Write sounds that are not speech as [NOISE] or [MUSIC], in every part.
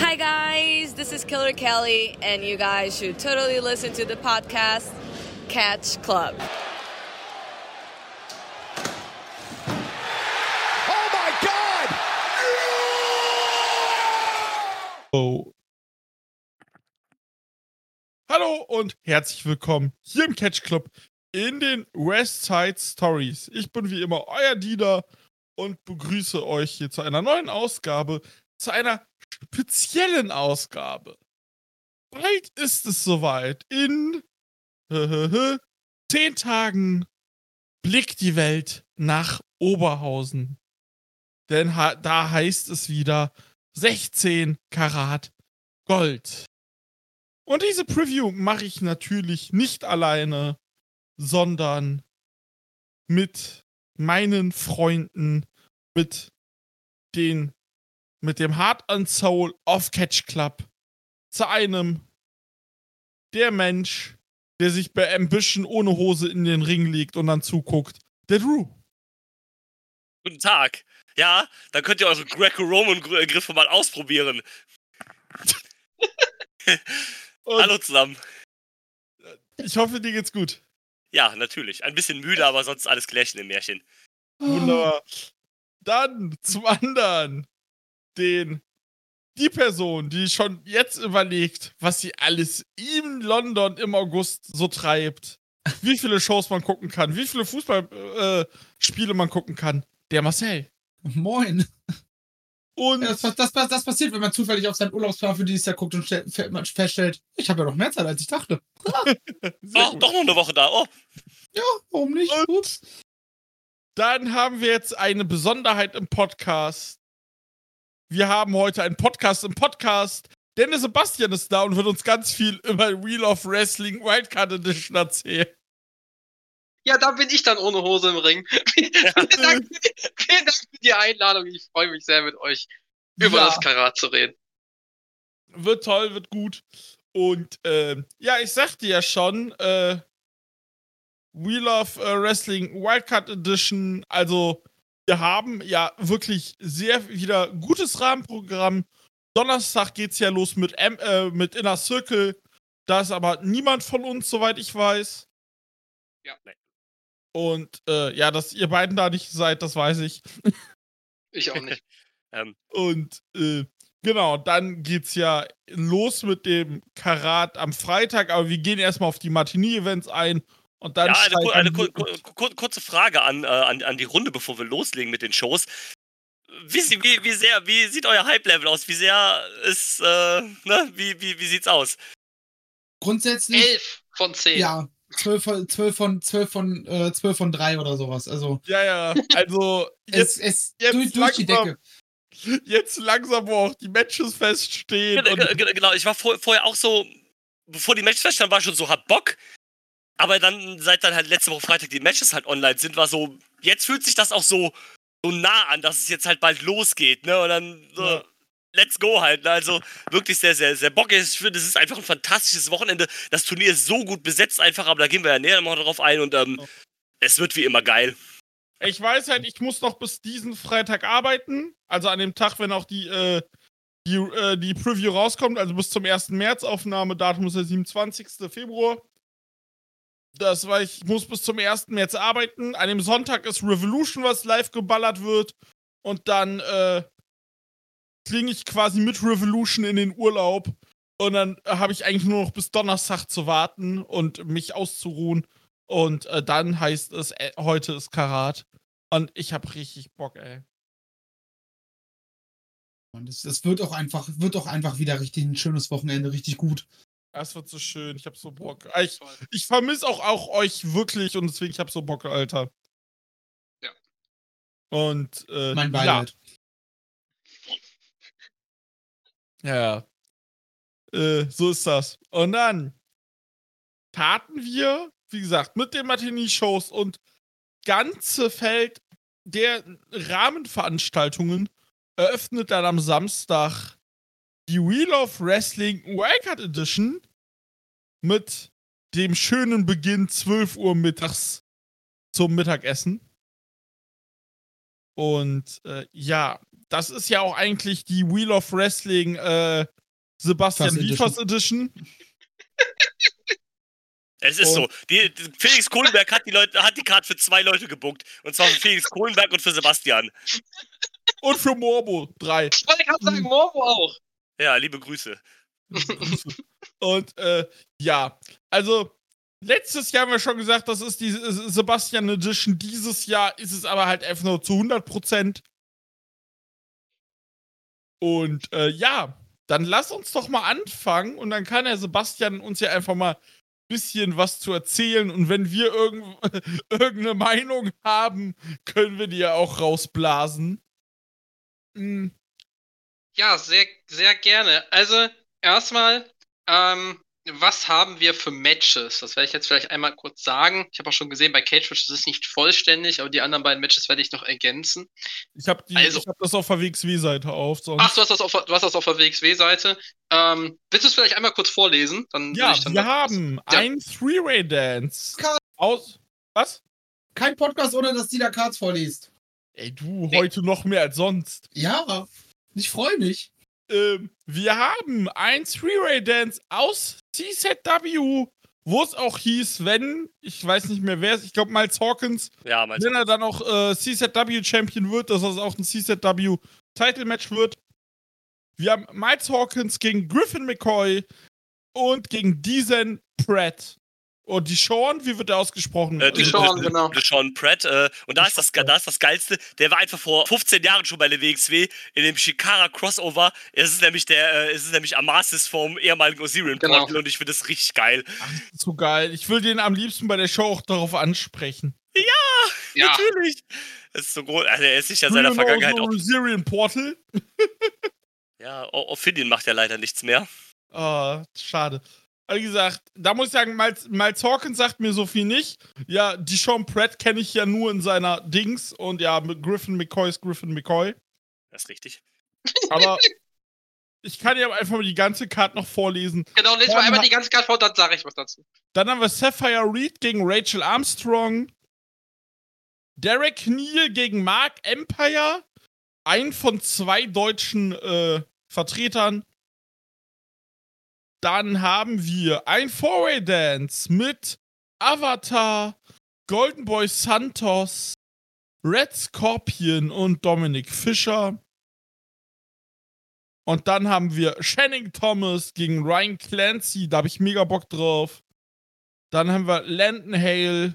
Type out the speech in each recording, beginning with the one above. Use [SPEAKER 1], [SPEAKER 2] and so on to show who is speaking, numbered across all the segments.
[SPEAKER 1] Hi, guys, this is Killer Kelly, and you guys should totally listen to the podcast Catch Club.
[SPEAKER 2] Oh my God!
[SPEAKER 3] Oh. Hallo und herzlich willkommen hier im Catch Club in den West Side Stories. Ich bin wie immer euer Diener und begrüße euch hier zu einer neuen Ausgabe, zu einer speziellen Ausgabe. Bald ist es soweit. In zehn Tagen blickt die Welt nach Oberhausen. Denn da heißt es wieder 16 Karat Gold. Und diese Preview mache ich natürlich nicht alleine, sondern mit meinen Freunden, mit den, mit dem Heart and Soul of Catch Club, zu einem der Mensch, der sich bei Ambition ohne Hose in den Ring legt und dann zuguckt, der Drew.
[SPEAKER 4] Guten Tag. Ja, dann könnt ihr eure Greco-Roman-Griffe mal ausprobieren. [LAUGHS] Hallo zusammen.
[SPEAKER 3] Ich hoffe, dir geht's gut.
[SPEAKER 4] Ja, natürlich. Ein bisschen müde, aber sonst alles Klärchen im Märchen.
[SPEAKER 3] Wunderbar. Dann zum anderen den die Person, die schon jetzt überlegt, was sie alles in London im August so treibt, wie viele Shows man gucken kann, wie viele Fußballspiele äh, man gucken kann, der Marcel.
[SPEAKER 5] Moin.
[SPEAKER 3] Und
[SPEAKER 5] Ja, das, das, das, passiert, wenn man zufällig auf seinen Urlaubsplan für dieses Jahr guckt und feststellt, ich habe ja noch mehr Zeit, als ich dachte. [LAUGHS]
[SPEAKER 4] Oh,
[SPEAKER 3] gut.
[SPEAKER 4] doch noch eine Woche da. Oh,
[SPEAKER 5] Ja, warum nicht?
[SPEAKER 3] Und
[SPEAKER 5] Ups.
[SPEAKER 3] dann haben wir jetzt eine Besonderheit im Podcast. Wir haben heute einen Podcast im Podcast. Denn der Sebastian ist da und wird uns ganz viel über Wheel of Wrestling Wildcard Edition erzählen.
[SPEAKER 6] Ja, da bin ich dann ohne Hose im Ring. [LAUGHS] vielen, Dank, vielen Dank für die Einladung. Ich freue mich sehr, mit euch über
[SPEAKER 3] Ja.
[SPEAKER 6] das Karat zu reden.
[SPEAKER 3] Wird toll, wird gut. Und ähm, ja, ich sagte ja schon, äh, Wheel of äh, Wrestling Wildcard Edition. Also, wir haben ja wirklich sehr wieder gutes Rahmenprogramm. Donnerstag geht's ja los mit, M äh, mit Inner Circle. Da ist aber niemand von uns, soweit ich weiß.
[SPEAKER 6] Ja.
[SPEAKER 3] Und äh, ja, dass ihr beiden da nicht seid, das weiß ich.
[SPEAKER 6] Ich auch nicht. [LAUGHS]
[SPEAKER 4] ähm,
[SPEAKER 3] Und äh, genau, dann geht's ja los mit dem Karat am Freitag, aber wir gehen erstmal auf die Martini-Events ein und dann
[SPEAKER 4] ja, eine, kur- eine kur- kurze Frage an, äh, an, an die Runde, bevor wir loslegen mit den Shows. Wie, wie, wie sehr, wie sieht euer Hype-Level aus? Wie sehr ist, äh, ne, wie, wie, wie sieht's aus?
[SPEAKER 5] Grundsätzlich,
[SPEAKER 6] Elf von zehn.
[SPEAKER 5] ja, 12 von, 12 von, 12 von, äh, 12 von 3 oder sowas. Also,
[SPEAKER 3] Ja, ja, also [LAUGHS]
[SPEAKER 5] es,
[SPEAKER 3] jetzt,
[SPEAKER 5] es
[SPEAKER 3] jetzt
[SPEAKER 5] durch, durch die
[SPEAKER 3] langsam-
[SPEAKER 5] Decke.
[SPEAKER 3] jetzt langsam, wo auch die Matches feststehen.
[SPEAKER 4] Ge-
[SPEAKER 3] Und,
[SPEAKER 4] ge- ge- Genau, ich war vor, vorher auch so, bevor die Matches feststanden, war ich schon so, hab Bock. Aber dann, seit dann halt letzte Woche Freitag die Matches halt online sind, war so, jetzt fühlt sich das auch so, so nah an, dass es jetzt halt bald losgeht, ne? Und dann so,
[SPEAKER 3] Ja.
[SPEAKER 4] let's go halt. Ne? Also wirklich sehr, sehr, sehr bockig. Ich finde, es ist einfach ein fantastisches Wochenende. Das Turnier ist so gut besetzt einfach, aber da gehen wir ja näher noch drauf ein und ähm,
[SPEAKER 3] Ja.
[SPEAKER 4] es wird wie immer geil.
[SPEAKER 3] ich weiß halt, ich muss noch bis diesen Freitag arbeiten. Also an dem Tag, wenn auch die, äh, die, äh, die Preview rauskommt, also bis zum 1. März. Aufnahmedatum ist der 27. Februar. Das war ich, muss bis zum 1. März arbeiten. An dem Sonntag ist Revolution, was live geballert wird. Und dann äh, klinge ich quasi mit Revolution in den Urlaub. Und dann äh, habe ich eigentlich nur noch bis Donnerstag zu warten und mich auszuruhen. Und äh, dann heißt es, äh, heute ist Karat. Und ich habe richtig Bock, ey.
[SPEAKER 5] Und es wird auch einfach, wird auch einfach wieder richtig ein schönes Wochenende, richtig gut.
[SPEAKER 3] Das wird so schön. Ich habe so Bock. Ah, Ich, ich vermisse auch, auch euch wirklich und deswegen ich habe so Bock, Alter.
[SPEAKER 6] Ja.
[SPEAKER 3] Und äh,
[SPEAKER 5] Mein
[SPEAKER 3] ja,
[SPEAKER 5] Beileid.
[SPEAKER 3] Ja. Äh, so ist das. Und dann taten wir, wie gesagt, mit den Martini-Shows und ganze Feld der Rahmenveranstaltungen eröffnet dann am Samstag die Wheel of Wrestling Wildcard Edition mit dem schönen Beginn 12 Uhr mittags zum Mittagessen. Und äh, ja, das ist ja auch eigentlich die Wheel of Wrestling äh, Sebastian
[SPEAKER 5] Fast
[SPEAKER 3] Liefers Edition.
[SPEAKER 4] Es ist
[SPEAKER 3] Und-
[SPEAKER 4] so. Die, die, Felix Kohlenberg hat die Leute, hat die Karte für zwei Leute gebuckt. Und zwar für Felix Kohlenberg und für Sebastian.
[SPEAKER 3] Und für Morbo drei.
[SPEAKER 6] Ich wollte gerade sagen, Morbo auch.
[SPEAKER 4] Ja, liebe Grüße. [LAUGHS]
[SPEAKER 3] Und äh, ja, also letztes Jahr haben wir schon gesagt, das ist die äh, Sebastian Edition. Dieses Jahr ist es aber halt einfach nur zu 100%. Und äh, ja, dann lass uns doch mal anfangen und dann kann der Sebastian uns ja einfach mal ein bisschen was zu erzählen. Und wenn wir irgend [LAUGHS] irgendeine Meinung haben, können wir die ja auch rausblasen. Hm,
[SPEAKER 6] Ja, sehr, sehr gerne. Also, erstmal, ähm, was haben wir für Matches? Das werde ich jetzt vielleicht einmal kurz sagen. Ich habe auch schon gesehen, bei Cage ist es nicht vollständig, aber die anderen beiden Matches werde ich noch ergänzen.
[SPEAKER 3] ich habe
[SPEAKER 6] Also-
[SPEAKER 3] hab das auf der WXW-Seite auf. Sonst.
[SPEAKER 6] Ach, du hast das auf, du hast das auf der WXW-Seite. Ähm, willst du es vielleicht einmal kurz vorlesen? Dann
[SPEAKER 3] Ja,
[SPEAKER 6] ich dann
[SPEAKER 3] wir haben
[SPEAKER 6] Ja.
[SPEAKER 3] ein Three-Way-Dance. Aus. Was?
[SPEAKER 5] Kein Podcast, ohne dass Dieter Cards vorliest.
[SPEAKER 3] Ey, du, heute noch mehr als sonst.
[SPEAKER 5] Ja, ich freue mich.
[SPEAKER 3] Ähm, wir haben ein Three-Way-Dance aus CZW, wo es auch hieß, wenn, ich weiß nicht mehr wer es, ich glaube Miles Hawkins,
[SPEAKER 4] Ja, meinst
[SPEAKER 3] wenn er dann auch äh, CZW-Champion wird, dass das auch ein CZW-Title-Match wird. Wir haben Miles Hawkins gegen Griffin McCoy und gegen Deezen Pratt. Und die Sean, wie wird der ausgesprochen?
[SPEAKER 4] Äh,
[SPEAKER 6] Deshaun, genau.
[SPEAKER 4] Deshaun Pratt. Äh, und da ist, das, da ist das Geilste, der war einfach vor 15 Jahren schon bei der WXW in dem Shikara Crossover. Es ist nämlich der, äh, es ist nämlich Amasis vom ehemaligen Osirian
[SPEAKER 6] Genau.
[SPEAKER 4] Portal und ich finde das richtig geil.
[SPEAKER 3] so geil. Ich will den am liebsten bei der Show auch darauf ansprechen.
[SPEAKER 6] Ja,
[SPEAKER 4] Natürlich. Das ist so groß. Also er ist sich ja
[SPEAKER 3] Do
[SPEAKER 4] seiner Vergangenheit auch.
[SPEAKER 3] Syrian Portal.
[SPEAKER 4] Ja, Ophidian macht ja leider nichts mehr.
[SPEAKER 3] Ah, schade. Wie gesagt, da muss ich sagen, Miles, Miles Hawkins sagt mir so viel nicht. Ja, die Sean Pratt kenne ich ja nur in seiner Dings und ja, mit Griffin McCoy ist Griffin McCoy.
[SPEAKER 4] Das ist richtig.
[SPEAKER 3] Aber [LAUGHS] ich kann ja einfach mal die ganze Karte noch vorlesen.
[SPEAKER 6] genau. Lesen wir
[SPEAKER 3] Dann
[SPEAKER 6] einmal die ganze Karte vor, dann sage ich was dazu.
[SPEAKER 3] Dann haben wir Sapphire Reed gegen Rachel Armstrong. Derek Neal gegen Mark Empire. Ein von zwei deutschen äh, Vertretern. Dann haben wir ein Four-Way-Dance mit Avatar, Golden Boy Santos, Red Scorpion und Dominic Fischer. Und dann haben wir Channing Thomas gegen Ryan Clancy. Da habe ich mega Bock drauf. Dann haben wir Landon Hale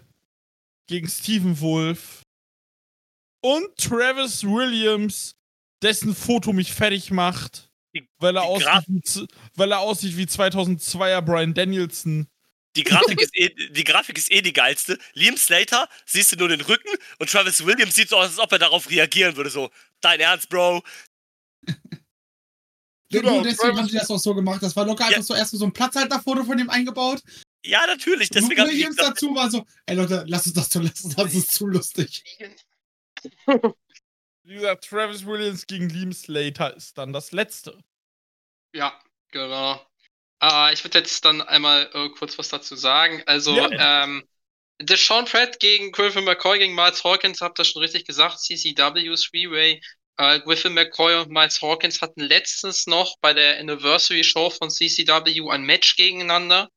[SPEAKER 3] gegen Stephen Wolf. Und Travis Williams, dessen Foto mich fertig macht.
[SPEAKER 4] Die-
[SPEAKER 3] Weil er,
[SPEAKER 4] die
[SPEAKER 3] aussieht weil er aussieht wie 2002er Brian Danielson.
[SPEAKER 4] Die Grafik, ist eh, die Grafik ist eh die geilste. Liam Slater siehst du nur den Rücken und Travis Williams sieht so aus, als ob er darauf reagieren würde. So, dein Ernst, Bro?
[SPEAKER 3] Genau,
[SPEAKER 5] Nur deswegen
[SPEAKER 3] Travis-
[SPEAKER 5] haben sie das auch so gemacht. Das war locker
[SPEAKER 4] Ja.
[SPEAKER 5] einfach so erst so ein Platzhalterfoto von dem eingebaut.
[SPEAKER 4] Ja, natürlich.
[SPEAKER 5] Und
[SPEAKER 4] Deswegen ich
[SPEAKER 5] Williams dazu war so, ey Leute, lasst uns das zu lassen, das ist zu lustig. [LAUGHS]
[SPEAKER 3] Wie gesagt, Travis Williams gegen Liam Slater ist dann das letzte.
[SPEAKER 6] Ja, genau. Äh, ich würde jetzt dann einmal äh, kurz was dazu sagen. Also,
[SPEAKER 3] Ja.
[SPEAKER 6] ähm, Deshaun Pratt gegen Griffin McCoy gegen Miles Hawkins, habt ihr schon richtig gesagt, CCW Three-Way. Äh, Griffin McCoy und Miles Hawkins hatten letztens noch bei der Anniversary Show von CCW ein Match gegeneinander.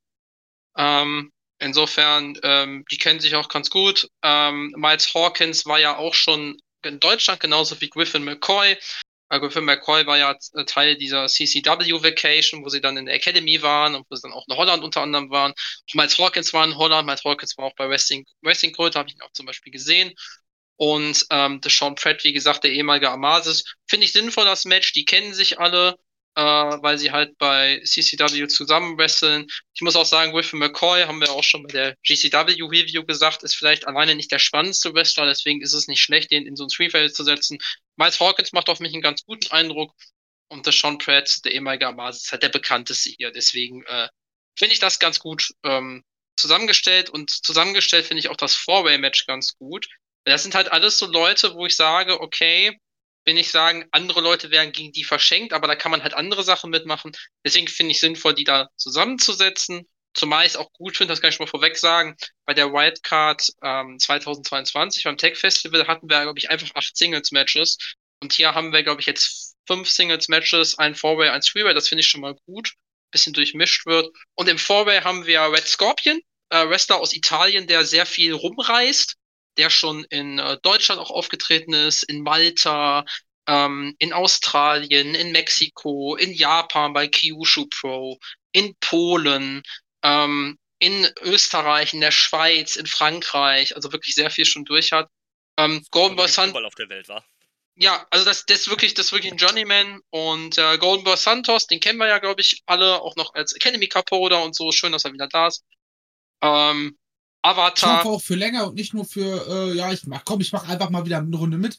[SPEAKER 6] Ähm, insofern, ähm, die kennen sich auch ganz gut. Ähm, Miles Hawkins war ja auch schon in Deutschland genauso wie Griffin McCoy. Äh, Griffin McCoy war ja äh, Teil dieser CCW Vacation, wo sie dann in der Academy waren und wo sie dann auch in Holland unter anderem waren. Miles Hawkins war in Holland, Miles Hawkins war auch bei Wrestling, Wrestling Cult, habe ich ihn auch zum Beispiel gesehen. Und ähm, Sean Pratt, wie gesagt, der ehemalige Amasis, finde ich sinnvoll, das Match. Die kennen sich alle, äh, weil sie halt bei CCW zusammen wresteln. Ich muss auch sagen, Griffin McCoy, haben wir auch schon bei der GCW Review gesagt, ist vielleicht alleine nicht der spannendste Wrestler, deswegen ist es nicht schlecht, den in so ein Three-Feld zu setzen. Miles Hawkins macht auf mich einen ganz guten Eindruck. Und der Sean Pratt, der ehemalige Amasis, ist halt der bekannteste hier. Deswegen äh, finde ich das ganz gut ähm, zusammengestellt. Und zusammengestellt finde ich auch das Four-Way-Match ganz gut. Das sind halt alles so Leute, wo ich sage, okay, will ich sagen, andere Leute werden gegen die verschenkt, aber da kann man halt andere Sachen mitmachen. Deswegen finde ich sinnvoll, die da zusammenzusetzen. Zumal ich es auch gut finde, das kann ich schon mal vorweg sagen, bei der Wildcard ähm, 2022 beim Tech Festival hatten wir, glaube ich, einfach acht Singles-Matches. Und hier haben wir, glaube ich, jetzt fünf Singles-Matches, ein Four-Way, ein Three-Way. Das finde ich schon mal gut. Bisschen durchmischt wird. Und im Four-Way haben wir Red Scorpion, äh, Wrestler aus Italien, der sehr viel rumreist, der schon in äh, Deutschland auch aufgetreten ist, in Malta, ähm, in Australien, in Mexiko, in Japan bei Kyushu Pro, in Polen, ähm, in Österreich, in der Schweiz, in Frankreich, also wirklich sehr viel schon durch hat. Ähm, Golden Boy Santos.
[SPEAKER 4] Auf der Welt war.
[SPEAKER 6] Ja, also das, das ist wirklich, das ist wirklich ein Journeyman und äh, Golden Boy Santos, den kennen wir ja, glaube ich, alle, auch noch als Academy Cup Holder und so. Schön, dass er wieder da ist. Ähm,
[SPEAKER 5] Ich
[SPEAKER 6] Avatar.
[SPEAKER 5] hoffe auch für länger und nicht nur für, äh, ja, ich mach, komm, ich mach einfach mal wieder eine Runde mit.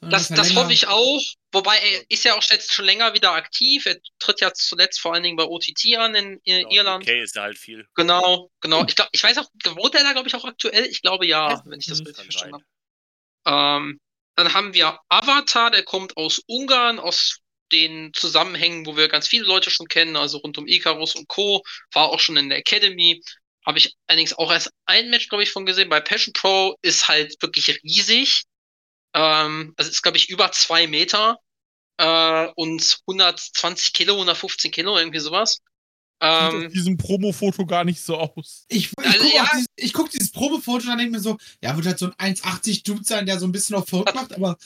[SPEAKER 6] Das, das hoffe ich auch. Wobei er ist ja auch jetzt schon länger wieder aktiv. Er tritt ja zuletzt vor allen Dingen bei OTT an in, in
[SPEAKER 4] Genau,
[SPEAKER 6] Irland.
[SPEAKER 4] Okay, ist ja halt viel.
[SPEAKER 6] Genau, genau. Ich glaube, ich weiß auch, wohnt er da, glaube ich, auch aktuell? Ich glaube ja, wenn ich das richtig verstanden habe. Ähm, dann haben wir Avatar, der kommt aus Ungarn, aus den Zusammenhängen, wo wir ganz viele Leute schon kennen, also rund um Icarus und Co. War auch schon in der Academy. Habe ich allerdings auch erst ein Match, glaube ich, von gesehen. Bei Passion Pro ist halt wirklich riesig. Ähm, also ist, glaube ich, über zwei Meter äh, und 120 Kilo, 115 Kilo, irgendwie sowas.
[SPEAKER 3] Sieht auf
[SPEAKER 6] Ähm,
[SPEAKER 3] diesem Promo-Foto gar nicht so aus.
[SPEAKER 5] Ich, ich
[SPEAKER 6] Also,
[SPEAKER 5] gucke
[SPEAKER 6] ja.
[SPEAKER 5] dieses, ich guck dieses Probefoto und dann denke mir so, ja, wird halt so ein 1,80 Dude sein, der so ein bisschen auf verrückt macht, aber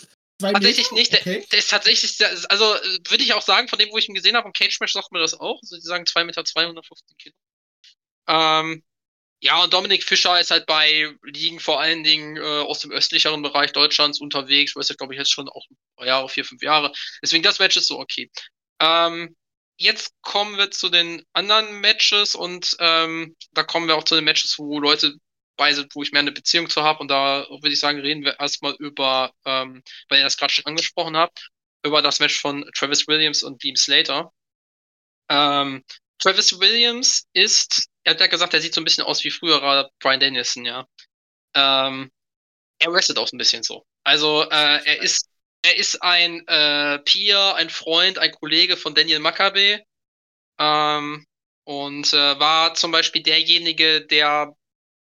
[SPEAKER 5] zwei
[SPEAKER 6] Tatsächlich
[SPEAKER 5] Meter?
[SPEAKER 6] nicht. Der,
[SPEAKER 5] Okay.
[SPEAKER 6] der ist tatsächlich, sehr- also äh, würde ich auch sagen, von dem, wo ich ihn gesehen habe, im Cage-Match sagt man das auch. Also die sagen 2 Meter 215 Kilo. Ähm, ja, und Dominik Fischer ist halt bei Ligen vor allen Dingen äh, aus dem östlicheren Bereich Deutschlands unterwegs. Weiß ja, glaube ich, jetzt schon auch Jahre, vier, fünf Jahre. Deswegen das Match ist so okay. Ähm, jetzt kommen wir zu den anderen Matches und ähm, da kommen wir auch zu den Matches, wo Leute bei sind, wo ich mehr eine Beziehung zu habe. Und da würde ich sagen, reden wir erstmal über, ähm, weil ihr das gerade schon angesprochen habt, über das Match von Travis Williams und Beam Slater. Ähm, Travis Williams ist, er hat ja gesagt, er sieht so ein bisschen aus wie früherer Brian Danielson, ja. Ähm, er wrestelt auch ein bisschen so. Also äh, er ist er ist ein äh, Peer, ein Freund, ein Kollege von Daniel Makabe ähm, und äh, war zum Beispiel derjenige, der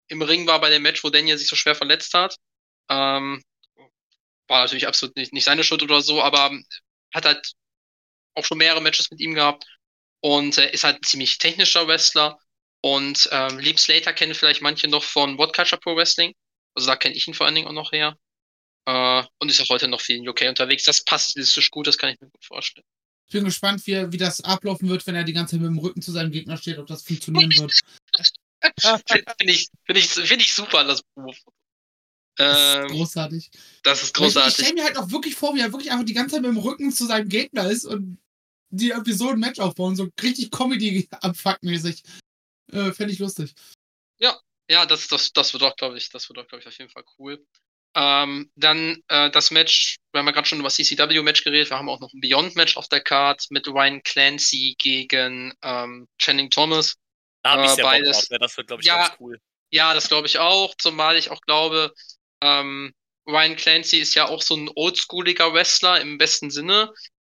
[SPEAKER 6] im Ring war bei dem Match, wo Daniel sich so schwer verletzt hat. Ähm, war natürlich absolut nicht, nicht seine Schuld oder so, aber hat halt auch schon mehrere Matches mit ihm gehabt und äh, ist halt ein ziemlich technischer Wrestler. Und ähm, Liam Slater kennen vielleicht manche noch von What Culture Pro Wrestling. Also da kenne ich ihn vor allen Dingen auch noch her. Äh, und ist auch heute noch viel in UK unterwegs. Das passt stilistisch gut, das kann ich mir gut vorstellen.
[SPEAKER 5] Ich bin gespannt, wie, wie das ablaufen wird, wenn er die ganze Zeit mit dem Rücken zu seinem Gegner steht, ob das funktionieren wird. [LAUGHS]
[SPEAKER 6] Finde ich, finde ich, finde ich super, das Promo.
[SPEAKER 5] Das ist
[SPEAKER 6] Ähm,
[SPEAKER 5] großartig.
[SPEAKER 6] das ist
[SPEAKER 5] Aber Ich, ich
[SPEAKER 6] großartig.
[SPEAKER 5] stelle mir halt auch wirklich vor, wie er wirklich einfach die ganze Zeit mit dem Rücken zu seinem Gegner ist und die Episoden Match aufbauen, so richtig Comedy abfuckmäßig. Äh, Fände ich lustig.
[SPEAKER 6] Ja, das, das, das wird doch, glaube ich, das wird doch, glaube ich, auf jeden Fall cool. Ähm, dann äh, das Match, wir haben ja gerade schon über CCW-Match geredet, wir haben auch noch ein Beyond-Match auf der Card mit Ryan Clancy gegen ähm, Channing Thomas.
[SPEAKER 4] Da habe ich
[SPEAKER 6] Äh,
[SPEAKER 4] sehr Bock
[SPEAKER 6] beides.
[SPEAKER 4] drauf. Das wird, glaube ich,
[SPEAKER 6] Ja.
[SPEAKER 4] ganz cool.
[SPEAKER 6] Ja, das glaube ich auch, zumal ich auch glaube, ähm, Ryan Clancy ist ja auch so ein oldschooliger Wrestler im besten Sinne.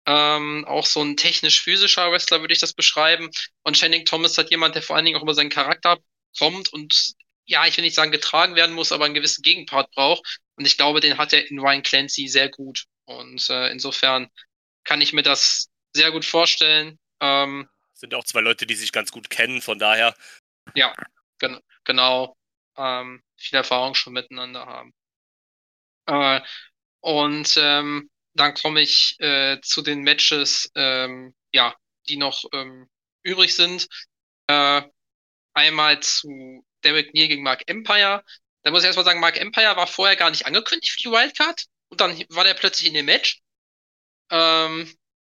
[SPEAKER 6] Ähm, auch so ein technisch-physischer Wrestler würde ich das beschreiben. Und Channing Thomas hat jemand, der vor allen Dingen auch über seinen Charakter kommt und ja, ich will nicht sagen getragen werden muss, aber einen gewissen Gegenpart braucht. Und ich glaube, den hat er in Ryan Clancy sehr gut. Und äh, insofern kann ich mir das sehr gut vorstellen. Ähm,
[SPEAKER 4] Sind auch zwei Leute, die sich ganz gut kennen, von daher.
[SPEAKER 6] gen genau, ähm, viel Erfahrung schon miteinander haben. Äh, und ähm, dann komme ich äh, zu den Matches, ähm, ja, die noch ähm, übrig sind. Äh, einmal zu Derek Neal gegen Mark Empire. Da muss ich erstmal sagen, Mark Empire war vorher gar nicht angekündigt für die Wildcard und dann war der plötzlich in dem Match. Ähm,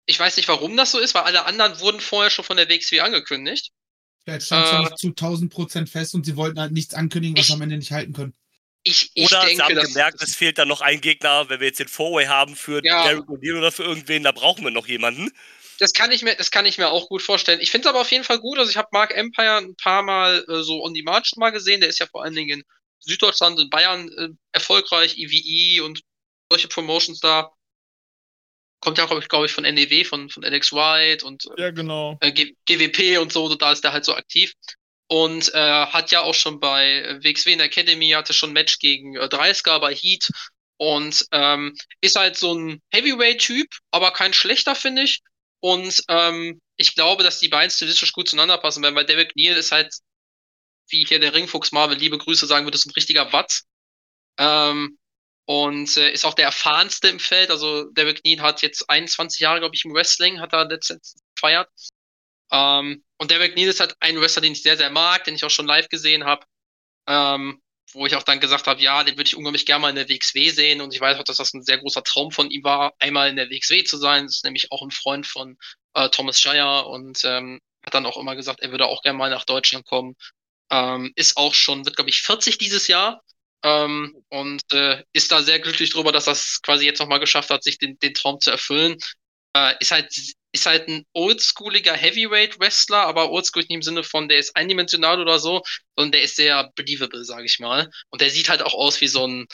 [SPEAKER 6] ich weiß nicht, warum das so ist, weil alle anderen wurden vorher schon von der WXW angekündigt.
[SPEAKER 5] Vielleicht stand es
[SPEAKER 6] Äh,
[SPEAKER 5] zu 1000 Prozent fest und sie wollten halt nichts ankündigen, was
[SPEAKER 6] Ich-
[SPEAKER 5] sie am Ende nicht halten können.
[SPEAKER 6] Ich, ich
[SPEAKER 4] Oder
[SPEAKER 6] denke,
[SPEAKER 4] sie haben gemerkt, es fehlt dann noch ein Gegner, wenn wir jetzt den Four-Way haben für
[SPEAKER 6] Ja.
[SPEAKER 4] Derek O'Neill oder für irgendwen, da brauchen wir noch jemanden.
[SPEAKER 6] Das kann ich mir, das kann ich mir auch gut vorstellen. Ich finde es aber auf jeden Fall gut. Also ich habe Mark Empire ein paar Mal äh, so on demand schon mal gesehen. Der ist ja vor allen Dingen in Süddeutschland und Bayern äh, erfolgreich, EVE und solche Promotions da. Kommt ja auch, glaube ich, glaub ich, von NEW, von, von Alex White und
[SPEAKER 3] Ja, genau.
[SPEAKER 6] äh, GWP und so, da ist der halt so aktiv. Und äh, hat ja auch schon bei WXW in der Academy, hatte schon ein Match gegen äh, Dreisker bei Heat Und ähm, ist halt so ein Heavyweight-Typ, aber kein schlechter, finde ich. Und ähm, ich glaube, dass die beiden stilistisch gut zueinander passen, weil bei David Neal ist halt, wie hier der Ringfuchs Marvel liebe Grüße sagen würde, ist ein richtiger Watz. Ähm, und äh, ist auch der erfahrenste im Feld. Also David Neal hat jetzt 21 Jahre, glaube ich, im Wrestling, hat er letztens gefeiert. Ähm, und Derek Neal ist halt ein Wrestler, den ich sehr, sehr mag, den ich auch schon live gesehen habe. Ähm, wo ich auch dann gesagt habe, ja, den würde ich unglaublich gerne mal in der WXW sehen. Und ich weiß auch, dass das ein sehr großer Traum von ihm war, einmal in der WXW zu sein. Das ist nämlich auch ein Freund von äh, Thomas Shire und ähm, hat dann auch immer gesagt, er würde auch gerne mal nach Deutschland kommen. Ähm, ist auch schon, wird glaube ich 40 dieses Jahr ähm, und äh, ist da sehr glücklich drüber, dass das quasi jetzt nochmal geschafft hat, sich den, den Traum zu erfüllen. Äh, ist halt ist halt ein oldschooliger Heavyweight Wrestler, aber oldschool nicht im Sinne von, der ist eindimensional oder so, sondern der ist sehr believable, sage ich mal. Und der sieht halt auch aus wie so ein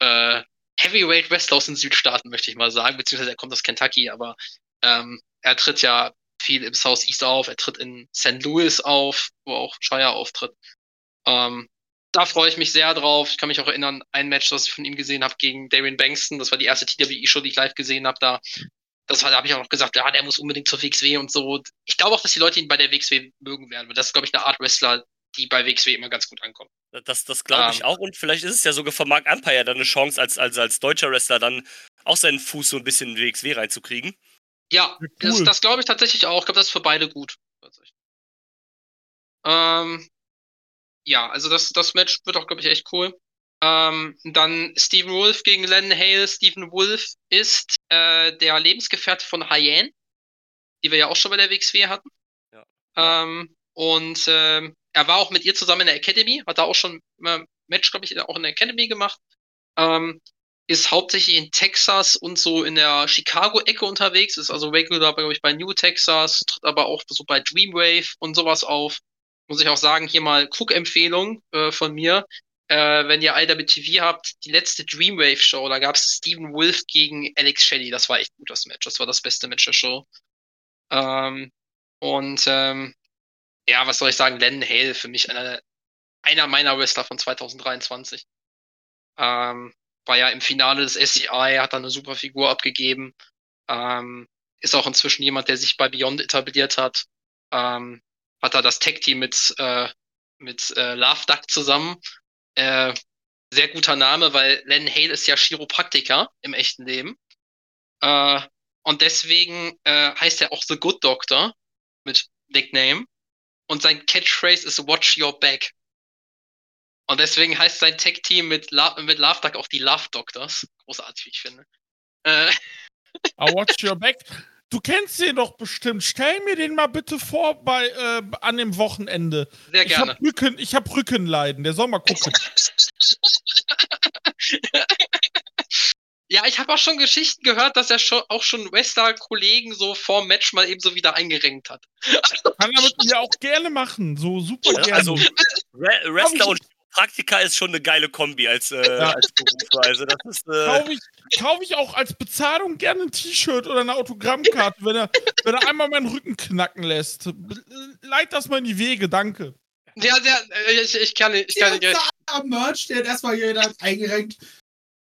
[SPEAKER 6] äh, Heavyweight Wrestler aus den Südstaaten, möchte ich mal sagen, beziehungsweise er kommt aus Kentucky, aber ähm, er tritt ja viel im Southeast auf, er tritt in St. Louis auf, wo auch Shire auftritt. Ähm, da freue ich mich sehr drauf. Ich kann mich auch erinnern, ein Match, das ich von ihm gesehen habe gegen Darian Bankston, das war die erste TWE-Show, die ich live gesehen habe, da das war, da habe ich auch noch gesagt, ja, der muss unbedingt zur WXW und so. Ich glaube auch, dass die Leute ihn bei der WXW mögen werden, weil das ist, glaube ich, eine Art Wrestler, die bei WXW immer ganz gut ankommt.
[SPEAKER 4] Das, das glaube ich um, ähm. auch. Und vielleicht ist es ja sogar für Mark Empire dann eine Chance, als, als, als deutscher Wrestler dann auch seinen Fuß so ein bisschen in WXW reinzukriegen.
[SPEAKER 6] Ja, cool. das, das glaube ich tatsächlich auch. Ich glaube, das ist für beide gut. Ähm, ja, also das, das Match wird auch, glaube ich, echt cool. Ähm, dann Stephen Wolf gegen Len Hale. Stephen Wolf ist äh, der Lebensgefährte von Hyen, die wir ja auch schon bei der WXW hatten. Ja. Ähm, und äh, er war auch mit ihr zusammen in der Academy, hat da auch schon äh, Match, glaube ich, auch in der Academy gemacht. Ähm, ist hauptsächlich in Texas und so in der Chicago-Ecke unterwegs, ist also regular, glaube ich, bei New Texas, tritt aber auch so bei Dreamwave und sowas auf. Muss ich auch sagen, hier mal Cook-Empfehlung äh, von mir äh, wenn ihr IWTV habt, die letzte Dreamwave Show, da gab es Stephen Wolf gegen Alex Shelley. Das war echt gut, das Match. Das war das beste Match der Show. Ähm, und ähm, ja, was soll ich sagen? Len Hale für mich einer, einer meiner Wrestler von 2023. Ähm, war ja im Finale des SCI, hat da eine super Figur abgegeben. Ähm, ist auch inzwischen jemand, der sich bei Beyond etabliert hat. Ähm, hat da das Tag-Team mit, äh, mit äh, Love Duck zusammen. Äh, sehr guter Name, weil Len Hale ist ja Chiropraktiker im echten Leben. Äh, und deswegen äh, heißt er auch The Good Doctor mit Nickname. Und sein Catchphrase ist Watch Your Back. Und deswegen heißt sein Tech-Team mit, La mit Love Duck auch die Love Doctors. Großartig, wie ich finde. Äh.
[SPEAKER 3] I watch your back. [LAUGHS] Du kennst den doch bestimmt. Stell mir den mal bitte vor bei, äh, an dem Wochenende.
[SPEAKER 6] Sehr gerne.
[SPEAKER 3] Ich habe Rücken, hab Rückenleiden. Der soll mal gucken. [LAUGHS]
[SPEAKER 6] ja, ich habe auch schon Geschichten gehört, dass er schon, auch schon Wrestler-Kollegen so vor Match mal eben so wieder eingerenkt hat.
[SPEAKER 3] Kann er mit mir auch gerne machen. So super gerne.
[SPEAKER 4] Also, Wrestler und Praktika ist schon eine geile Kombi als, äh, ja. als Beruf. Also das ist. Äh
[SPEAKER 3] Kaufe ich, kauf ich auch als Bezahlung gerne ein T-Shirt oder eine Autogrammkarte, wenn er, wenn er einmal meinen Rücken knacken lässt. Leit das mal in die Wege, danke.
[SPEAKER 6] Ja, der, äh, ich, ich kann nicht. Ich kann nicht.
[SPEAKER 5] Merch, der hat erstmal jeder eingerenkt.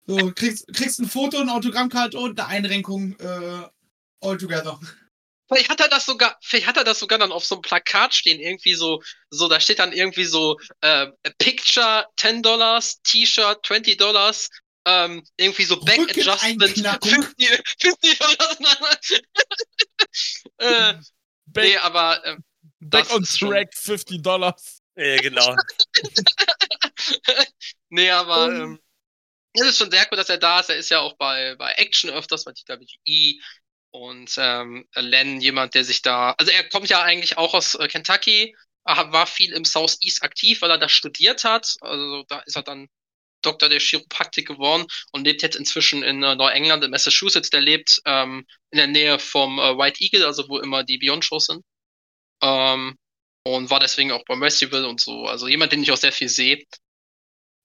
[SPEAKER 5] So, kriegst, kriegst ein Foto, eine Autogrammkarte und eine Einrenkung äh, all together.
[SPEAKER 6] Vielleicht hat er das sogar, vielleicht hat er das sogar dann auf so einem Plakat stehen, irgendwie so, so, da steht dann irgendwie so, äh, Picture 10 Dollars, T-Shirt 20 Dollars, ähm, irgendwie so Back Adjustment 50, 50 Dollars. [LAUGHS] äh, Back, nee, aber, äh,
[SPEAKER 3] Back on Track 50 Dollars.
[SPEAKER 4] Ja, genau. [LAUGHS]
[SPEAKER 6] nee, aber, um. ähm, es ist schon sehr cool, dass er da ist. Er ist ja auch bei, bei Action öfters, bei TWI. Und ähm, Len, jemand, der sich da, also er kommt ja eigentlich auch aus äh, Kentucky, war viel im Southeast aktiv, weil er da studiert hat. Also da ist er dann Doktor der Chiropraktik geworden und lebt jetzt inzwischen in äh, Neuengland, in Massachusetts. Der lebt ähm, in der Nähe vom äh, White Eagle, also wo immer die Beyond-Shows sind. Ähm, und war deswegen auch beim Festival und so. Also jemand, den ich auch sehr viel sehe.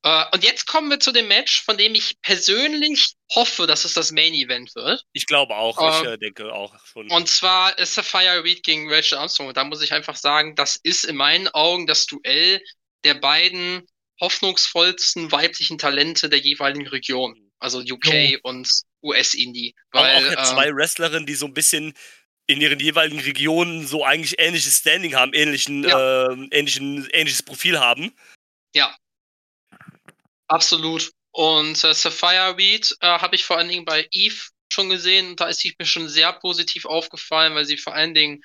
[SPEAKER 6] Äh, und jetzt kommen wir zu dem Match, von dem ich persönlich hoffe, dass es das Main Event wird.
[SPEAKER 4] Ich glaube auch, äh, ich äh, denke auch schon.
[SPEAKER 6] Und zwar ist Sapphire Reed gegen Rachel Armstrong. Und da muss ich einfach sagen, das ist in meinen Augen das Duell der beiden hoffnungsvollsten weiblichen Talente der jeweiligen Region. Also UK und US-Indie.
[SPEAKER 4] Aber
[SPEAKER 6] Weil,
[SPEAKER 4] auch ja
[SPEAKER 6] ähm,
[SPEAKER 4] zwei Wrestlerinnen, die so ein bisschen in ihren jeweiligen Regionen so eigentlich ähnliches Standing haben, ähnlichen, ähm, ähnlichen, ähnliches Profil haben.
[SPEAKER 6] Absolut. Und äh, Sapphire Reed äh, habe ich vor allen Dingen bei Eve schon gesehen. Da ist sie mir schon sehr positiv aufgefallen, weil sie vor allen Dingen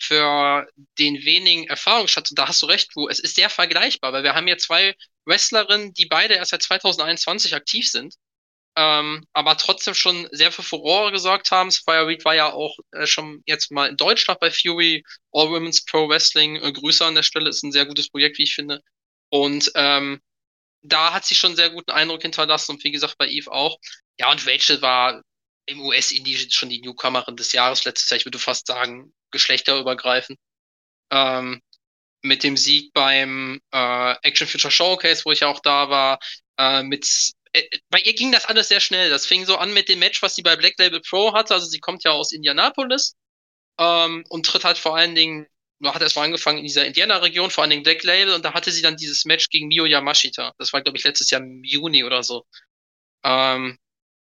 [SPEAKER 6] für den wenigen Erfahrungsschatz, da hast du recht, Wu, es ist sehr vergleichbar, weil wir haben hier zwei Wrestlerinnen, die beide erst seit 2021 aktiv sind, ähm, aber trotzdem schon sehr für Furore gesorgt haben. Sapphire Reed war ja auch äh, schon jetzt mal in Deutschland bei Fury, All Women's Pro Wrestling. Äh, Grüße an der Stelle, ist ein sehr gutes Projekt, wie ich finde. Und ähm, da hat sie schon einen sehr guten Eindruck hinterlassen und wie gesagt bei Eve auch. Ja, und Rachel war im US-Indie schon die Newcomerin des Jahres letztes Jahr, ich würde fast sagen, geschlechterübergreifend. Ähm, mit dem Sieg beim äh, Action Future Showcase, wo ich auch da war, äh, mit äh, bei ihr ging das alles sehr schnell. Das fing so an mit dem Match, was sie bei Black Label Pro hatte. Also sie kommt ja aus Indianapolis ähm, und tritt halt vor allen Dingen, hat erstmal angefangen in dieser Indiana-Region, vor allen Dingen Black Label, und da hatte sie dann dieses Match gegen Mio Yamashita. Das war, glaube ich, letztes Jahr im Juni oder so. Ähm,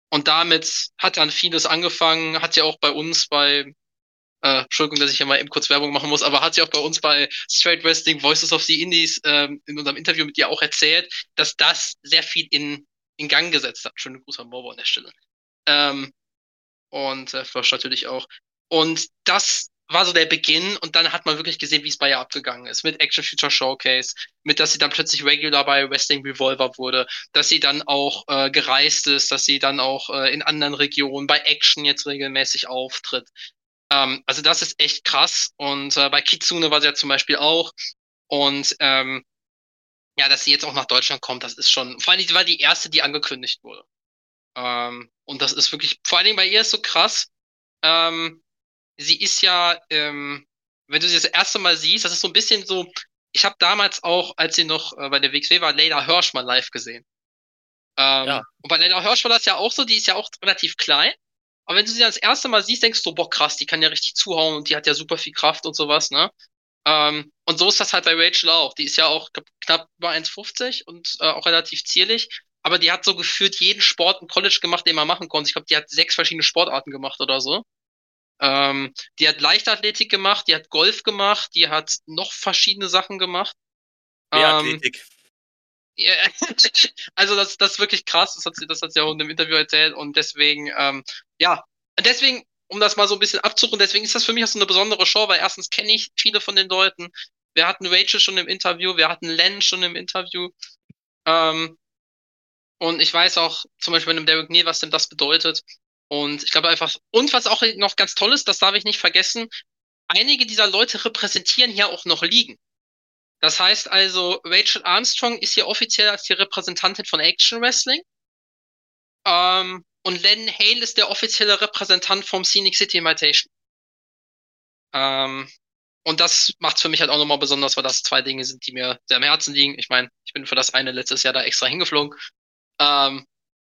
[SPEAKER 6] und damit hat dann vieles angefangen, hat sie auch bei uns bei, äh, Entschuldigung, dass ich hier mal eben kurz Werbung machen muss, aber hat sie auch bei uns bei Straight Wrestling Voices of the Indies ähm, in unserem Interview mit ihr auch erzählt, dass das sehr viel in, in Gang gesetzt hat. Schöne Grüße an Bobo an der Stelle. Ähm, und äh, Frosch natürlich auch. Und das war so der Beginn und dann hat man wirklich gesehen, wie es bei ihr abgegangen ist. Mit Action Future Showcase, mit dass sie dann plötzlich regular bei Wrestling Revolver wurde, dass sie dann auch äh, gereist ist, dass sie dann auch äh, in anderen Regionen bei Action jetzt regelmäßig auftritt. Ähm, also das ist echt krass und äh, bei Kitsune war sie ja zum Beispiel auch und ähm, ja, dass sie jetzt auch nach Deutschland kommt, das ist schon, vor allem sie war die erste, die angekündigt wurde. Ähm, und das ist wirklich, vor allen Dingen bei ihr ist so krass, ähm, sie ist ja, ähm, wenn du sie das erste Mal siehst, das ist so ein bisschen so, ich habe damals auch, als sie noch äh, bei der WXW war, Leila Hirsch mal live gesehen. Ähm,
[SPEAKER 4] Ja.
[SPEAKER 6] Und bei Leila Hirsch war das ja auch so, die ist ja auch relativ klein. Aber wenn du sie dann das erste Mal siehst, denkst du, boah, krass, die kann ja richtig zuhauen und die hat ja super viel Kraft und sowas, ne? Ähm, und so ist das halt bei Rachel auch. Die ist ja auch knapp über 1,50 und äh, auch relativ zierlich. Aber die hat so gefühlt jeden Sport im College gemacht, den man machen konnte. Ich glaube, die hat sechs verschiedene Sportarten gemacht oder so. Ähm, die hat Leichtathletik gemacht, die hat Golf gemacht, die hat noch verschiedene Sachen gemacht.
[SPEAKER 4] Mehr
[SPEAKER 6] Ähm, ja, [LAUGHS] also das, das ist wirklich krass, das hat sie, das hat sie auch in dem Interview erzählt und deswegen, ähm, ja, und deswegen, um das mal so ein bisschen abzurunden, deswegen ist das für mich auch so eine besondere Show, weil erstens kenne ich viele von den Leuten. Wir hatten Rachel schon im Interview, wir hatten Len schon im Interview. Ähm, und ich weiß auch zum Beispiel bei dem Derek Neal, was denn das bedeutet. Und ich glaube einfach, und was auch noch ganz toll ist, das darf ich nicht vergessen, einige dieser Leute repräsentieren hier auch noch Ligen. Das heißt also, Rachel Armstrong ist hier offiziell als die Repräsentantin von Action Wrestling. Ähm, und Len Hale ist der offizielle Repräsentant vom Scenic City Invitation. Ähm, und das macht für mich halt auch nochmal besonders, weil das zwei Dinge sind, die mir sehr am Herzen liegen. Ich meine, ich bin für das eine letztes Jahr da extra hingeflogen. Ähm,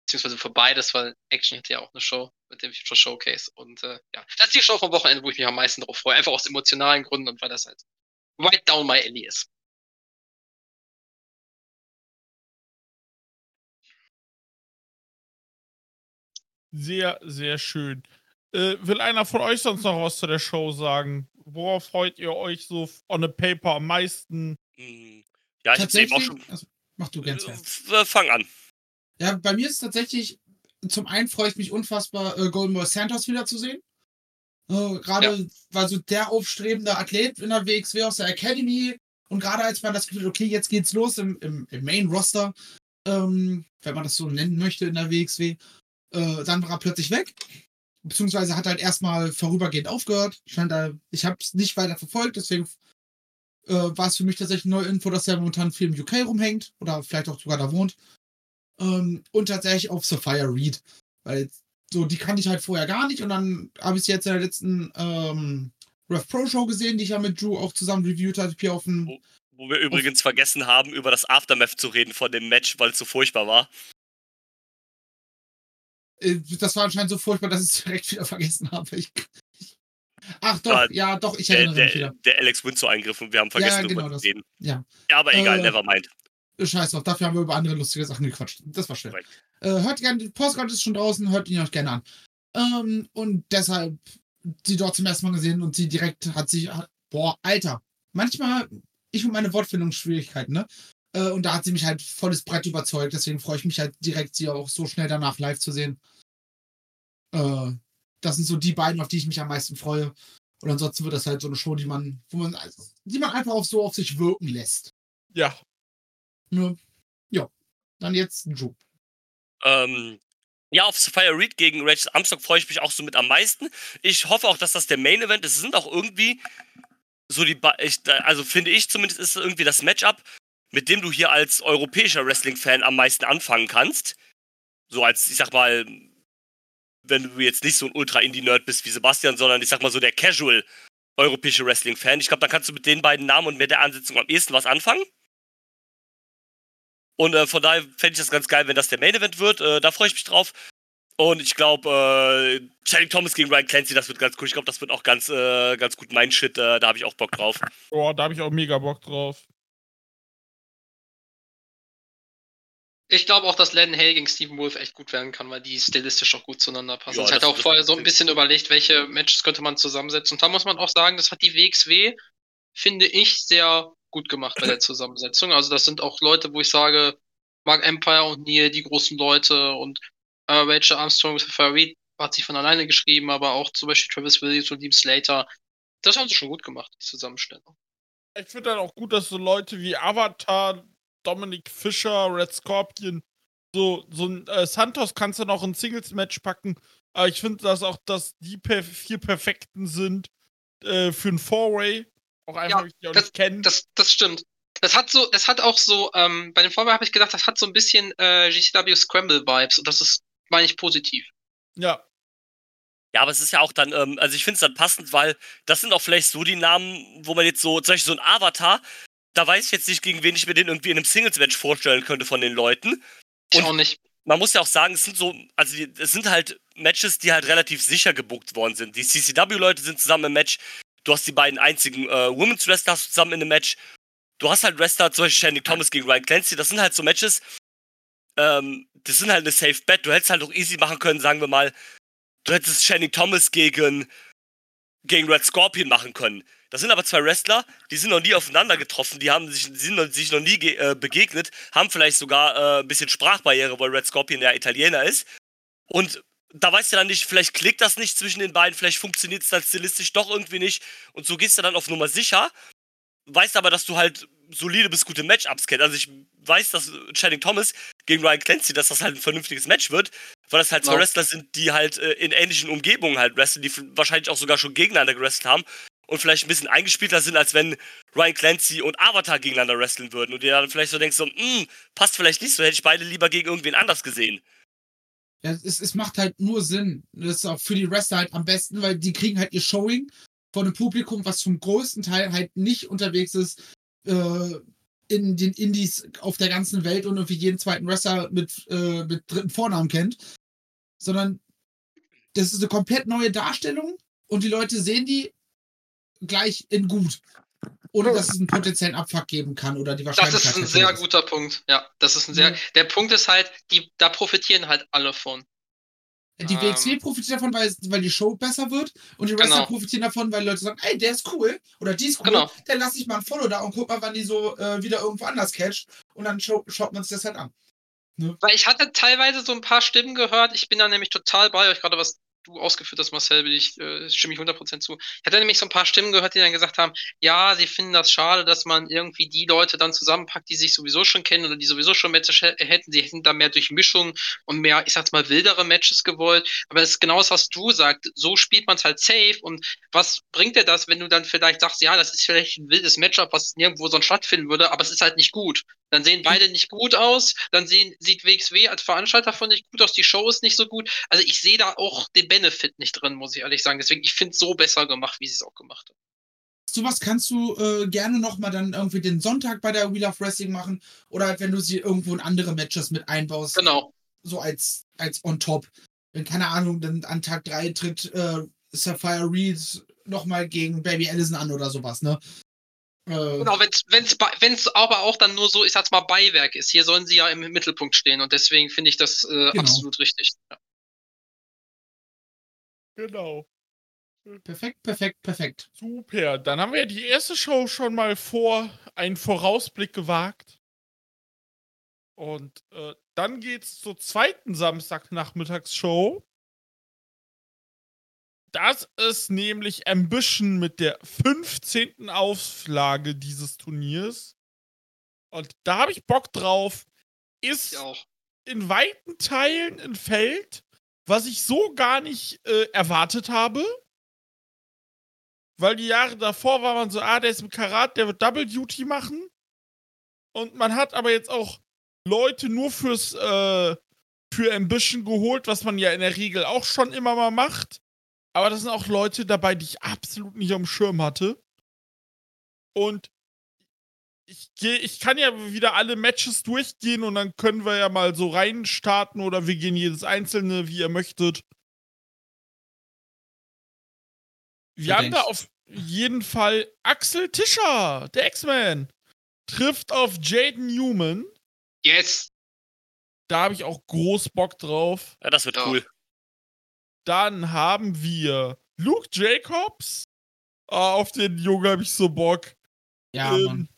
[SPEAKER 6] beziehungsweise für beides, weil Action hatte ja auch eine Show mit dem Future Showcase. Und äh, ja, das ist die Show vom Wochenende, wo ich mich am meisten drauf freue. Einfach aus emotionalen Gründen und weil das halt right down my alley ist.
[SPEAKER 3] Sehr, sehr schön. Äh, will einer von euch sonst noch was zu der Show sagen? Worauf freut ihr euch so on a paper am meisten?
[SPEAKER 4] Hm, Ja, ich hab's eben auch schon.
[SPEAKER 5] also, mach du ganz.
[SPEAKER 4] Äh, Fang an.
[SPEAKER 5] Ja, bei mir ist es tatsächlich, zum einen freue ich mich unfassbar, äh, Golden Boy Santos wiederzusehen. Äh, gerade war so der aufstrebende Athlet in der WXW aus der Academy. Und gerade als man das Gefühl hat, okay, jetzt geht's los im, im, im Main-Roster, ähm, wenn man das so nennen möchte in der WXW, äh, dann war er plötzlich weg. Beziehungsweise hat halt erstmal vorübergehend aufgehört. Scheint da, ich habe es nicht weiter verfolgt, deswegen äh, war es für mich tatsächlich eine neue Info, dass er momentan viel im UK rumhängt oder vielleicht auch sogar da wohnt. Ähm, und tatsächlich auf Sophia Reed. Weil so, die kannte ich halt vorher gar nicht und dann habe ich sie jetzt in der letzten ähm, Rev Pro Show gesehen, die ich ja mit Drew auch zusammen reviewt hatte, hier auf dem.
[SPEAKER 4] Wo wir übrigens vergessen haben, über das Aftermath zu reden von dem Match, weil es so furchtbar war.
[SPEAKER 5] Äh, das war anscheinend so furchtbar, dass ich es direkt wieder vergessen habe. Ich, ach doch,
[SPEAKER 4] Ja,
[SPEAKER 5] ja, doch, ich
[SPEAKER 4] Der,
[SPEAKER 5] erinnere mich
[SPEAKER 4] der,
[SPEAKER 5] wieder.
[SPEAKER 4] der Alex Windsor-Eingriff und wir haben vergessen,
[SPEAKER 5] Ja, genau
[SPEAKER 4] darüber
[SPEAKER 5] das.
[SPEAKER 4] zu reden.
[SPEAKER 5] Ja.
[SPEAKER 4] Ja, aber egal,
[SPEAKER 5] Äh,
[SPEAKER 4] never mind.
[SPEAKER 5] Scheiß drauf, dafür haben wir über andere lustige Sachen gequatscht. Das war schön. Äh, hört gerne, die Postcard ist schon draußen, hört ihn euch gerne an. Ähm, und deshalb sie dort zum ersten Mal gesehen und sie direkt hat sich, boah, Alter, manchmal, ich und meine Wortfindungsschwierigkeiten, ne? Äh, und da hat sie mich halt volles Brett überzeugt, deswegen freue ich mich halt direkt, sie auch so schnell danach live zu sehen. Äh, das sind so die beiden, auf die ich mich am meisten freue. Und ansonsten wird das halt so eine Show, die man, wo man, die man einfach auf so auf sich wirken lässt.
[SPEAKER 3] Ja.
[SPEAKER 5] Ne? Ja. Dann jetzt Drew.
[SPEAKER 4] Ähm, ja, auf Sophia Reed gegen Rachel Armstrong freue ich mich auch so mit am meisten. Ich hoffe auch, dass das der Main Event ist. Es sind auch irgendwie so die, ba ich, also finde ich zumindest, ist irgendwie das Matchup, mit dem du hier als europäischer Wrestling-Fan am meisten anfangen kannst. So als, ich sag mal, wenn du jetzt nicht so ein Ultra-Indie-Nerd bist wie Sebastian, sondern ich sag mal so der Casual europäische Wrestling-Fan. Ich glaube, dann kannst du mit den beiden Namen und mit der Ansetzung am ehesten was anfangen. Und äh, von daher fände ich das ganz geil, wenn das der Main-Event wird. Äh, da freue ich mich drauf. Und ich glaube, äh, Channing Thomas gegen Ryan Clancy, das wird ganz cool. Ich glaube, das wird auch ganz, äh, ganz gut mein Shit. Äh, da habe ich auch Bock drauf. [LAUGHS]
[SPEAKER 3] Boah, da habe ich auch mega Bock drauf.
[SPEAKER 6] Ich glaube auch, dass Len Hale gegen Stephen Wolf echt gut werden kann, weil die stilistisch auch gut zueinander passen.
[SPEAKER 4] Ja,
[SPEAKER 6] ich
[SPEAKER 4] das-
[SPEAKER 6] hatte auch vorher so ein bisschen überlegt, welche Matches könnte man zusammensetzen. Und da muss man auch sagen, das hat die WXW, finde ich, sehr gut gemacht bei der Zusammensetzung. Also das sind auch Leute, wo ich sage, Mark Empire und Neil, die großen Leute und äh, Rachel Armstrong, Reed hat sich von alleine geschrieben, aber auch zum Beispiel Travis Williams und Liam Slater. Das haben sie schon gut gemacht, die Zusammenstellung.
[SPEAKER 3] Ich finde dann auch gut, dass so Leute wie Avatar, Dominic Fischer, Red Scorpion, so, so ein äh, Santos kannst du noch ein Singles-Match packen. Aber ich finde, dass auch, dass die per vier Perfekten sind äh, für ein Four-Way. Auch einfach,
[SPEAKER 6] Ja,
[SPEAKER 3] weil ich die auch nicht kennen.
[SPEAKER 6] Das, das stimmt. Das hat so, das hat auch so, ähm, bei dem Vorwahl habe ich gedacht, das hat so ein bisschen äh, GCW Scramble Vibes und das ist, meine ich, positiv.
[SPEAKER 3] Ja,
[SPEAKER 4] Ja, aber es ist ja auch dann, ähm, also ich finde es dann passend, weil das sind auch vielleicht so die Namen, wo man jetzt so, zum Beispiel so ein Avatar, da weiß ich jetzt nicht, gegen wen ich mir den irgendwie in einem Singles-Match vorstellen könnte von den Leuten.
[SPEAKER 6] Ich
[SPEAKER 4] Und-
[SPEAKER 6] auch nicht.
[SPEAKER 4] Man muss ja auch sagen, es sind so, also die, es sind halt Matches, die halt relativ sicher gebuckt worden sind. Die CCW-Leute sind zusammen im Match. Du hast die beiden einzigen äh, Women's Wrestler hast du zusammen in einem Match. Du hast halt Wrestler, zum Beispiel Shandy Thomas gegen Ryan Clancy. Das sind halt so Matches, ähm, das sind halt eine Safe Bet. Du hättest halt auch easy machen können, sagen wir mal, du hättest Shandy Thomas gegen, gegen Red Scorpion machen können. Das sind aber zwei Wrestler, die sind noch nie aufeinander getroffen, die haben sich, sind noch, sich noch nie äh, begegnet, haben vielleicht sogar äh, ein bisschen Sprachbarriere, weil Red Scorpion ja Italiener ist. Und da weißt du dann nicht, vielleicht klickt das nicht zwischen den beiden, vielleicht funktioniert es dann stilistisch doch irgendwie nicht. Und so gehst du dann auf Nummer sicher, weißt aber, dass du halt solide bis gute Matchups kennst. Also ich weiß, dass Channing Thomas gegen Ryan Clancy, dass das halt ein vernünftiges Match wird, weil das halt zwei
[SPEAKER 6] Genau.
[SPEAKER 4] Wrestler sind, die halt äh, in ähnlichen Umgebungen halt wresteln, die wahrscheinlich auch sogar schon gegeneinander gewrestelt haben und vielleicht ein bisschen eingespielter sind, als wenn Ryan Clancy und Avatar gegeneinander wresteln würden und dir dann vielleicht so denkst, so, "Hm, passt vielleicht nicht so, hätte ich beide lieber gegen irgendwen anders gesehen.
[SPEAKER 5] Ja, es, es macht halt nur Sinn. Das ist auch für die Wrestler halt am besten, weil die kriegen halt ihr Showing von einem Publikum, was zum größten Teil halt nicht unterwegs ist äh, in den Indies auf der ganzen Welt und irgendwie jeden zweiten Wrestler mit, äh, mit dritten Vornamen kennt, sondern das ist eine komplett neue Darstellung und die Leute sehen die gleich in gut. Ohne dass es einen potenziellen Abfuck geben kann oder die
[SPEAKER 6] Das
[SPEAKER 5] Wahrscheinlichkeit.
[SPEAKER 6] ist ein sehr guter Punkt. Ja, das ist ein sehr.
[SPEAKER 5] Mhm.
[SPEAKER 6] Der Punkt ist halt, die, da profitieren halt alle von.
[SPEAKER 5] Die
[SPEAKER 6] Ähm.
[SPEAKER 5] WXW profitiert davon, weil, weil die Show besser wird und die Wrestler
[SPEAKER 6] Genau.
[SPEAKER 5] profitieren davon, weil Leute sagen, ey, der ist cool oder die ist cool,
[SPEAKER 6] Genau.
[SPEAKER 5] dann lass ich mal ein Follow da und guck mal, wann die so äh, wieder irgendwo anders catcht und dann schaut, schaut man sich das halt an.
[SPEAKER 6] Weil ich hatte teilweise so ein paar Stimmen gehört. Ich bin da nämlich total bei euch, gerade was du ausgeführt hast, Marcel, bin ich, äh, stimme ich 100% zu. Ich hatte nämlich so ein paar Stimmen gehört, die dann gesagt haben, ja, sie finden das schade, dass man irgendwie die Leute dann zusammenpackt, die sich sowieso schon kennen oder die sowieso schon Matches hä- hätten. Sie hätten da mehr Durchmischung und mehr, ich sag's mal, wildere Matches gewollt. Aber es ist genau das, was du sagst. So spielt man es halt safe. Und was bringt dir das, wenn du dann vielleicht sagst, ja, das ist vielleicht ein wildes Matchup, was nirgendwo sonst stattfinden würde, aber es ist halt nicht gut. Dann sehen beide nicht gut aus, dann sehen, sieht WXW als Veranstalter von nicht gut aus, die Show ist nicht so gut. Also ich sehe da auch den Benefit nicht drin, muss ich ehrlich sagen. Deswegen, ich finde es so besser gemacht, wie sie es auch gemacht haben.
[SPEAKER 5] Sowas kannst du äh, gerne nochmal dann irgendwie den Sonntag bei der Wheel of Wrestling machen oder halt, wenn du sie irgendwo in andere Matches mit einbaust.
[SPEAKER 6] Genau.
[SPEAKER 5] So als, als on top. Wenn, keine Ahnung, dann an Tag 3 tritt äh, Sapphire Reed nochmal gegen Baby Allison an oder sowas, ne? Äh,
[SPEAKER 6] Genau, bei- wenn's aber auch dann nur so, ich sag's mal, Beiwerk ist. Hier sollen sie ja im Mittelpunkt stehen und deswegen finde ich das äh,
[SPEAKER 5] Genau.
[SPEAKER 6] absolut richtig. Ja.
[SPEAKER 3] Genau.
[SPEAKER 5] perfekt, perfekt, perfekt.
[SPEAKER 3] Super. Dann haben wir ja die erste Show schon mal vor einen Vorausblick gewagt. Und äh, dann geht's zur zweiten Samstagnachmittagsshow. Das ist nämlich Ambition mit der 15. Auflage dieses Turniers. Und da habe ich Bock drauf. Ist in weiten Teilen ein Feld, was ich so gar nicht äh, erwartet habe. Weil die Jahre davor war man so, ah, der ist im Karat, der wird Double Duty machen. Und man hat aber jetzt auch Leute nur fürs äh, für Ambition geholt, was man ja in der Regel auch schon immer mal macht. Aber das sind auch Leute dabei, die ich absolut nicht am Schirm hatte. Und ich, geh, ich kann ja wieder alle Matches durchgehen und dann können wir ja mal so reinstarten oder wir gehen jedes einzelne, wie ihr möchtet. Wir haben da auf jeden Fall Axel Tischer, der X-Man, trifft auf Jaden Newman.
[SPEAKER 6] Yes.
[SPEAKER 3] Da habe ich auch groß Bock drauf.
[SPEAKER 4] Ja, das wird
[SPEAKER 6] Ja.
[SPEAKER 4] cool.
[SPEAKER 3] Dann haben wir Luke Jacobs. Ah, auf den Jungen habe ich so Bock.
[SPEAKER 5] Ja,
[SPEAKER 3] Ähm,
[SPEAKER 5] Mann.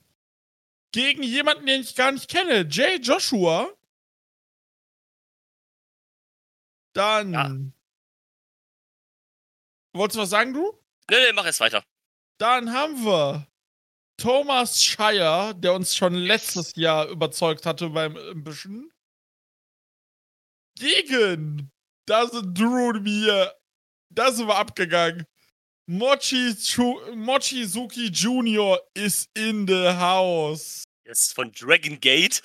[SPEAKER 3] Gegen jemanden, den ich gar nicht kenne. Jay Joshua. Dann.
[SPEAKER 4] Ja.
[SPEAKER 3] Wolltest du was sagen, du?
[SPEAKER 4] Nee, nee, mach jetzt weiter.
[SPEAKER 3] Dann haben wir Thomas Shire, der uns schon letztes Jahr überzeugt hatte beim Ambition. Gegen. Da sind Drew und mir. Da sind wir abgegangen. Mochi Chu Mochizuki Jr. is in the house.
[SPEAKER 4] Ist von Dragon Gate.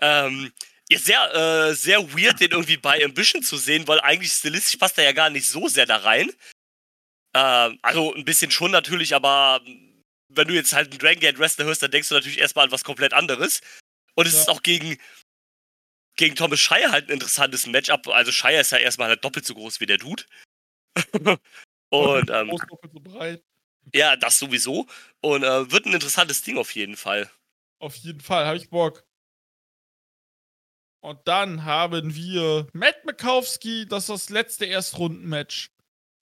[SPEAKER 4] Ähm, ja, sehr, äh, sehr weird, den irgendwie bei Ambition zu sehen, weil eigentlich stilistisch passt er ja gar nicht so sehr da rein. Ähm, also ein bisschen schon natürlich, aber wenn du jetzt halt einen Dragon Gate Wrestler hörst, dann denkst du natürlich erstmal an was komplett anderes. Und es
[SPEAKER 3] Ja.
[SPEAKER 4] ist auch gegen, gegen Thomas Shire halt ein interessantes Matchup. Also Shire ist ja erstmal halt doppelt so groß wie der Dude. [LAUGHS] Und ähm,
[SPEAKER 3] Groß, doppelt so breit.
[SPEAKER 4] ja, das sowieso. Und äh, wird ein interessantes Ding auf jeden Fall.
[SPEAKER 3] Auf jeden Fall, habe ich Bock. Und dann haben wir Matt Mikowski, das ist das letzte Erstrundenmatch.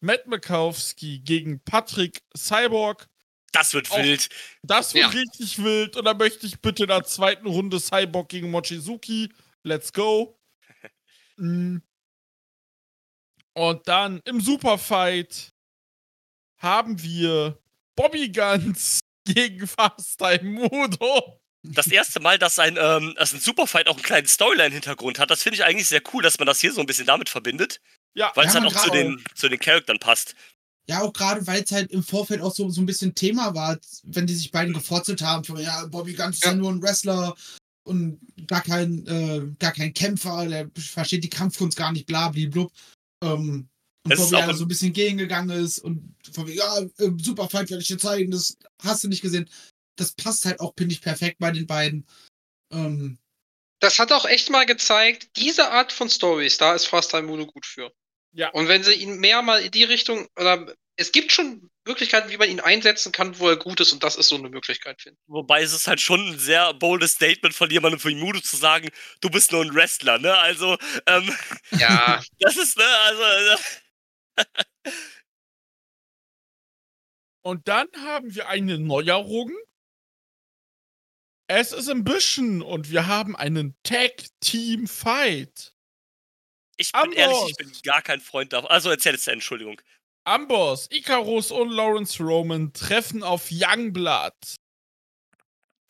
[SPEAKER 3] Matt Mikowski gegen Patrick Cyborg.
[SPEAKER 4] Das wird
[SPEAKER 3] Auch-
[SPEAKER 4] wild.
[SPEAKER 3] Das wird
[SPEAKER 6] Ja.
[SPEAKER 3] richtig wild. Und dann möchte ich bitte in der zweiten Runde Cyborg gegen Mochizuki. Let's go. Mm. Und dann im Superfight haben wir Bobby Guns [LAUGHS] gegen Fast Time Mudo.
[SPEAKER 4] das erste Mal, dass ein, ähm, dass ein Superfight auch einen kleinen Storyline-Hintergrund hat. Das finde ich eigentlich sehr cool, dass man das hier so ein bisschen damit verbindet,
[SPEAKER 3] Ja,
[SPEAKER 4] weil
[SPEAKER 5] Ja,
[SPEAKER 4] es halt
[SPEAKER 5] man
[SPEAKER 4] auch zu den, zu den Charaktern passt.
[SPEAKER 5] Ja, auch gerade, weil es halt im Vorfeld auch so, so ein bisschen Thema war, wenn die sich beiden geforzelt haben, von, ja, Bobby Guns ist ja
[SPEAKER 6] Ja.
[SPEAKER 5] nur ein Wrestler und gar kein, äh, gar kein Kämpfer, der versteht die Kampfkunst gar nicht, bla, blub. Ähm, und
[SPEAKER 4] auch
[SPEAKER 5] ja so ein bisschen gegengegangen ist und von wegen, ja, im Superfight werde ich dir zeigen, das hast du nicht gesehen. Das passt halt auch, finde ich, perfekt bei den beiden. Ähm,
[SPEAKER 6] Das hat auch echt mal gezeigt, diese Art von Stories, da ist Fast Time Muno gut für.
[SPEAKER 3] Ja.
[SPEAKER 6] Und wenn sie ihn mehr mal in die Richtung, oder es gibt schon Möglichkeiten, wie man ihn einsetzen kann, wo er gut ist, und das ist so eine Möglichkeit, finde ich.
[SPEAKER 4] Wobei es ist halt schon ein sehr boldes Statement von jemandem für Mudo zu sagen, du bist nur ein Wrestler, ne? Also, ähm,
[SPEAKER 6] Ja, [LAUGHS]
[SPEAKER 4] das ist, ne, also, äh,
[SPEAKER 3] Und dann haben wir eine Neuerung. Es ist Ambition und wir haben einen Tag-Team-Fight.
[SPEAKER 4] ich bin
[SPEAKER 3] Amboss.
[SPEAKER 4] ehrlich, ich bin gar kein Freund davon. Also, erzähl jetzt, Entschuldigung.
[SPEAKER 3] Amboss, Icarus und Lawrence Roman treffen auf Youngblood.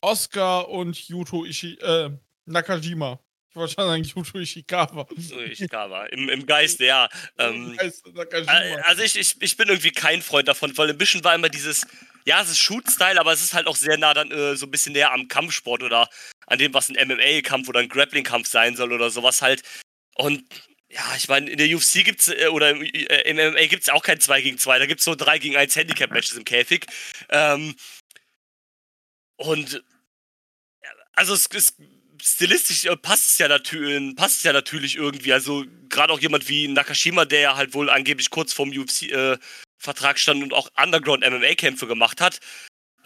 [SPEAKER 3] Oscar und Yuto Ishi äh, Nakajima. Ich wollte schon sagen Yuto Ishikawa.
[SPEAKER 4] So, Ishikawa. Im, Im Geiste, ja. Ähm,
[SPEAKER 3] Heißt Nakajima.
[SPEAKER 4] Äh, Also ich, ich, ich bin irgendwie kein Freund davon, weil Ambition war immer dieses, ja, es ist Shoot-Style, aber es ist halt auch sehr nah dann äh, so ein bisschen näher am Kampfsport oder an dem, was ein MMA-Kampf oder ein Grappling-Kampf sein soll oder sowas halt. Und ja, ich meine, in der UFC gibt's, äh, oder im, äh, im MMA gibt's auch kein 2 gegen 2, da gibt's so 3 gegen 1 Handicap-Matches im Käfig. Ähm, und ja, also es, es stilistisch äh, passt es ja natürlich, passt es ja natürlich irgendwie. Also gerade auch jemand wie Nakashima, der ja halt wohl angeblich kurz vorm UFC äh, stand und auch Underground MMA Kämpfe gemacht hat.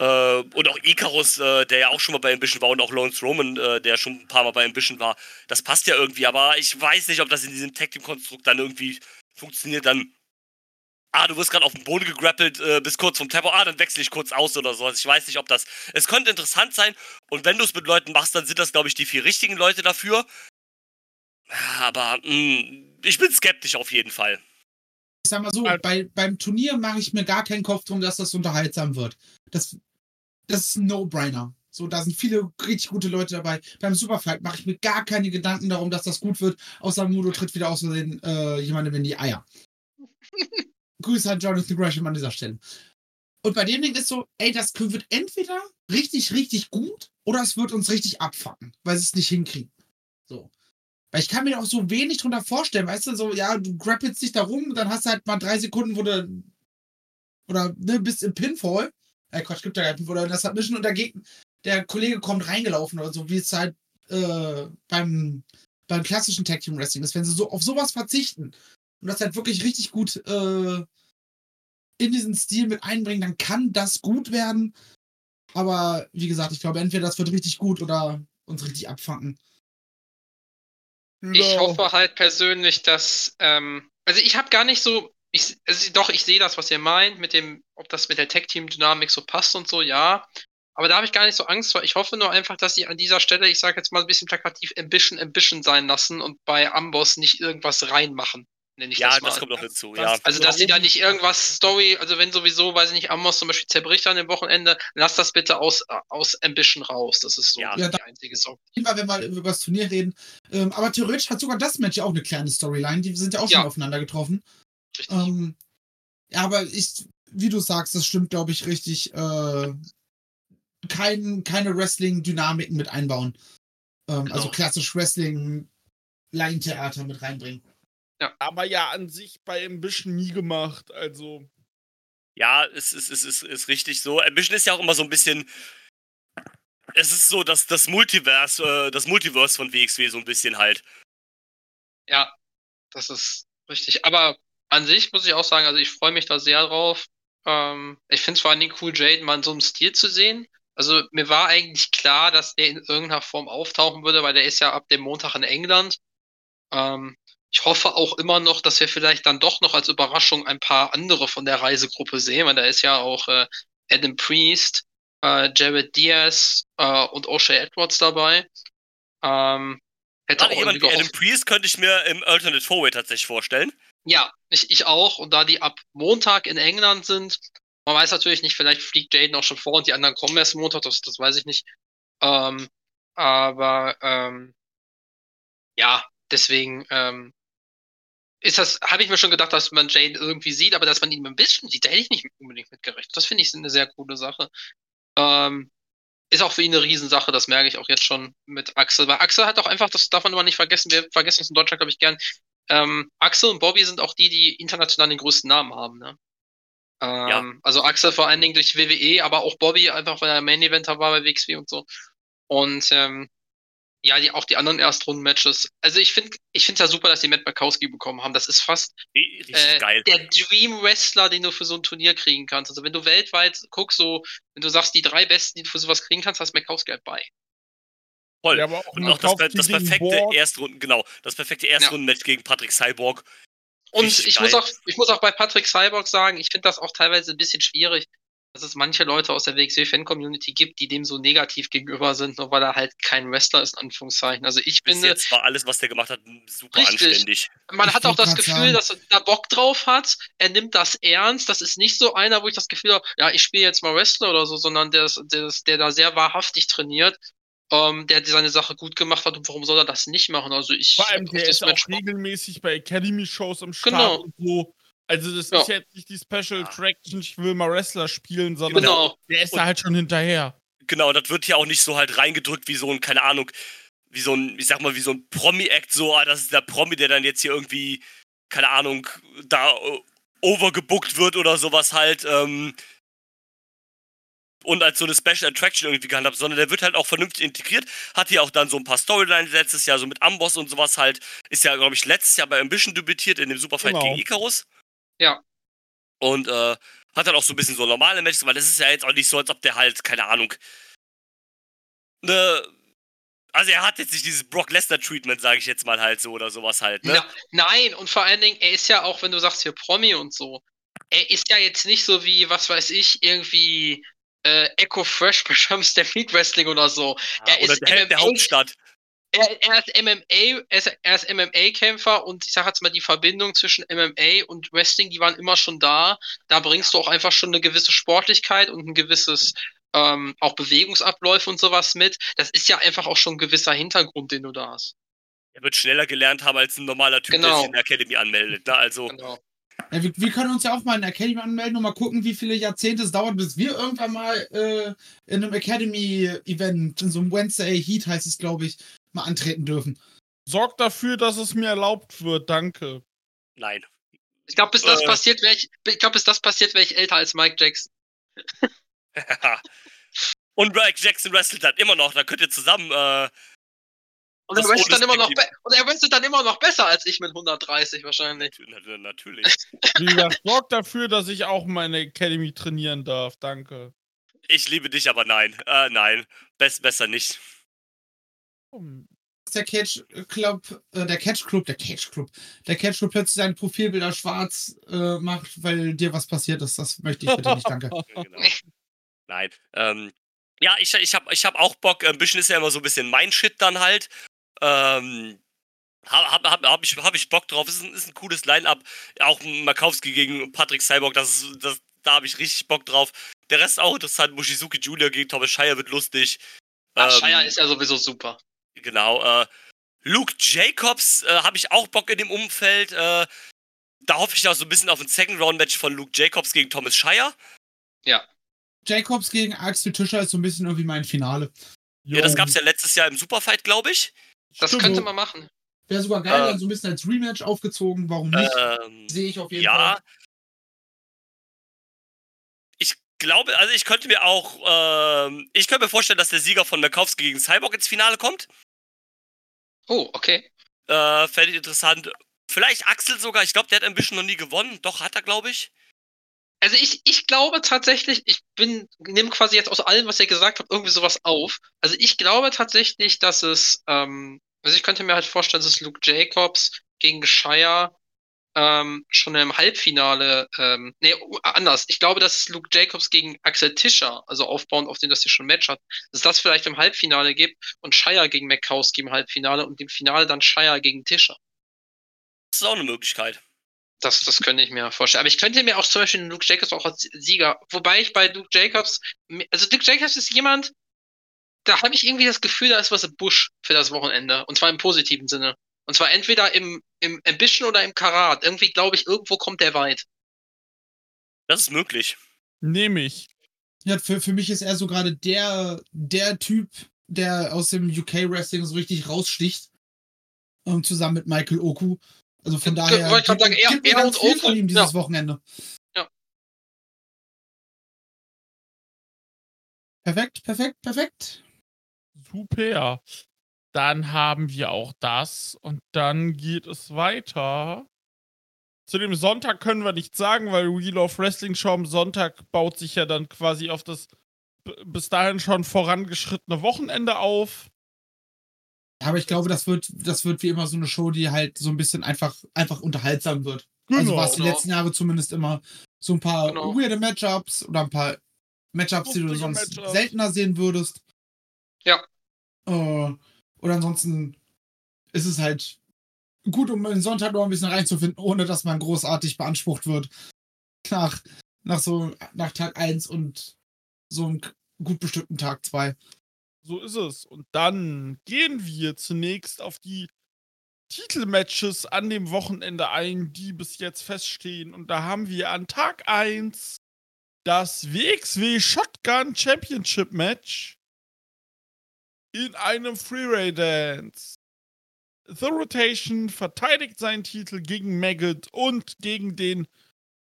[SPEAKER 4] Äh, und auch Icarus, äh, der ja auch schon mal bei Ambition war und auch Lawrence Roman, äh, der schon ein paar Mal bei Ambition war. Das passt ja irgendwie, aber ich weiß nicht, ob das in diesem Tag Team Konstrukt dann irgendwie funktioniert. Dann, ah, du wirst gerade auf den Boden gegrappelt, äh, bis kurz vom Tempo, ah, dann wechsle ich kurz aus oder so. Also ich weiß nicht, ob das. Es könnte interessant sein und wenn du es mit Leuten machst, dann sind das, glaube ich, die vier richtigen Leute dafür. Aber mh, mm, ich bin skeptisch auf jeden Fall.
[SPEAKER 5] Ich sag mal so, bei, beim Turnier mache ich mir gar keinen Kopf drum, dass das unterhaltsam wird. Das, das ist ein No-Brainer. So, da sind viele richtig gute Leute dabei. Beim Superfight mache ich mir gar keine Gedanken darum, dass das gut wird, außer Mudo tritt wieder aus Versehen äh, jemandem in die Eier. [LAUGHS] Grüße an Jonathan Gresham an dieser Stelle. Und bei dem Ding ist so, ey, das wird entweder richtig, richtig gut oder es wird uns richtig abfacken, weil sie es nicht hinkriegen. So. Weil ich kann mir auch so wenig drunter vorstellen, weißt du, so, ja, du grappelst dich da rum, dann hast du halt mal drei Sekunden, wo du oder ne, bist im Pinfall äh, Quatsch, gibt ja gar nicht, oder das Submission und der Gegner, der Kollege kommt reingelaufen oder so, wie es halt äh, beim, beim klassischen Tag Team Wrestling ist, wenn sie so auf sowas verzichten und das halt wirklich richtig gut äh, in diesen Stil mit einbringen, dann kann das gut werden. Aber wie gesagt, ich glaube, entweder das wird richtig gut oder uns richtig abfangen.
[SPEAKER 6] Ich hoffe halt persönlich, dass, ähm, also ich habe gar nicht so ich, also doch, ich sehe das, was ihr meint, mit dem, ob das mit der Tech-Team-Dynamik so passt und so, ja. Aber da habe ich gar nicht so Angst vor. Ich hoffe nur einfach, dass sie an dieser Stelle, ich sage jetzt mal ein bisschen plakativ, Ambition, Ambition sein lassen und bei Amboss nicht irgendwas reinmachen.
[SPEAKER 4] Nenne ich ja, das, mal. das kommt noch hinzu, ja.
[SPEAKER 6] Also, dass sie da nicht irgendwas Story, also wenn sowieso, weiß ich nicht, Amboss zum Beispiel zerbricht an dem Wochenende, lass das bitte aus, aus Ambition raus. Das ist so
[SPEAKER 5] ja. die ja, einzige Sorge. Wenn wir mal über das Turnier reden. Ähm, aber theoretisch hat sogar das Match ja auch eine kleine Storyline. Die sind ja auch schon aufeinander getroffen. Ähm, ja, aber ich, wie du sagst, das stimmt, glaube ich, richtig. Äh, kein, keine Wrestling-Dynamiken mit einbauen. Ähm, also genau. Also klassisch Wrestling, Laientheater mit reinbringen.
[SPEAKER 3] Ja. Aber ja, an sich bei Ambition nie gemacht, also.
[SPEAKER 4] Ja, es ist, es ist, ist richtig so. Ambition ist ja auch immer so ein bisschen. Es ist so, dass das Multiverse, äh, das Multiverse von WXW so ein bisschen halt.
[SPEAKER 6] Ja, das ist richtig. Aber an sich muss ich auch sagen, also ich freue mich da sehr drauf. Ähm, ich finde es vor allen Dingen cool, Jaden mal in so einem Stil zu sehen. Also mir war eigentlich klar, dass der in irgendeiner Form auftauchen würde, weil der ist ja ab dem Montag in England. Ähm, ich hoffe auch immer noch, dass wir vielleicht dann doch noch als Überraschung ein paar andere von der Reisegruppe sehen, weil da ist ja auch äh, Adam Priest, äh, Jared Diaz äh, und O'Shea Edwards dabei. Ähm,
[SPEAKER 4] hätte Gerade auch jemand wie Adam Priest könnte ich mir im Alternate Forward tatsächlich vorstellen.
[SPEAKER 6] Ja, ich, ich auch. Und da die ab Montag in England sind, man weiß natürlich nicht, vielleicht fliegt Jaden auch schon vor und die anderen kommen erst Montag, das, das weiß ich nicht. Ähm, aber ähm, ja, deswegen ähm, ist das, habe ich mir schon gedacht, dass man Jaden irgendwie sieht, aber dass man ihn ein bisschen sieht, da hätte ich nicht unbedingt mitgerechnet. Das finde ich eine sehr coole Sache. Ähm, ist auch für ihn eine Riesensache, das merke ich auch jetzt schon mit Axel. Weil Axel hat auch einfach, das darf man immer nicht vergessen, wir vergessen es in Deutschland, glaube ich, gern, ähm, Axel und Bobby sind auch die, die international den größten Namen haben, ne? Ähm, ja. Also Axel vor allen Dingen durch WWE, aber auch Bobby einfach, weil er Main Eventer war bei WXW und so. Und ähm, ja, die, auch die anderen Erstrunden-Matches. Also ich finde ich finde ja super, dass die Matt Makowski bekommen haben. Das ist fast
[SPEAKER 4] äh,
[SPEAKER 6] der Dream Wrestler, den du für so ein Turnier kriegen kannst. Also wenn du weltweit guckst, so, wenn du sagst, die drei besten, die du für sowas kriegen kannst, hast Makowski halt bei.
[SPEAKER 4] Voll. Ja, auch und auch das, das perfekte Erstrunden, genau, das perfekte Erstrunden-Match ja. gegen Patrick Cyborg.
[SPEAKER 6] Und ich muss, auch, ich muss auch bei Patrick Cyborg sagen, ich finde das auch teilweise ein bisschen schwierig, dass es manche Leute aus der WXW-Fan-Community gibt, die dem so negativ gegenüber sind, nur weil er halt kein Wrestler ist, in Anführungszeichen. Also ich Bis finde.
[SPEAKER 4] Jetzt war alles, was der gemacht hat, super richtig. anständig.
[SPEAKER 6] Man ich hat auch das Gefühl, sagen. dass er da Bock drauf hat. Er nimmt das ernst. Das ist nicht so einer, wo ich das Gefühl habe, ja, ich spiele jetzt mal Wrestler oder so, sondern der, ist, der, ist, der da sehr wahrhaftig trainiert ähm, der seine Sache gut gemacht hat und warum soll er das nicht machen? Also ich
[SPEAKER 3] Vor allem, der ist auch regelmäßig bei Academy-Shows im Start genau. und so. Also das ja. ist jetzt nicht die Special Attraction, ich will mal Wrestler spielen, sondern genau. der ist da halt schon hinterher.
[SPEAKER 4] Genau, das wird ja auch nicht so halt reingedrückt wie so ein, keine Ahnung, wie so ein, ich sag mal, wie so ein Promi-Act, so, ah, das ist der Promi, der dann jetzt hier irgendwie, keine Ahnung, da uh, overgebuckt wird oder sowas halt. Ähm, und als so eine Special Attraction irgendwie gehandhabt, sondern der wird halt auch vernünftig integriert. Hat hier auch dann so ein paar Storylines letztes Jahr, so mit Amboss und sowas halt. Ist ja, glaube ich, letztes Jahr bei Ambition debütiert in dem Superfight genau. gegen Icarus.
[SPEAKER 6] Ja.
[SPEAKER 4] Und äh, Hat dann auch so ein bisschen so normale Matches, weil das ist ja jetzt auch nicht so, als ob der halt, keine Ahnung, ne. Also er hat jetzt nicht dieses Brock Lesnar-Treatment, sage ich jetzt mal halt so oder sowas halt, ne?
[SPEAKER 6] Na, nein, und vor allen Dingen, er ist ja auch, wenn du sagst hier Promi und so, er ist ja jetzt nicht so wie, was weiß ich, irgendwie äh, Echo Fresh [LAUGHS] bei Shams der Feed Wrestling oder so.
[SPEAKER 4] Ja,
[SPEAKER 6] er
[SPEAKER 4] oder
[SPEAKER 6] ist
[SPEAKER 4] der Held der
[SPEAKER 6] MMA
[SPEAKER 4] Hauptstadt.
[SPEAKER 6] er, er ist MMA, er ist, er ist MMA-Kämpfer und ich sag jetzt mal, die Verbindung zwischen MMA und Wrestling, die waren immer schon da. Da bringst du auch einfach schon eine gewisse Sportlichkeit und ein gewisses ähm, auch Bewegungsabläufe und sowas mit. Das ist ja einfach auch schon ein gewisser Hintergrund, den du da hast.
[SPEAKER 4] Er wird schneller gelernt haben als ein normaler Typ, der
[SPEAKER 6] Genau.
[SPEAKER 4] sich in der Academy anmeldet. Ne? Also,
[SPEAKER 6] Genau.
[SPEAKER 5] Ja, wir, wir können uns ja auch mal in der Academy anmelden und mal gucken, wie viele Jahrzehnte es dauert, bis wir irgendwann mal äh, in einem Academy-Event, in so einem Wednesday Heat heißt es, glaube ich, mal antreten dürfen.
[SPEAKER 3] Sorgt dafür, dass es mir erlaubt wird, danke.
[SPEAKER 4] nein.
[SPEAKER 6] Ich glaube, bis das
[SPEAKER 4] Äh.
[SPEAKER 6] passiert, wäre ich, ich glaube, bis das passiert, wäre ich älter als Mike Jackson. [LAUGHS]
[SPEAKER 4] Und Mike Jackson wrestelt dann immer noch, da könnt ihr zusammen, äh,
[SPEAKER 6] Und er wrestelt dann immer noch, und er wrestelt dann immer noch besser als ich mit 130 wahrscheinlich.
[SPEAKER 4] nat- natürlich.
[SPEAKER 3] Wie gesagt, sorgt dafür, dass ich auch meine Academy trainieren darf, danke.
[SPEAKER 4] Ich liebe dich, aber nein. Äh, nein. Bess, besser nicht.
[SPEAKER 5] Dass der Catch Club, äh, der Catch Club, der Catch Club, der Catch Club plötzlich seine Profilbilder schwarz äh, macht, weil dir was passiert ist. Das möchte ich bitte nicht, danke. [LAUGHS]
[SPEAKER 4] Ja, genau. Nein. Ähm, ja, ich, ich habe ich hab auch Bock. Ambition ist ja immer so ein bisschen mein Shit dann halt. Ähm, hab, hab, hab, ich, hab ich Bock drauf. Ist ein, ist ein cooles Line-Up. Auch Markowski gegen Patrick Cyborg, das, ist- das, da habe ich richtig Bock drauf. Der Rest auch interessant. Mushizuki Junior gegen Thomas Shire wird lustig.
[SPEAKER 6] Ah,
[SPEAKER 4] Ähm,
[SPEAKER 6] Shire ist ja sowieso super.
[SPEAKER 4] Genau. Äh, Luke Jacobs äh, habe ich auch Bock in dem Umfeld. Äh, da hoffe ich auch so ein bisschen auf ein Second-Round-Match von Luke Jacobs gegen Thomas Shire.
[SPEAKER 5] Jacobs gegen Axel Tischer ist so ein bisschen irgendwie mein Finale.
[SPEAKER 4] Ja, das gab's ja letztes Jahr im Superfight, glaube ich.
[SPEAKER 6] Das
[SPEAKER 3] Stimmt.
[SPEAKER 6] könnte man machen.
[SPEAKER 5] Wäre sogar geil,
[SPEAKER 4] Äh.
[SPEAKER 5] dann so ein bisschen als Rematch aufgezogen. Warum nicht?
[SPEAKER 4] Ähm,
[SPEAKER 5] Sehe ich auf jeden
[SPEAKER 4] ja.
[SPEAKER 5] Fall.
[SPEAKER 4] Ich glaube, also ich könnte mir auch, ähm, ich könnte mir vorstellen, dass der Sieger von Markowski gegen Cyborg ins Finale kommt.
[SPEAKER 6] Oh, okay.
[SPEAKER 4] Äh, Fände ich interessant. Vielleicht Axel sogar. Ich glaube, der hat ein bisschen noch nie gewonnen. Doch, hat er, glaube ich.
[SPEAKER 6] Also ich, ich glaube tatsächlich, ich bin, nehme quasi jetzt aus allem, was ihr gesagt habt, irgendwie sowas auf. Also ich glaube tatsächlich, dass es, ähm, also ich könnte mir halt vorstellen, dass es Luke Jacobs gegen Shire ähm, schon im Halbfinale, ähm, nee, anders. Ich glaube, dass es Luke Jacobs gegen Axel Tischer, also aufbauend auf den, dass sie schon ein Match hat, dass das vielleicht im Halbfinale gibt und Shire gegen Makowski im Halbfinale und im Finale dann Shire gegen Tischer.
[SPEAKER 4] Das ist auch eine Möglichkeit.
[SPEAKER 6] Das, das könnte ich mir vorstellen. Aber ich könnte mir auch zum Beispiel Luke Jacobs auch als Sieger, wobei ich bei Luke Jacobs, also Luke Jacobs ist jemand, da habe ich irgendwie das Gefühl, da ist was im Busch für das Wochenende. Und zwar im positiven Sinne. Und zwar entweder im, im Ambition oder im Karat. Irgendwie glaube ich, irgendwo kommt der weit.
[SPEAKER 4] Das ist möglich.
[SPEAKER 3] Nehme ich.
[SPEAKER 5] Ja, für, für mich ist er so gerade der, der Typ, der aus dem UK-Wrestling so richtig raussticht. Ähm, zusammen mit Michael Oku. Also von daher
[SPEAKER 6] wollte ich
[SPEAKER 5] gibt,
[SPEAKER 6] sagen, er- er
[SPEAKER 5] ganz
[SPEAKER 6] und
[SPEAKER 5] viel
[SPEAKER 6] Oku,
[SPEAKER 5] von ihm dieses
[SPEAKER 6] ja.
[SPEAKER 5] Wochenende.
[SPEAKER 6] Ja.
[SPEAKER 5] Perfekt, perfekt, perfekt.
[SPEAKER 3] Super. Dann haben wir auch das und dann geht es weiter. Zu dem Sonntag können wir nichts sagen, weil Wheel of Wrestling Show am Sonntag baut sich ja dann quasi auf das bis dahin schon vorangeschrittene Wochenende auf.
[SPEAKER 5] Aber ich glaube, das wird, das wird wie immer so eine Show, die halt so ein bisschen einfach, einfach unterhaltsam wird. also
[SPEAKER 3] Genau.
[SPEAKER 5] war es die
[SPEAKER 6] genau.
[SPEAKER 5] letzten Jahre zumindest immer so ein paar
[SPEAKER 6] Genau.
[SPEAKER 5] weirde Matchups oder ein paar Matchups, die du sonst seltener sehen würdest.
[SPEAKER 6] Ja.
[SPEAKER 5] Äh, oder ansonsten ist es halt gut, um den Sonntag noch ein bisschen reinzufinden, ohne dass man großartig beansprucht wird. Nach, nach so, nach Tag 1 und so einem gut bestimmten Tag 2.
[SPEAKER 3] So ist es. Und dann gehen wir zunächst auf die Titelmatches an dem Wochenende ein, die bis jetzt feststehen. Und da haben wir an Tag 1 das WXW Shotgun Championship Match in einem Freeway Dance. The Rotation verteidigt seinen Titel gegen Maggot und gegen den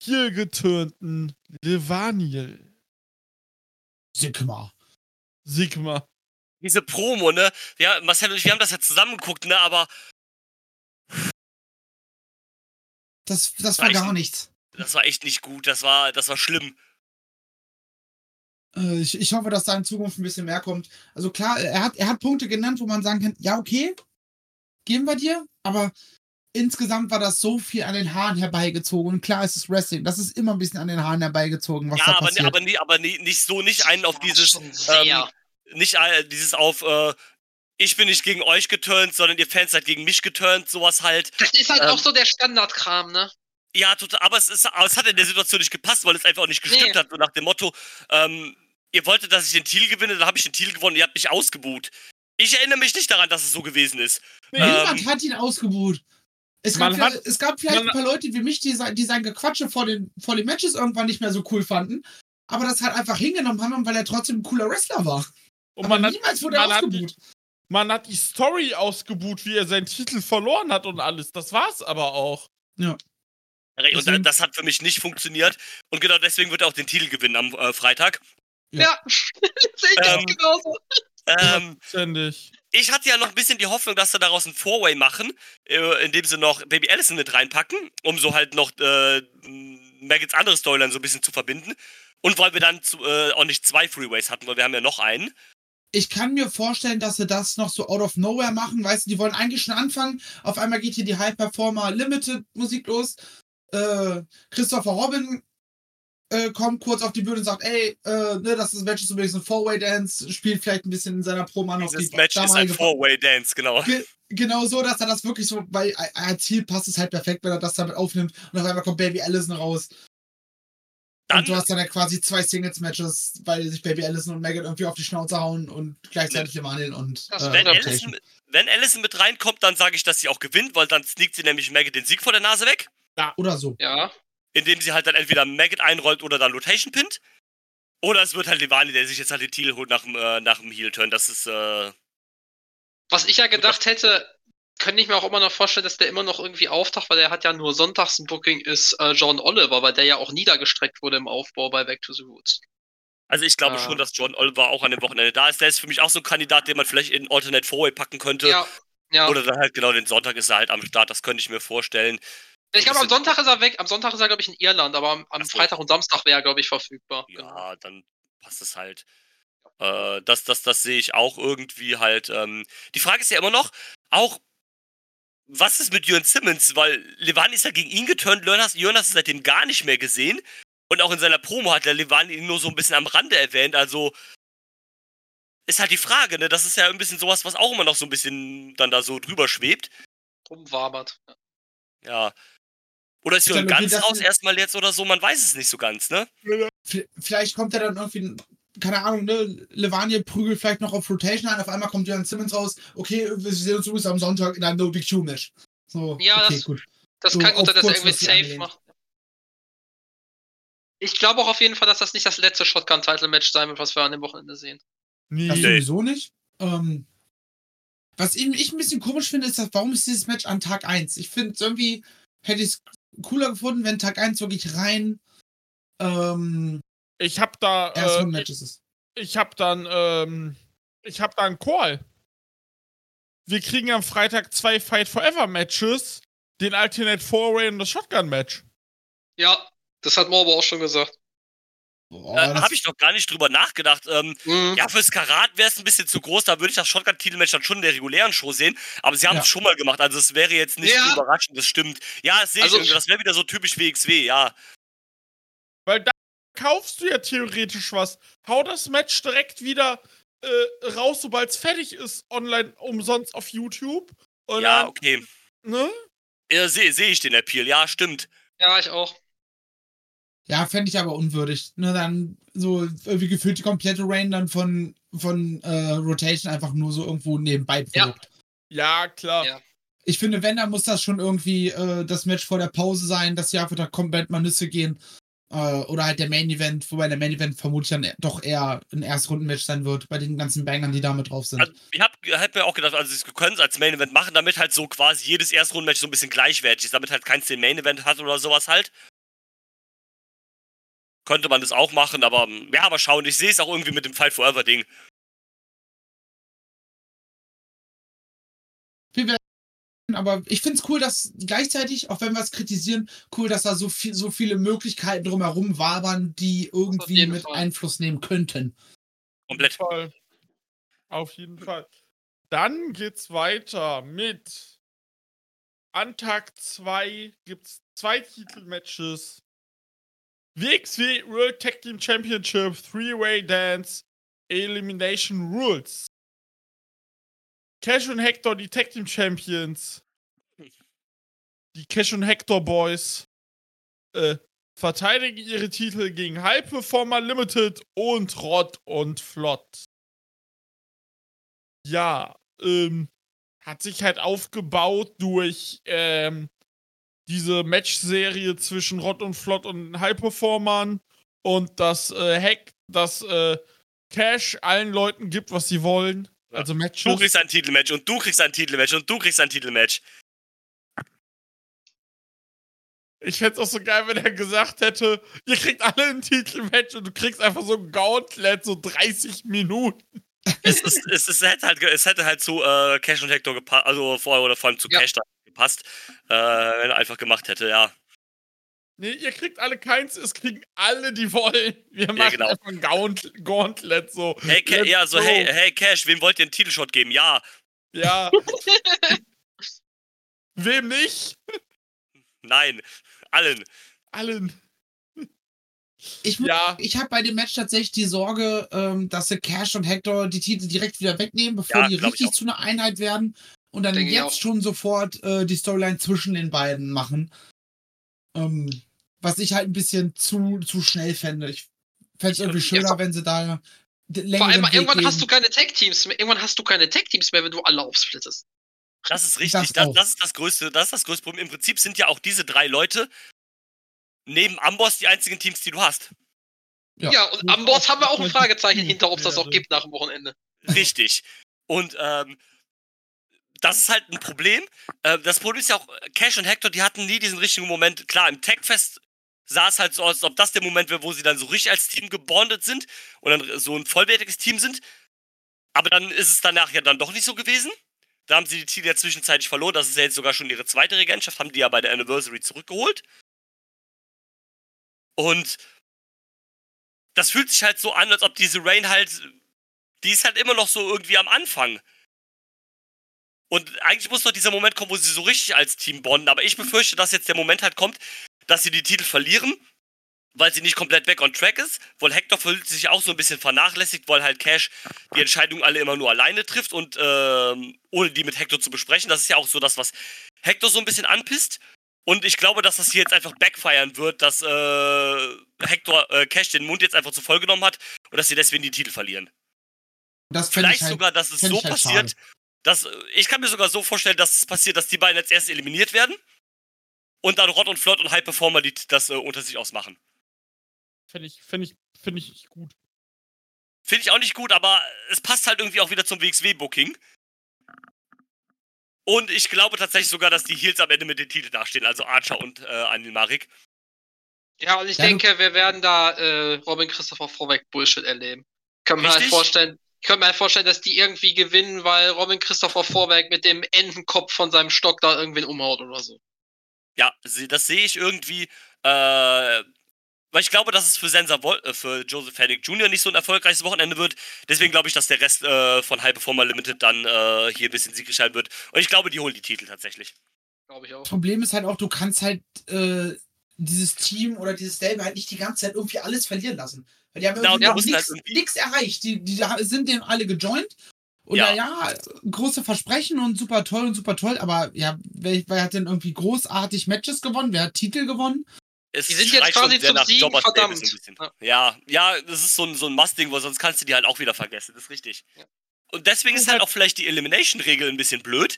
[SPEAKER 3] hier geturnten Levaniel.
[SPEAKER 5] Sigma.
[SPEAKER 3] Sigma.
[SPEAKER 4] Diese Promo, ne? Ja, Marcel und ich, wir haben das ja zusammen geguckt, ne? Aber
[SPEAKER 5] Das, das war
[SPEAKER 4] Weiß
[SPEAKER 5] gar
[SPEAKER 4] nicht.
[SPEAKER 5] nichts.
[SPEAKER 4] Das war echt nicht gut. Das war, das war schlimm.
[SPEAKER 5] Äh, ich, ich hoffe, dass da in Zukunft ein bisschen mehr kommt. Also klar, er hat, er hat Punkte genannt, wo man sagen kann, ja, okay, geben wir dir, aber insgesamt war das so viel an den Haaren herbeigezogen. Und klar, es ist Wrestling. Das ist immer ein bisschen an den Haaren herbeigezogen, was
[SPEAKER 4] ja,
[SPEAKER 5] da
[SPEAKER 4] aber,
[SPEAKER 5] passiert.
[SPEAKER 4] aber, nie, aber nie, nicht so, nicht einen auf dieses, ähm, nicht dieses auf, äh, ich bin nicht gegen euch geturnt, sondern ihr Fans seid gegen mich geturnt, sowas halt.
[SPEAKER 6] das ist halt
[SPEAKER 4] ähm,
[SPEAKER 6] auch so der Standardkram, ne?
[SPEAKER 4] Ja, total, aber es, ist, aber es hat in der Situation nicht gepasst, weil es einfach auch nicht gestimmt
[SPEAKER 6] Nee.
[SPEAKER 4] hat. So nach dem Motto, ähm, ihr wolltet, dass ich den Titel gewinne, dann habe ich den Titel gewonnen, ihr habt mich ausgebuht. Ich erinnere mich nicht daran, dass es so gewesen ist.
[SPEAKER 5] Niemand
[SPEAKER 4] ähm,
[SPEAKER 5] hat ihn ausgebuht. Es gab,
[SPEAKER 3] hat-
[SPEAKER 5] es gab vielleicht ein paar Leute wie mich, die, sein- die sein Gequatsche vor den, vor den Matches irgendwann nicht mehr so cool fanden, aber das halt einfach hingenommen haben, weil er trotzdem ein cooler Wrestler war.
[SPEAKER 3] Und man hat,
[SPEAKER 5] niemals wurde
[SPEAKER 3] man hat die-
[SPEAKER 5] ausgebuht.
[SPEAKER 3] man hat die Story ausgebucht, wie er seinen Titel verloren hat und alles. Das war's aber auch.
[SPEAKER 4] Und
[SPEAKER 5] Deswegen-
[SPEAKER 4] das hat für mich nicht funktioniert. Und genau deswegen wird er auch den Titel gewinnen am äh, Freitag.
[SPEAKER 5] Ja.
[SPEAKER 6] Ja, [LAUGHS] sehe ich
[SPEAKER 4] Ähm,
[SPEAKER 6] ganz genauso.
[SPEAKER 4] Ähm,
[SPEAKER 3] Ständig.
[SPEAKER 4] ich hatte ja noch ein bisschen die Hoffnung, dass sie daraus ein Four-Way machen, äh, indem sie noch Baby Allison mit reinpacken, um so halt noch äh, Maggots andere Storyline so ein bisschen zu verbinden. Und weil wir dann zu, äh, auch nicht zwei Freeways hatten, weil wir haben ja noch einen.
[SPEAKER 5] Ich kann mir vorstellen, dass sie das noch so out of nowhere machen. Weißt du, die wollen eigentlich schon anfangen. Auf einmal geht hier die High Performer Limited Musik los. Äh, Christopher Robin äh, kommt kurz auf die Bühne und sagt, ey, äh, ne, das ist Match ist übrigens ein Four-Way-Dance, spielt vielleicht ein bisschen in seiner Promo an auf die
[SPEAKER 4] Match ist ein Four-Way-Dance, genau.
[SPEAKER 5] Ge genau so, dass er das wirklich so, weil als Ziel passt es halt perfekt, wenn er das damit aufnimmt und auf einmal kommt Baby Allison raus.
[SPEAKER 4] Dann,
[SPEAKER 5] und du hast dann ja quasi zwei Singles-Matches, weil sich Baby Allison und Megan irgendwie auf die Schnauze hauen und gleichzeitig im Handeln und äh,
[SPEAKER 4] wenn. Allison, wenn Allison mit reinkommt, dann sage ich, dass sie auch gewinnt, weil dann sneakt sie nämlich Maggot den Sieg vor der Nase weg.
[SPEAKER 5] Oder so.
[SPEAKER 6] Ja.
[SPEAKER 4] indem sie halt dann entweder Maggot einrollt oder dann Rotation pinnt. Oder es wird halt Levani, der sich jetzt halt den Titel holt nach dem, äh, nach dem Heel-Turn. Das ist, äh,
[SPEAKER 6] Was ich ja gedacht hätte, könnte ich mir auch immer noch vorstellen, dass der immer noch irgendwie auftaucht, weil der hat ja nur sonntags ein Booking, ist äh, John Oliver, weil der ja auch niedergestreckt wurde im Aufbau bei Back to the Roots.
[SPEAKER 4] also ich glaube
[SPEAKER 6] Ah.
[SPEAKER 4] schon, dass John Oliver auch an dem Wochenende da ist. Der ist für mich auch so ein Kandidat, den man vielleicht in Alternate Four-Way packen könnte.
[SPEAKER 6] Ja. Ja.
[SPEAKER 4] Oder dann halt genau den Sonntag ist er halt am Start. Das könnte ich mir vorstellen.
[SPEAKER 6] ich glaube, am Sonntag ist er weg. Am Sonntag ist er, glaube ich, in Irland, aber am, am
[SPEAKER 4] so.
[SPEAKER 6] Freitag und Samstag wäre er, glaube ich, verfügbar. Genau.
[SPEAKER 4] Ja, dann passt es halt. Äh, das, das, das sehe ich auch irgendwie halt. Ähm. Die Frage ist ja immer noch, auch, was ist mit Jörn Simmons? Weil Levani ist ja gegen ihn geturnt, Jonas, Jonas ist seitdem gar nicht mehr gesehen. Und auch in seiner Promo hat der Levani ihn nur so ein bisschen am Rande erwähnt. Also ist halt die Frage, ne? Das ist ja ein bisschen sowas, was auch immer noch so ein bisschen dann da so drüber schwebt.
[SPEAKER 6] Rumwabert. Ja.
[SPEAKER 4] Ja. Oder ist Jörn
[SPEAKER 5] glaube,
[SPEAKER 4] ganz raus erstmal jetzt oder so? Man weiß es nicht so ganz, ne?
[SPEAKER 5] Vielleicht kommt er dann irgendwie, keine Ahnung, ne, Levania prügelt vielleicht noch auf Rotation ein, auf einmal kommt Jörn Simmons raus, okay, wir sehen uns übrigens am Sonntag in einem No Big Show Match. So,
[SPEAKER 6] Ja,
[SPEAKER 5] okay,
[SPEAKER 6] das-
[SPEAKER 5] gut.
[SPEAKER 6] Das
[SPEAKER 5] So
[SPEAKER 6] kann gut sein, dass er irgendwie safe macht. Ich glaube auch auf jeden Fall, dass das nicht das letzte Shotgun-Title-Match sein wird, was wir an dem Wochenende sehen.
[SPEAKER 5] Das
[SPEAKER 3] Nee.
[SPEAKER 5] sowieso nicht. Ähm, was eben ich ein bisschen komisch finde, ist, dass, warum ist dieses Match an Tag 1? Ich finde es irgendwie, hätte ich es cooler gefunden, wenn Tag 1 wirklich rein ähm,
[SPEAKER 3] Ich hab da,
[SPEAKER 5] erst
[SPEAKER 3] äh,
[SPEAKER 5] ist.
[SPEAKER 3] ich hab dann, ähm, ich hab da einen Call. Wir kriegen am Freitag zwei Fight Forever Matches, den Alternate Four-Way und das Shotgun Match.
[SPEAKER 6] Ja, das hat Morbo auch schon gesagt.
[SPEAKER 4] Da
[SPEAKER 5] das-
[SPEAKER 4] habe ich noch gar nicht drüber nachgedacht. Ähm,
[SPEAKER 6] Mhm.
[SPEAKER 4] Ja, fürs Karat wäre es ein bisschen zu groß. Da würde ich das Shotgun-Titelmatch dann schon in der regulären Show sehen. Aber sie haben es
[SPEAKER 5] Ja.
[SPEAKER 4] schon mal gemacht. Also es wäre jetzt nicht
[SPEAKER 6] Ja.
[SPEAKER 4] überraschend, das stimmt. Ja, das sehe
[SPEAKER 6] Also-
[SPEAKER 4] ich. Das wäre wieder so typisch WXW, ja.
[SPEAKER 3] Weil da kaufst du ja theoretisch was. Hau das Match direkt wieder äh, raus, sobald es fertig ist, online umsonst auf YouTube. Und
[SPEAKER 4] ja,
[SPEAKER 3] dann,
[SPEAKER 4] okay.
[SPEAKER 3] ne?
[SPEAKER 4] Ja, sehe seh ich den Appeal. Ja, stimmt.
[SPEAKER 6] Ja, ich auch.
[SPEAKER 5] Ja, fände ich aber unwürdig. Ne, dann so irgendwie gefühlt die komplette Rain dann von, von äh, Rotation einfach nur so irgendwo nebenbei
[SPEAKER 6] Ja.
[SPEAKER 3] Ja, klar.
[SPEAKER 6] Ja.
[SPEAKER 5] Ich finde, wenn, dann muss das schon irgendwie äh, das Match vor der Pause sein, dass sie einfach da komplett mal Nüsse gehen. Äh, oder halt der Main Event, wobei der Main Event vermutlich dann doch eher ein Erstrunden-Match sein wird, bei den ganzen Bangern, die da mit drauf sind.
[SPEAKER 4] Also, ich habe hab mir auch gedacht, also sie können es als Main Event machen, damit halt so quasi jedes Erstrundenmatch so ein bisschen gleichwertig ist, damit halt keins den Main Event hat oder sowas halt. Könnte man das auch machen, aber ja, aber schauen. Ich sehe es auch irgendwie mit dem Fight Forever Ding.
[SPEAKER 5] Aber ich finde es cool, dass gleichzeitig, auch wenn wir es kritisieren, cool, dass da so, viel, so viele Möglichkeiten drumherum wabern, die irgendwie mit
[SPEAKER 6] Fall.
[SPEAKER 5] Einfluss nehmen könnten.
[SPEAKER 4] Komplett.
[SPEAKER 3] Fall. Auf jeden Fall. Dann geht's weiter mit an Tag 2 gibt's zwei Titelmatches. WXW World Tag Team Championship Three-Way Dance Elimination Rules. Cash und Hector, die Tag Team Champions. Die Cash und Hector Boys äh, verteidigen ihre Titel gegen High Performer Limited und Rod und Flott. Ja, ähm, hat sich halt aufgebaut durch ähm, diese Match-Serie zwischen Rod und Flott und High Performern und das äh, Hack, das äh, Cash allen Leuten gibt, was sie wollen.
[SPEAKER 4] Ja.
[SPEAKER 3] Also
[SPEAKER 4] Du
[SPEAKER 3] Matches.
[SPEAKER 4] kriegst ein Titelmatch und du kriegst ein Titelmatch und du kriegst ein Titelmatch.
[SPEAKER 3] Ich fände es auch so geil, wenn er gesagt hätte, ihr kriegt alle ein Titelmatch und du kriegst einfach so ein Gauntlet, so 30 Minuten.
[SPEAKER 4] es, ist, es, es, hätte halt, es hätte halt zu äh, Cash und Hector gepasst, also vorher oder vor allem zu
[SPEAKER 6] Ja.
[SPEAKER 4] Cash da gepasst, äh, wenn er einfach gemacht hätte, ja.
[SPEAKER 3] Nee, ihr kriegt alle keins, es kriegen alle, die wollen. Wir machen
[SPEAKER 4] genau.
[SPEAKER 3] einfach ein Gaunt Gauntlet so.
[SPEAKER 4] Hey, Ca ja, so, hey, hey, Cash, wem wollt ihr einen Titelshot geben? Ja,
[SPEAKER 3] Ja. [LAUGHS] Wem nicht?
[SPEAKER 4] nein, allen.
[SPEAKER 5] Ich,
[SPEAKER 3] Allen.
[SPEAKER 5] mu-
[SPEAKER 3] Ja.
[SPEAKER 5] ich habe bei dem Match tatsächlich die Sorge, ähm, dass sie Cash und Hector die Titel direkt wieder wegnehmen, bevor
[SPEAKER 4] Ja,
[SPEAKER 5] die
[SPEAKER 4] ich
[SPEAKER 5] richtig zu einer Einheit werden und dann
[SPEAKER 6] Denke ich
[SPEAKER 5] jetzt schon sofort äh, die Storyline zwischen den beiden machen. Ähm, was ich halt ein bisschen zu, zu schnell fände. Ich fände es irgendwie
[SPEAKER 6] Ja,
[SPEAKER 5] schöner, wenn sie da d-
[SPEAKER 6] Vor allem,
[SPEAKER 5] Weg
[SPEAKER 6] irgendwann
[SPEAKER 5] gehen.
[SPEAKER 6] hast du keine Tag-Teams mehr. Irgendwann hast du keine Tag-Teams mehr, wenn du alle aufsplittest.
[SPEAKER 4] Das ist richtig.
[SPEAKER 5] Das
[SPEAKER 4] Das, das, ist das größte, das ist das größte Problem. Im Prinzip sind ja auch diese drei Leute neben Amboss die einzigen Teams, die du hast.
[SPEAKER 6] Ja, und
[SPEAKER 3] Muss
[SPEAKER 6] am Boss
[SPEAKER 3] auch
[SPEAKER 6] haben wir auch ein Fragezeichen hinter, ob es das auch gibt nach dem Wochenende.
[SPEAKER 4] Richtig. Und ähm, das ist halt ein Problem. Äh, das Problem ist ja auch, Cash und Hector, die hatten nie diesen richtigen Moment. Klar, im Techfest sah es halt so aus, als ob das der Moment wäre, wo sie dann so richtig als Team gebondet sind und dann so ein vollwertiges Team sind. Aber dann ist es danach ja dann doch nicht so gewesen. Da haben sie die Titel ja zwischenzeitlich verloren. Das ist ja jetzt sogar schon ihre zweite Regentschaft, haben die ja bei der Anniversary zurückgeholt. Und das fühlt sich halt so an, als ob diese Rain halt, die ist halt immer noch so irgendwie am Anfang. Und eigentlich muss doch dieser Moment kommen, wo sie so richtig als Team bonden. Aber ich befürchte, dass jetzt der Moment halt kommt, dass sie die Titel verlieren, weil sie nicht komplett weg on track ist. Weil Hector fühlt sich auch so ein bisschen vernachlässigt, weil halt Cash die Entscheidungen alle immer nur alleine trifft und ähm, ohne die mit Hector zu besprechen. Das ist ja auch so das, was Hector so ein bisschen anpisst. Und ich glaube, dass das hier jetzt einfach backfiren wird, dass äh, Hector äh, Cash den Mund jetzt einfach zu voll genommen hat und dass sie deswegen die Titel verlieren. Vielleicht
[SPEAKER 5] ich halt,
[SPEAKER 4] sogar, dass es so
[SPEAKER 5] halt
[SPEAKER 4] passiert, dass äh, ich kann mir sogar so vorstellen, dass es passiert, dass die beiden jetzt erst eliminiert werden und dann Rod und Flott und High Performer die das äh, unter sich ausmachen.
[SPEAKER 3] Finde ich, finde ich, finde ich nicht gut.
[SPEAKER 4] Finde ich auch nicht gut, aber es passt halt irgendwie auch wieder zum WXW-Booking. Und ich glaube tatsächlich sogar, dass die Heels am Ende mit den Titeln dastehen, also Archer und äh, Anil Marik.
[SPEAKER 6] Ja, und ich
[SPEAKER 5] Ja,
[SPEAKER 6] denke, wir werden da äh, Robin Christopher Vorweg Bullshit erleben. Können wir halt vorstellen, ich könnte mir halt vorstellen, dass die irgendwie gewinnen, weil Robin Christopher Vorwerk mit dem Entenkopf von seinem Stock da irgendwen umhaut oder so.
[SPEAKER 4] Ja, das sehe ich irgendwie. Äh, weil ich glaube, dass es für Sensa Vol äh, für Joseph Hennig Jr. nicht so ein erfolgreiches Wochenende wird. Deswegen glaube ich, dass der Rest äh, von High Performer Limited dann äh, hier ein bisschen siegreich sein wird. Und ich glaube, die holen die Titel tatsächlich.
[SPEAKER 6] Glaube ich auch.
[SPEAKER 5] Problem ist halt auch, du kannst halt äh, dieses Team oder dieses Stable halt nicht die ganze Zeit irgendwie alles verlieren lassen. Weil die haben
[SPEAKER 4] Genau,
[SPEAKER 5] irgendwie
[SPEAKER 4] die
[SPEAKER 5] noch
[SPEAKER 4] halt
[SPEAKER 5] nichts
[SPEAKER 4] irgendwie-
[SPEAKER 5] erreicht. Die, die sind denen alle gejoint. Und
[SPEAKER 4] Ja.
[SPEAKER 5] ja. große Versprechen und super toll und super toll, aber ja, wer, wer hat denn irgendwie großartig Matches gewonnen? Wer hat Titel gewonnen?
[SPEAKER 4] Es
[SPEAKER 6] Die sind jetzt quasi zum Siegen
[SPEAKER 4] Jobber
[SPEAKER 6] verdammt.
[SPEAKER 4] so ein bisschen.
[SPEAKER 6] Ja.
[SPEAKER 4] Ja, das ist so ein, so ein Must-Ding, weil sonst kannst du die halt auch wieder vergessen. Das ist richtig.
[SPEAKER 6] Ja.
[SPEAKER 4] Und deswegen ist halt auch vielleicht die Elimination-Regel ein bisschen blöd,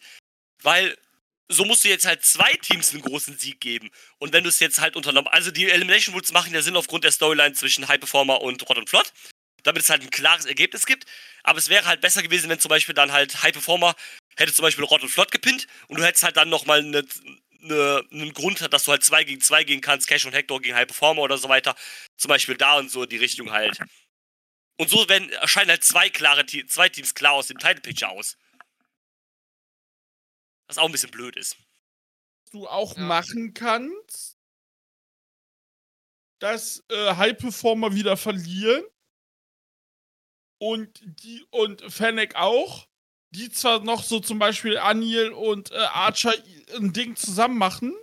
[SPEAKER 4] weil so musst du jetzt halt zwei Teams einen großen Sieg geben. Und wenn du es jetzt halt unternommen. Also die Elimination Rules machen ja Sinn aufgrund der Storyline zwischen High Performer und Rot und Flott. Damit es halt ein klares Ergebnis gibt. Aber es wäre halt besser gewesen, wenn zum Beispiel dann halt High Performer hätte zum Beispiel Rot und Flott gepinnt und du hättest halt dann nochmal eine, eine, einen Grund, dass du halt 2 gegen 2 gehen kannst, Cash und Hector gegen High Performer oder so weiter. Zum Beispiel da und so die Richtung halt. Und so werden, erscheinen halt zwei klare zwei Teams klar aus dem Title Picture aus. Was auch ein bisschen blöd ist.
[SPEAKER 3] du auch
[SPEAKER 6] Ja.
[SPEAKER 3] machen kannst, dass äh, High-Performer wieder verlieren und die und Fennec auch, die zwar noch so zum Beispiel Anil und äh, Archer ein Ding zusammen machen,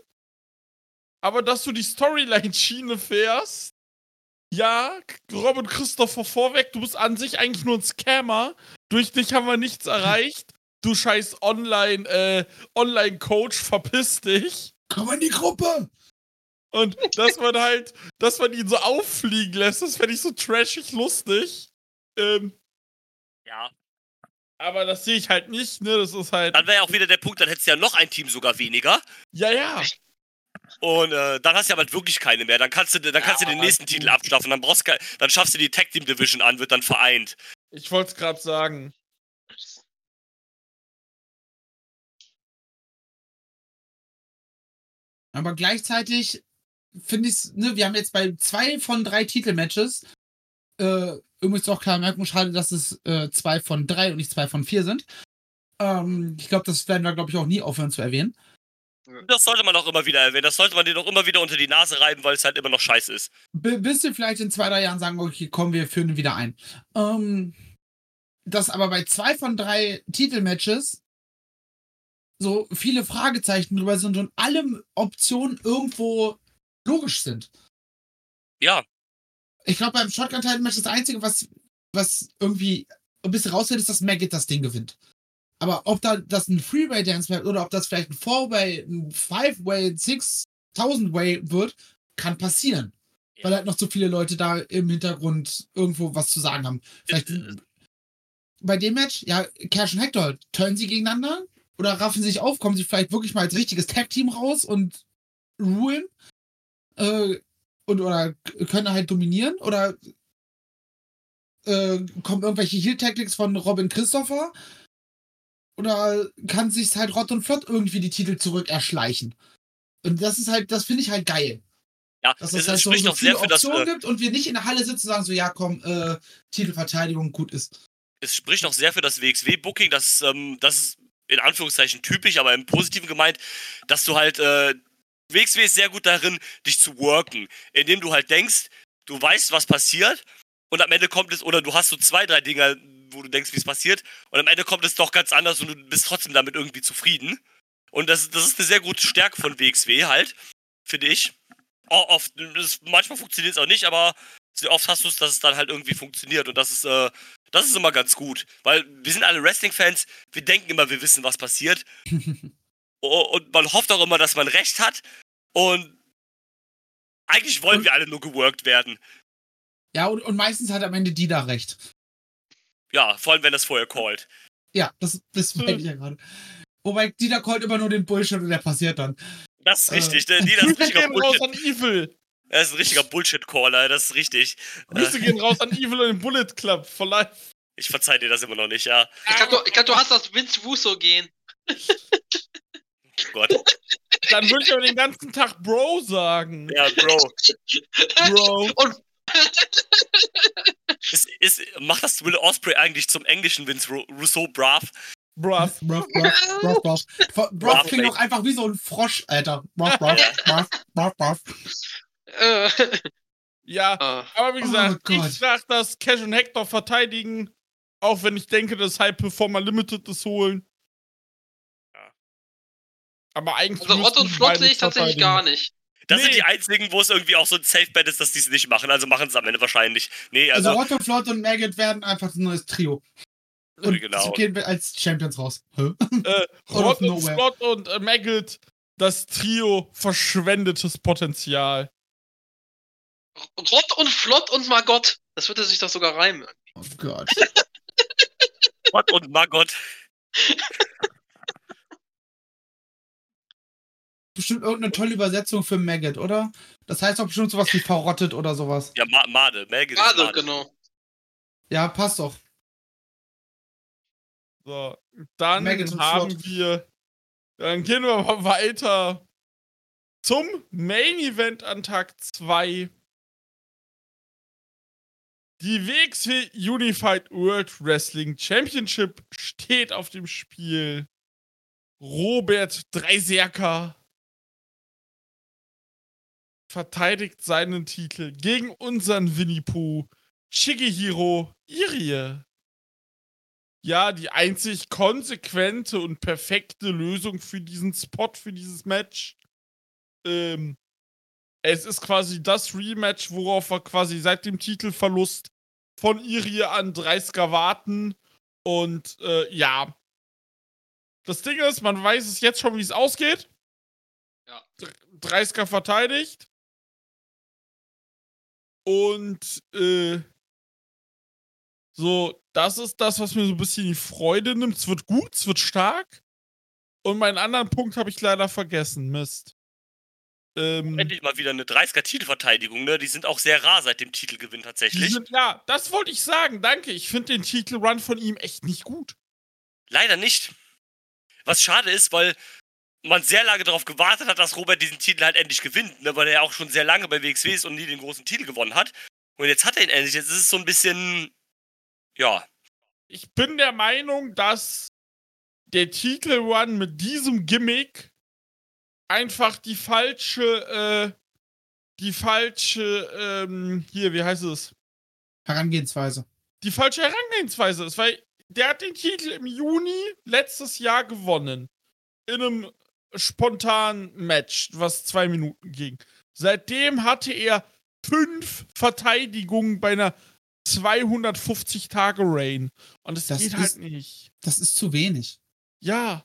[SPEAKER 3] aber dass du die Storyline-Schiene fährst, ja, Rob und Christopher vorweg, du bist an sich eigentlich nur ein Scammer, durch dich haben wir nichts [LAUGHS] erreicht, du scheiß Online, äh, Online-Coach, verpiss dich.
[SPEAKER 5] Komm in die Gruppe!
[SPEAKER 3] Und dass man halt, dass man ihn so auffliegen lässt, das fände ich so trashig lustig. Ähm,
[SPEAKER 4] Ja.
[SPEAKER 3] aber das sehe ich halt nicht, ne? Das ist halt.
[SPEAKER 4] Dann wäre ja auch wieder der Punkt, dann hättest du ja noch ein Team sogar weniger.
[SPEAKER 3] Ja, ja.
[SPEAKER 4] Und äh, dann hast du ja bald wirklich keine mehr. Dann kannst du, dann kannst du den nächsten. Titel abstaffen. Dann brauchst dann schaffst du die Tag Team Division an, wird dann vereint.
[SPEAKER 3] Ich wollte es gerade sagen.
[SPEAKER 5] Aber gleichzeitig finde ich ne, wir haben jetzt bei zwei von drei Titelmatches, äh, übrigens auch klar merken, schade, dass es äh, zwei von drei und nicht zwei von vier sind. Ähm, ich glaube, das werden wir, glaube ich, auch nie aufhören zu erwähnen.
[SPEAKER 4] Das sollte man auch immer wieder erwähnen. Das sollte man dir doch immer wieder unter die Nase reiben, weil es halt immer noch scheiße ist.
[SPEAKER 5] B bis wir vielleicht in zwei, drei Jahren sagen, okay, komm, wir führen ihn wieder ein. Ähm, dass aber bei zwei von drei Titelmatches so viele Fragezeichen drüber sind und alle Optionen irgendwo logisch sind.
[SPEAKER 4] Ja,
[SPEAKER 5] Ich glaube, beim Shotgun-Title-Match das Einzige, was, was irgendwie ein bisschen rausfällt, ist, dass Maggot das Ding gewinnt. Aber ob da das ein Freeway-Dance wird oder ob das vielleicht ein Four-Way, ein Five-Way, ein Six-Thousand-Way wird, kann passieren.
[SPEAKER 4] Ja.
[SPEAKER 5] Weil halt noch so viele Leute da im Hintergrund irgendwo was zu sagen haben. Vielleicht
[SPEAKER 4] Äh,
[SPEAKER 5] bei dem Match, ja, Cash und Hector, turnen sie gegeneinander? Oder raffen sie sich auf? Kommen sie vielleicht wirklich mal als richtiges Tag-Team raus und rulen? Äh, und oder können halt dominieren? Oder äh, kommen irgendwelche Heal-Tactics von Robin Christopher? Oder kann sich halt Rott und Flott irgendwie die Titel zurück erschleichen? Und das ist halt, das finde ich halt geil.
[SPEAKER 4] ja.
[SPEAKER 5] Dass
[SPEAKER 4] Es,
[SPEAKER 5] es halt so, so viele
[SPEAKER 4] für das.
[SPEAKER 5] Optionen
[SPEAKER 4] Äh,
[SPEAKER 5] gibt und wir nicht in der Halle sitzen und sagen so, ja komm, äh, Titelverteidigung gut ist.
[SPEAKER 4] es spricht auch sehr für das WXW-Booking, das, ähm, das ist in Anführungszeichen typisch, aber im Positiven gemeint, dass du halt, äh, WXW ist sehr gut darin, dich zu worken, indem du halt denkst, du weißt, was passiert und am Ende kommt es, oder du hast so zwei, drei Dinger, wo du denkst, wie es passiert und am Ende kommt es doch ganz anders und du bist trotzdem damit irgendwie zufrieden. Und das, das ist eine sehr gute Stärke von WXW halt, finde ich. Oft, das, manchmal funktioniert es auch nicht, aber oft hast du es, dass es dann halt irgendwie funktioniert und das ist, äh, das ist immer ganz gut, weil wir sind alle Wrestling-Fans, wir denken immer, wir wissen, was passiert. [LAUGHS] O- und man hofft auch immer, dass man recht hat. Und eigentlich wollen
[SPEAKER 5] Und-
[SPEAKER 4] wir alle nur geworkt werden.
[SPEAKER 5] Ja, und, und meistens hat am Ende die da recht.
[SPEAKER 4] Ja, vor allem, wenn das vorher callt.
[SPEAKER 5] Ja, das, das
[SPEAKER 3] Hm.
[SPEAKER 5] meine ich ja gerade. Wobei Dieter callt immer nur den Bullshit und der passiert dann.
[SPEAKER 4] Das ist
[SPEAKER 5] Äh.
[SPEAKER 4] richtig. Der Dieter ist ein [LAUGHS] richtiger
[SPEAKER 3] gehen raus
[SPEAKER 4] Bullshit.
[SPEAKER 3] an Evil.
[SPEAKER 4] Er ist ein richtiger Bullshit-Caller, das ist richtig.
[SPEAKER 3] Grüße gehen raus an Evil und den Bullet Club for life.
[SPEAKER 4] Ich verzeih dir das immer noch nicht, ja.
[SPEAKER 6] Ich glaube, du, ich glaub, du hast das Vince Russo gehen. [LAUGHS]
[SPEAKER 4] Oh Gott.
[SPEAKER 3] Dann würde ich aber den ganzen Tag Bro sagen.
[SPEAKER 4] Ja, Bro.
[SPEAKER 3] Bro.
[SPEAKER 6] Und
[SPEAKER 4] Ist, ist, macht das Will Osprey eigentlich zum englischen Vince Ru- Rousseau brav?
[SPEAKER 5] Bruff, bruff, bruff, bruff. Bruff
[SPEAKER 4] Bruff,
[SPEAKER 5] klingt auch einfach wie so ein Frosch, Alter. Bruff, bruff, bruff, bruff, bruff.
[SPEAKER 6] äh,
[SPEAKER 3] Ja,
[SPEAKER 6] ah.
[SPEAKER 3] aber wie gesagt,
[SPEAKER 5] Oh
[SPEAKER 3] ich sag, dass Cash und Hector verteidigen, auch wenn ich denke, dass High Performer Limited das holen. Aber eigentlich.
[SPEAKER 6] also
[SPEAKER 3] müssten
[SPEAKER 6] und Flott sehe ich tatsächlich gar nicht.
[SPEAKER 4] Das
[SPEAKER 3] Nee.
[SPEAKER 4] sind die einzigen, wo es irgendwie auch so ein Safe-Bet ist, dass die es nicht machen. Also machen es am Ende wahrscheinlich. Nee,
[SPEAKER 5] Also
[SPEAKER 4] also.
[SPEAKER 5] Otto, Flott und Maggot werden einfach ein neues Trio. Und
[SPEAKER 4] Genau.
[SPEAKER 5] sie gehen als Champions raus. Hä? [LAUGHS]
[SPEAKER 3] Äh, Rod und. Slot und äh, Maggot, das Trio verschwendetes Potenzial.
[SPEAKER 6] Rott und Flott und Margot. Das würde sich doch sogar reimen.
[SPEAKER 5] Oh Gott. [LAUGHS]
[SPEAKER 4] Gott und Margot. [LAUGHS]
[SPEAKER 5] Bestimmt irgendeine tolle Übersetzung für Maggot, oder? Das heißt doch bestimmt sowas wie verrottet oder sowas.
[SPEAKER 4] Ja, Ma Made. Maggot ist
[SPEAKER 6] Also,
[SPEAKER 4] Made.
[SPEAKER 6] genau.
[SPEAKER 5] Ja, passt doch.
[SPEAKER 3] So, dann
[SPEAKER 5] Maggot
[SPEAKER 3] haben wir. Dann gehen wir mal weiter zum Main Event an Tag 2. Die WXW Unified World Wrestling Championship steht auf dem Spiel. Robert Dreiserker verteidigt seinen Titel gegen unseren Winnie Pooh, Shigehiro Irie. Ja, die einzig konsequente und perfekte Lösung für diesen Spot, für dieses Match. Ähm, es ist quasi das Rematch, worauf wir quasi seit dem Titelverlust von Irie an 30er warten. Und äh, ja. Das Ding ist, man weiß es jetzt schon, wie es ausgeht.
[SPEAKER 6] Ja.
[SPEAKER 3] 30er verteidigt. Und äh, so, das ist das, was mir so ein bisschen die Freude nimmt. Es wird gut, es wird stark. Und meinen anderen Punkt habe ich leider vergessen. Mist. Ähm,
[SPEAKER 4] Endlich mal wieder eine 30er Titelverteidigung, ne? Die sind auch sehr rar seit dem Titelgewinn tatsächlich.
[SPEAKER 3] sind, ja, das wollte ich sagen. Danke. Ich finde den Titelrun von ihm echt nicht gut.
[SPEAKER 4] Leider nicht. Was schade ist, weil man sehr lange darauf gewartet hat, dass Robert diesen Titel halt endlich gewinnt, ne? weil er ja auch schon sehr lange bei WXW ist und nie den großen Titel gewonnen hat. Und jetzt hat er ihn endlich. Jetzt ist es so ein bisschen, ja,
[SPEAKER 3] Ich bin der Meinung, dass der Titelrun mit diesem Gimmick einfach die falsche, äh, die falsche, ähm, hier, wie heißt es?
[SPEAKER 5] Herangehensweise.
[SPEAKER 3] Die falsche Herangehensweise ist, weil der hat den Titel im Juni letztes Jahr gewonnen. In einem spontanen Match, was zwei Minuten ging. Seitdem hatte er fünf Verteidigungen bei einer 250-Tage-Reign. Und es
[SPEAKER 5] Das
[SPEAKER 3] geht
[SPEAKER 5] ist-
[SPEAKER 3] halt nicht.
[SPEAKER 5] Das ist zu wenig.
[SPEAKER 3] Ja,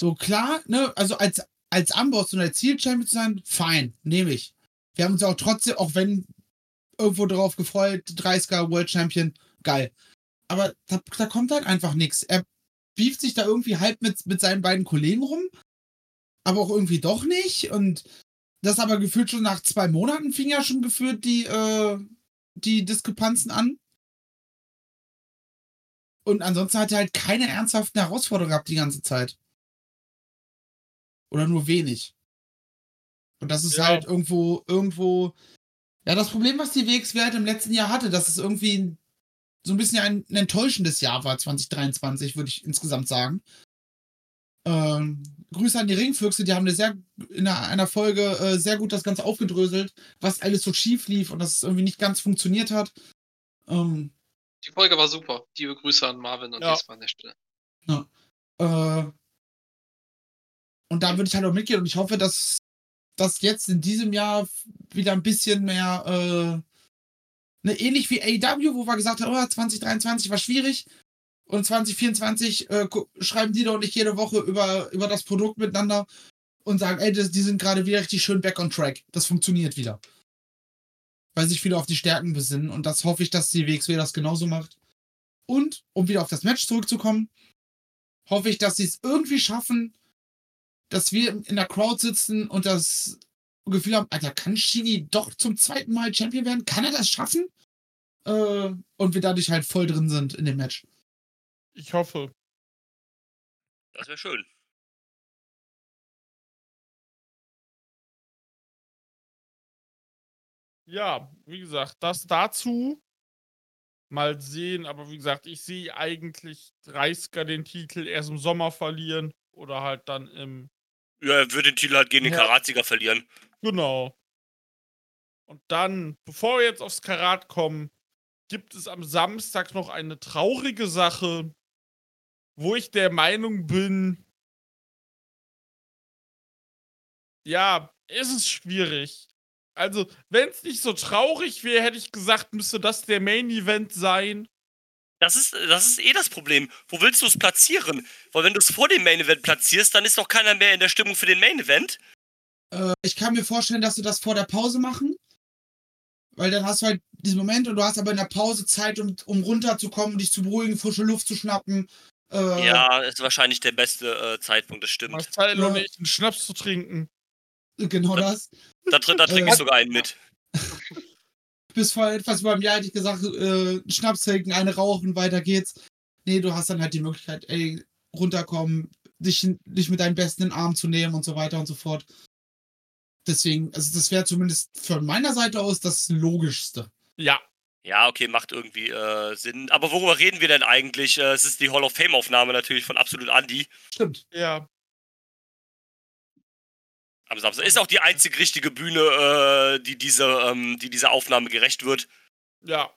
[SPEAKER 5] So klar, ne, also als, als Amboss und als Ziel-Champion zu sein, fein, nehme ich. Wir haben uns auch trotzdem, auch wenn irgendwo drauf gefreut, 30er World Champion, geil. Aber da, da kommt halt einfach nichts. Er beeft sich da irgendwie halb mit, mit seinen beiden Kollegen rum, aber auch irgendwie doch nicht. Und das aber gefühlt schon nach zwei Monaten fing ja schon gefühlt die, äh, die Diskrepanzen an. Und ansonsten hat er halt keine ernsthaften Herausforderungen gehabt die ganze Zeit. Oder nur wenig. Und das ist
[SPEAKER 3] Ja.
[SPEAKER 5] halt irgendwo, irgendwo. Ja, das Problem, was die WXW halt im letzten Jahr hatte, dass es irgendwie so ein bisschen ein, ein enttäuschendes Jahr war, 2023, würde ich insgesamt sagen. Ähm, Grüße an die Ringfüchse, die haben eine sehr, in einer, einer Folge äh, sehr gut das Ganze aufgedröselt, was alles so schief lief und dass es irgendwie nicht ganz funktioniert hat. Ähm,
[SPEAKER 6] Die Folge war super. Liebe Grüße an Marvin und
[SPEAKER 3] Ja.
[SPEAKER 6] Jesper an der Stelle.
[SPEAKER 5] Äh, und da würde ich halt auch mitgehen und ich hoffe, dass das jetzt in diesem Jahr wieder ein bisschen mehr, äh, ne, ähnlich wie AEW, wo wir gesagt haben, oh, 2023 war schwierig und 2024 äh, schreiben die doch nicht jede Woche über, über das Produkt miteinander und sagen, ey, das, die sind gerade wieder richtig schön back on track. Das funktioniert wieder. Weil sich wieder auf die Stärken besinnen und das hoffe ich, dass die WXW das genauso macht. Und, um wieder auf das Match zurückzukommen, hoffe ich, dass sie es irgendwie schaffen, dass wir in der Crowd sitzen und das Gefühl haben, Alter, kann Shigi doch zum zweiten Mal Champion werden? Kann er das schaffen? Äh, und wir dadurch halt voll drin sind in dem Match.
[SPEAKER 3] Ich hoffe.
[SPEAKER 4] das wäre schön.
[SPEAKER 3] Ja, wie gesagt, das dazu. Mal sehen, aber wie gesagt, ich sehe eigentlich 30er den Titel erst im Sommer verlieren oder halt dann im.
[SPEAKER 4] Ja, er würde den Titel halt gegen den
[SPEAKER 3] Ja.
[SPEAKER 4] Karatsieger verlieren.
[SPEAKER 3] Genau. Und dann, bevor wir jetzt aufs Karat kommen, gibt es am Samstag noch eine traurige Sache, wo ich der Meinung bin, ja, es ist schwierig. Also, wenn es nicht so traurig wäre, hätte ich gesagt, müsste das der Main Event sein.
[SPEAKER 4] Das ist, das ist eh das Problem. Wo willst du es platzieren? Weil wenn du es vor dem Main Event platzierst, dann ist doch keiner mehr in der Stimmung für den Main Event.
[SPEAKER 5] Äh, ich kann mir vorstellen, dass sie das vor der Pause machen. Weil dann hast du halt diesen Moment und du hast aber in der Pause Zeit, um, um runterzukommen, dich zu beruhigen, frische Luft zu schnappen. Äh,
[SPEAKER 4] Ja, ist wahrscheinlich der beste äh, Zeitpunkt, das stimmt.
[SPEAKER 3] Marcel und
[SPEAKER 5] Ja.
[SPEAKER 3] ich einen Schnaps zu trinken.
[SPEAKER 5] Genau das.
[SPEAKER 4] Da, trin- da trinke
[SPEAKER 5] Äh,
[SPEAKER 4] ich sogar einen mit. [LAUGHS]
[SPEAKER 5] bis vor etwas über einem Jahr hätte ich gesagt, äh, Schnaps trinken, eine rauchen, weiter geht's. Nee, du hast dann halt die Möglichkeit, ey, runterkommen, dich, dich mit deinem Besten in den Arm zu nehmen und so weiter und so fort. Deswegen, also das wäre zumindest von meiner Seite aus das Logischste.
[SPEAKER 3] Ja,
[SPEAKER 4] Ja, okay, macht irgendwie äh, Sinn. Aber worüber reden wir denn eigentlich? Äh, es ist die Hall of Fame-Aufnahme natürlich von Absolut Andy
[SPEAKER 5] Stimmt.
[SPEAKER 3] Ja.
[SPEAKER 4] am Samstag. Ist auch die einzig richtige Bühne, äh, die, diese, ähm, die dieser Aufnahme gerecht wird.
[SPEAKER 3] Ja.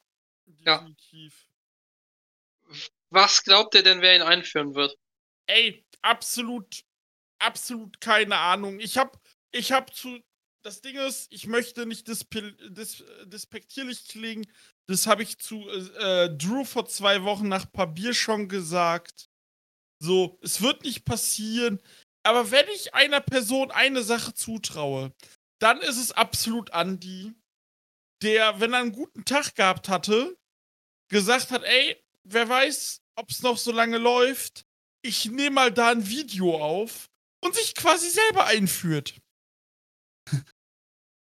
[SPEAKER 6] Ja.
[SPEAKER 3] Definitiv.
[SPEAKER 6] Was glaubt ihr denn, wer ihn einführen wird?
[SPEAKER 3] Ey, absolut, absolut keine Ahnung. Ich hab, ich hab zu. Das Ding ist, ich möchte nicht dis, despektierlich klingen. Das habe ich zu äh, äh, Drew vor zwei Wochen nach Papier schon gesagt. So, es wird nicht passieren. Aber wenn ich einer Person eine Sache zutraue, dann ist es absolut Andy, der, wenn er einen guten Tag gehabt hatte, gesagt hat, ey, wer weiß, ob es noch so lange läuft, ich nehme mal da ein Video auf und sich quasi selber einführt.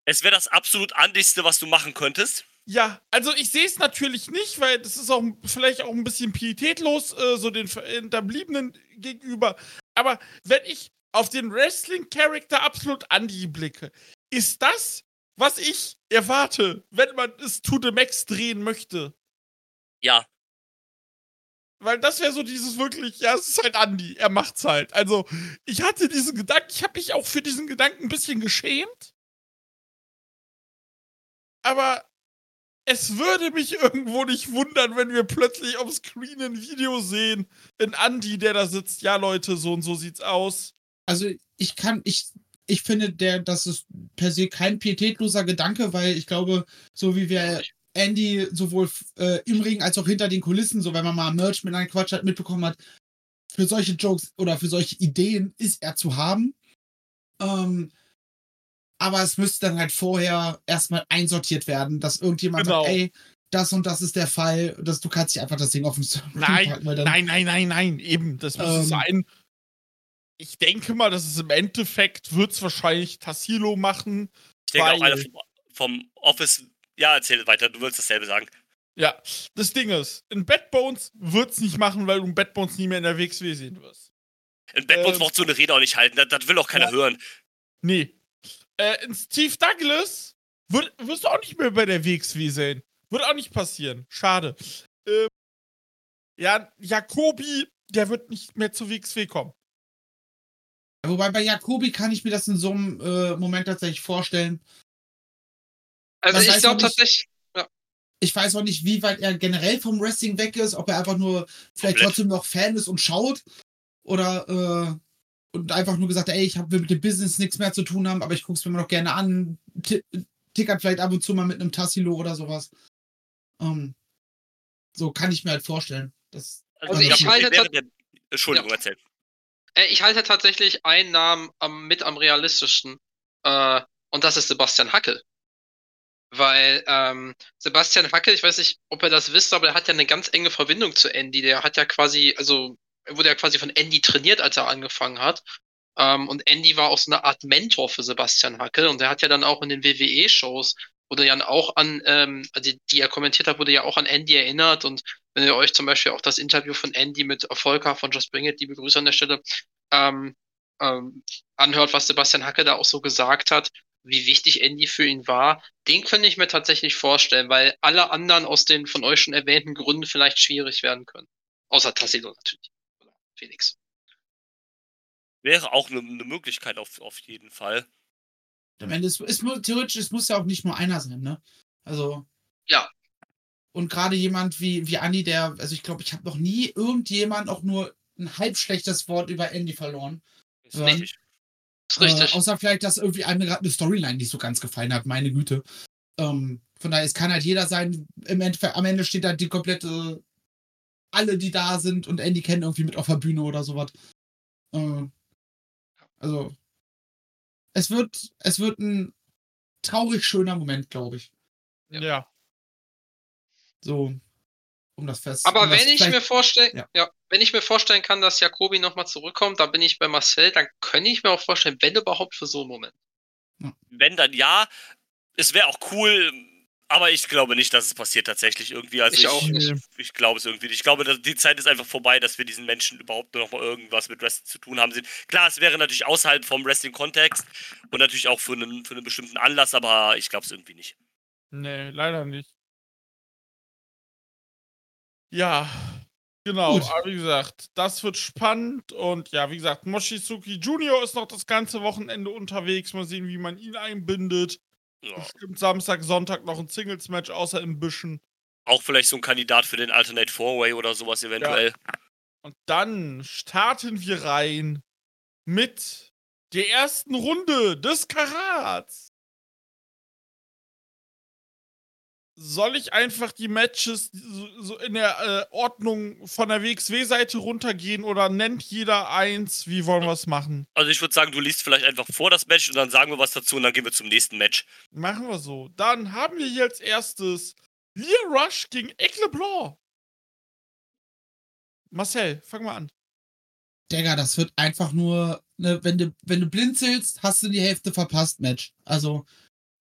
[SPEAKER 4] Es wäre das absolut Andigste, was du machen könntest.
[SPEAKER 3] Ja, also ich sehe es natürlich nicht, weil das ist auch vielleicht auch ein bisschen pietätlos, äh, so den Hinterbliebenen gegenüber. Aber wenn ich auf den Wrestling-Charakter absolut Andy blicke, ist das, was ich erwarte, wenn man es to the max drehen möchte.
[SPEAKER 4] Ja,
[SPEAKER 3] Weil das wäre so dieses wirklich, ja, es ist halt Andy, er macht's halt. Also, ich hatte diesen Gedanken, ich habe mich auch für diesen Gedanken ein bisschen geschämt. Aber es würde mich irgendwo nicht wundern, wenn wir plötzlich auf Screen ein Video sehen, in Andy, der da sitzt. Ja, Leute, so und so sieht's aus.
[SPEAKER 5] Also ich kann, ich, ich finde, der, das ist per se kein pietätloser Gedanke, weil ich glaube, so wie wir Andy sowohl äh, im Ring als auch hinter den Kulissen, so wenn man mal Merch mit einem Quatsch hat, mitbekommen hat, für solche Jokes oder für solche Ideen ist er zu haben. Ähm, aber es müsste dann halt vorher erstmal einsortiert werden, dass irgendjemand
[SPEAKER 3] Genau.
[SPEAKER 5] sagt, ey, das und das ist der Fall, dass du kannst nicht einfach das Ding auf den Ring [LAUGHS]
[SPEAKER 3] Nein,
[SPEAKER 5] packen, dann,
[SPEAKER 3] nein, nein, nein, nein, eben. Das muss
[SPEAKER 5] Ähm.
[SPEAKER 3] sein. Ich denke mal, dass es im Endeffekt wird's wahrscheinlich Tassilo machen.
[SPEAKER 4] ich denke auch einer vom, vom Office. Ja, erzähl weiter, du willst dasselbe sagen.
[SPEAKER 3] Ja, das Ding ist, in Bad Bones wird's nicht machen, weil du in Bad Bones nie mehr in der WXW sehen wirst.
[SPEAKER 4] In Batman
[SPEAKER 3] Ähm.
[SPEAKER 4] braucht so eine Rede auch nicht halten, das, das will auch keiner
[SPEAKER 3] Ja.
[SPEAKER 4] hören.
[SPEAKER 3] Nee. Äh, in Steve Douglas wird, wirst du auch nicht mehr bei der WXW sehen. Wird auch nicht passieren. Schade. Ähm, ja, Jakobi, der wird nicht mehr zur WXW kommen.
[SPEAKER 5] Wobei bei Jakobi kann ich mir das in so einem äh, Moment tatsächlich vorstellen.
[SPEAKER 6] Also
[SPEAKER 5] Man
[SPEAKER 6] ich
[SPEAKER 5] weiß
[SPEAKER 6] glaube
[SPEAKER 5] noch nicht-
[SPEAKER 6] tatsächlich,
[SPEAKER 5] Ich weiß auch nicht, wie weit er generell vom Wrestling weg ist, ob er einfach nur vielleicht
[SPEAKER 4] Komplett.
[SPEAKER 5] trotzdem noch Fan ist und schaut oder äh, und einfach nur gesagt, ey, ich habe mit dem Business nichts mehr zu tun haben, aber ich gucke es mir immer noch gerne an, ti- tickert vielleicht ab und zu mal mit einem Tassilo oder sowas. Ähm, so kann ich mir halt vorstellen. Das,
[SPEAKER 6] Also
[SPEAKER 4] ich
[SPEAKER 6] ich
[SPEAKER 4] glaub,
[SPEAKER 6] halte
[SPEAKER 4] wäre Entschuldigung, erzähl.
[SPEAKER 6] äh, ich halte tatsächlich einen Namen am, mit am realistischsten. Äh, und das ist Sebastian Hackel. Weil ähm, Sebastian Hackel, ich weiß nicht, ob ihr das wisst, aber er hat ja eine ganz enge Verbindung zu Andy. Der hat ja quasi, also er wurde ja quasi von Andy trainiert, als er angefangen hat. Ähm, und Andy war auch so eine Art Mentor für Sebastian Hackel. Und er hat ja dann auch in den WWE-Shows, wurde ja auch an, ähm, die, die er kommentiert hat, wurde ja auch an Andy erinnert. Und wenn ihr euch zum Beispiel auch das Interview von Andy mit Volker von Just Bring It, liebe Grüße an der Stelle, ähm, ähm, anhört, was Sebastian Hacke da auch so gesagt hat, wie wichtig Andy für ihn war, den könnte ich mir tatsächlich vorstellen, weil alle anderen aus den von euch schon erwähnten Gründen vielleicht schwierig werden können. Außer Tassilo natürlich. Oder Felix.
[SPEAKER 4] Wäre auch eine ne Möglichkeit auf, auf jeden Fall.
[SPEAKER 5] am Ende ist, es muss, theoretisch, es muss ja auch nicht nur einer sein, ne? Also.
[SPEAKER 6] Ja.
[SPEAKER 5] Und gerade jemand wie, wie Andi, der, also ich glaube, ich habe noch nie irgendjemand auch nur ein halb schlechtes Wort über Andy verloren.
[SPEAKER 4] Ist
[SPEAKER 5] Ja.
[SPEAKER 4] richtig.
[SPEAKER 6] Ist richtig.
[SPEAKER 5] Äh, außer vielleicht, dass irgendwie einem gerade eine Storyline nicht so ganz gefallen hat, meine Güte. Ähm, von daher, es kann halt jeder sein. Im Endeffekt, am Ende steht halt die komplette, alle, die da sind und Andy kennen irgendwie mit auf der Bühne oder sowas. Äh, also, es wird, es wird ein traurig schöner Moment, glaube ich.
[SPEAKER 6] Ja.
[SPEAKER 3] Ja.
[SPEAKER 5] So, um das fest.
[SPEAKER 6] Aber
[SPEAKER 5] um das
[SPEAKER 6] wenn ich mir vorstellen,
[SPEAKER 5] Ja.
[SPEAKER 6] ja. wenn ich mir vorstellen kann, dass Jakobi nochmal zurückkommt, da bin ich bei Marcel, dann könnte ich mir auch vorstellen, wenn überhaupt für so einen Moment.
[SPEAKER 4] Wenn dann ja, es wäre auch cool, aber ich glaube nicht, dass es passiert tatsächlich irgendwie. Also
[SPEAKER 6] Ich
[SPEAKER 4] ich,
[SPEAKER 6] auch nicht.
[SPEAKER 4] Ich glaube es irgendwie nicht. Ich glaube, dass die Zeit ist einfach vorbei, dass wir diesen Menschen überhaupt nur noch mal irgendwas mit Wrestling zu tun haben. Sind. Klar, es wäre natürlich außerhalb vom Wrestling-Kontext und natürlich auch für einen, für einen bestimmten Anlass, aber ich glaube es irgendwie nicht.
[SPEAKER 3] Nee, leider nicht. Ja, genau.
[SPEAKER 5] Gut.
[SPEAKER 3] Aber wie gesagt, das wird spannend. Und ja, wie gesagt, Mochizuki Junior ist noch das ganze Wochenende unterwegs. Mal sehen, wie man ihn einbindet.
[SPEAKER 4] Ja.
[SPEAKER 3] Bestimmt Samstag, Sonntag noch ein Singles-Match, außer im Büschen.
[SPEAKER 4] Auch vielleicht so ein Kandidat für den Alternate Four-Way oder sowas eventuell.
[SPEAKER 3] Und dann starten wir rein mit der ersten Runde des Karats. Soll ich einfach die Matches so, in der äh, Ordnung von der WXW-Seite runtergehen oder nennt jeder eins? Wie wollen wir es machen?
[SPEAKER 4] Also ich würde sagen, du liest vielleicht einfach vor das Match und dann sagen wir was dazu und dann gehen wir zum nächsten Match.
[SPEAKER 3] Machen wir so. Dann haben wir hier als erstes Lear Rush gegen Aigle LeBlanc. Marcel, fang mal an.
[SPEAKER 5] Digga, das wird einfach nur, ne, wenn du, wenn du blinzelst, hast du die Hälfte verpasst, Match. Also,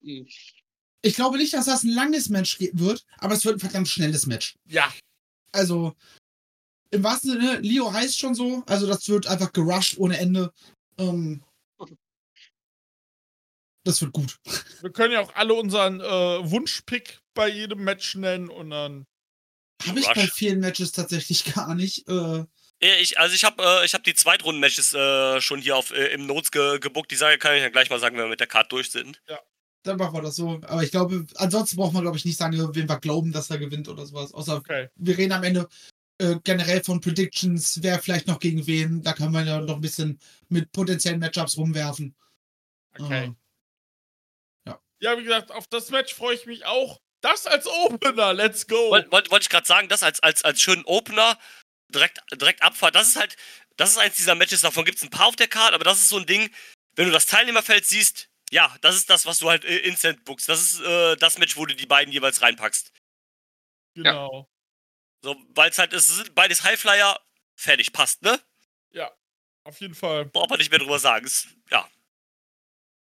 [SPEAKER 6] Hm.
[SPEAKER 5] Ich glaube nicht, dass das ein langes Match wird, aber es wird ein verdammt schnelles Match.
[SPEAKER 3] Ja,
[SPEAKER 5] Also, im wahrsten Sinne, Leo heißt schon so, also das wird einfach gerusht ohne Ende. Ähm, das wird gut.
[SPEAKER 3] wir können ja auch alle unseren äh, Wunschpick bei jedem Match nennen und dann.
[SPEAKER 5] Habe ich bei vielen Matches tatsächlich [LAUGHS] gar nicht. Äh,
[SPEAKER 4] Ja, Ich, also ich habe äh, ich hab die Zweitrunden-Matches äh, schon hier auf, äh, im Notes ge gebuckt. Die Sage kann ich ja gleich mal sagen, wenn wir mit der Card durch sind.
[SPEAKER 5] Dann machen wir das so. Aber ich glaube, ansonsten braucht man, glaube ich, nicht sagen, wen wir glauben, dass er gewinnt oder sowas. Außer
[SPEAKER 3] Okay.
[SPEAKER 5] wir reden am Ende äh, generell von Predictions, wer vielleicht noch gegen wen. Da kann man ja noch ein bisschen mit potenziellen Matchups rumwerfen.
[SPEAKER 3] Okay.
[SPEAKER 5] Äh,
[SPEAKER 3] Ja, wie gesagt, auf das Match freue ich mich auch. Das als Opener, let's go.
[SPEAKER 4] Wollte wollt, wollt ich gerade sagen, das als, als, als schönen Opener, direkt, direkt Abfahrt, das ist halt, das ist eins dieser Matches, davon gibt es ein paar auf der Card, aber das ist so ein Ding, wenn du das Teilnehmerfeld siehst, ja, das ist das, was du halt äh, instant bookst. Das ist äh, das Match, wo du die beiden jeweils reinpackst.
[SPEAKER 3] genau.
[SPEAKER 4] So, weil es halt, es sind beides Highflyer, fertig, passt, ne?
[SPEAKER 3] Auf jeden Fall.
[SPEAKER 4] Braucht man nicht mehr drüber sagen. Ist, ja.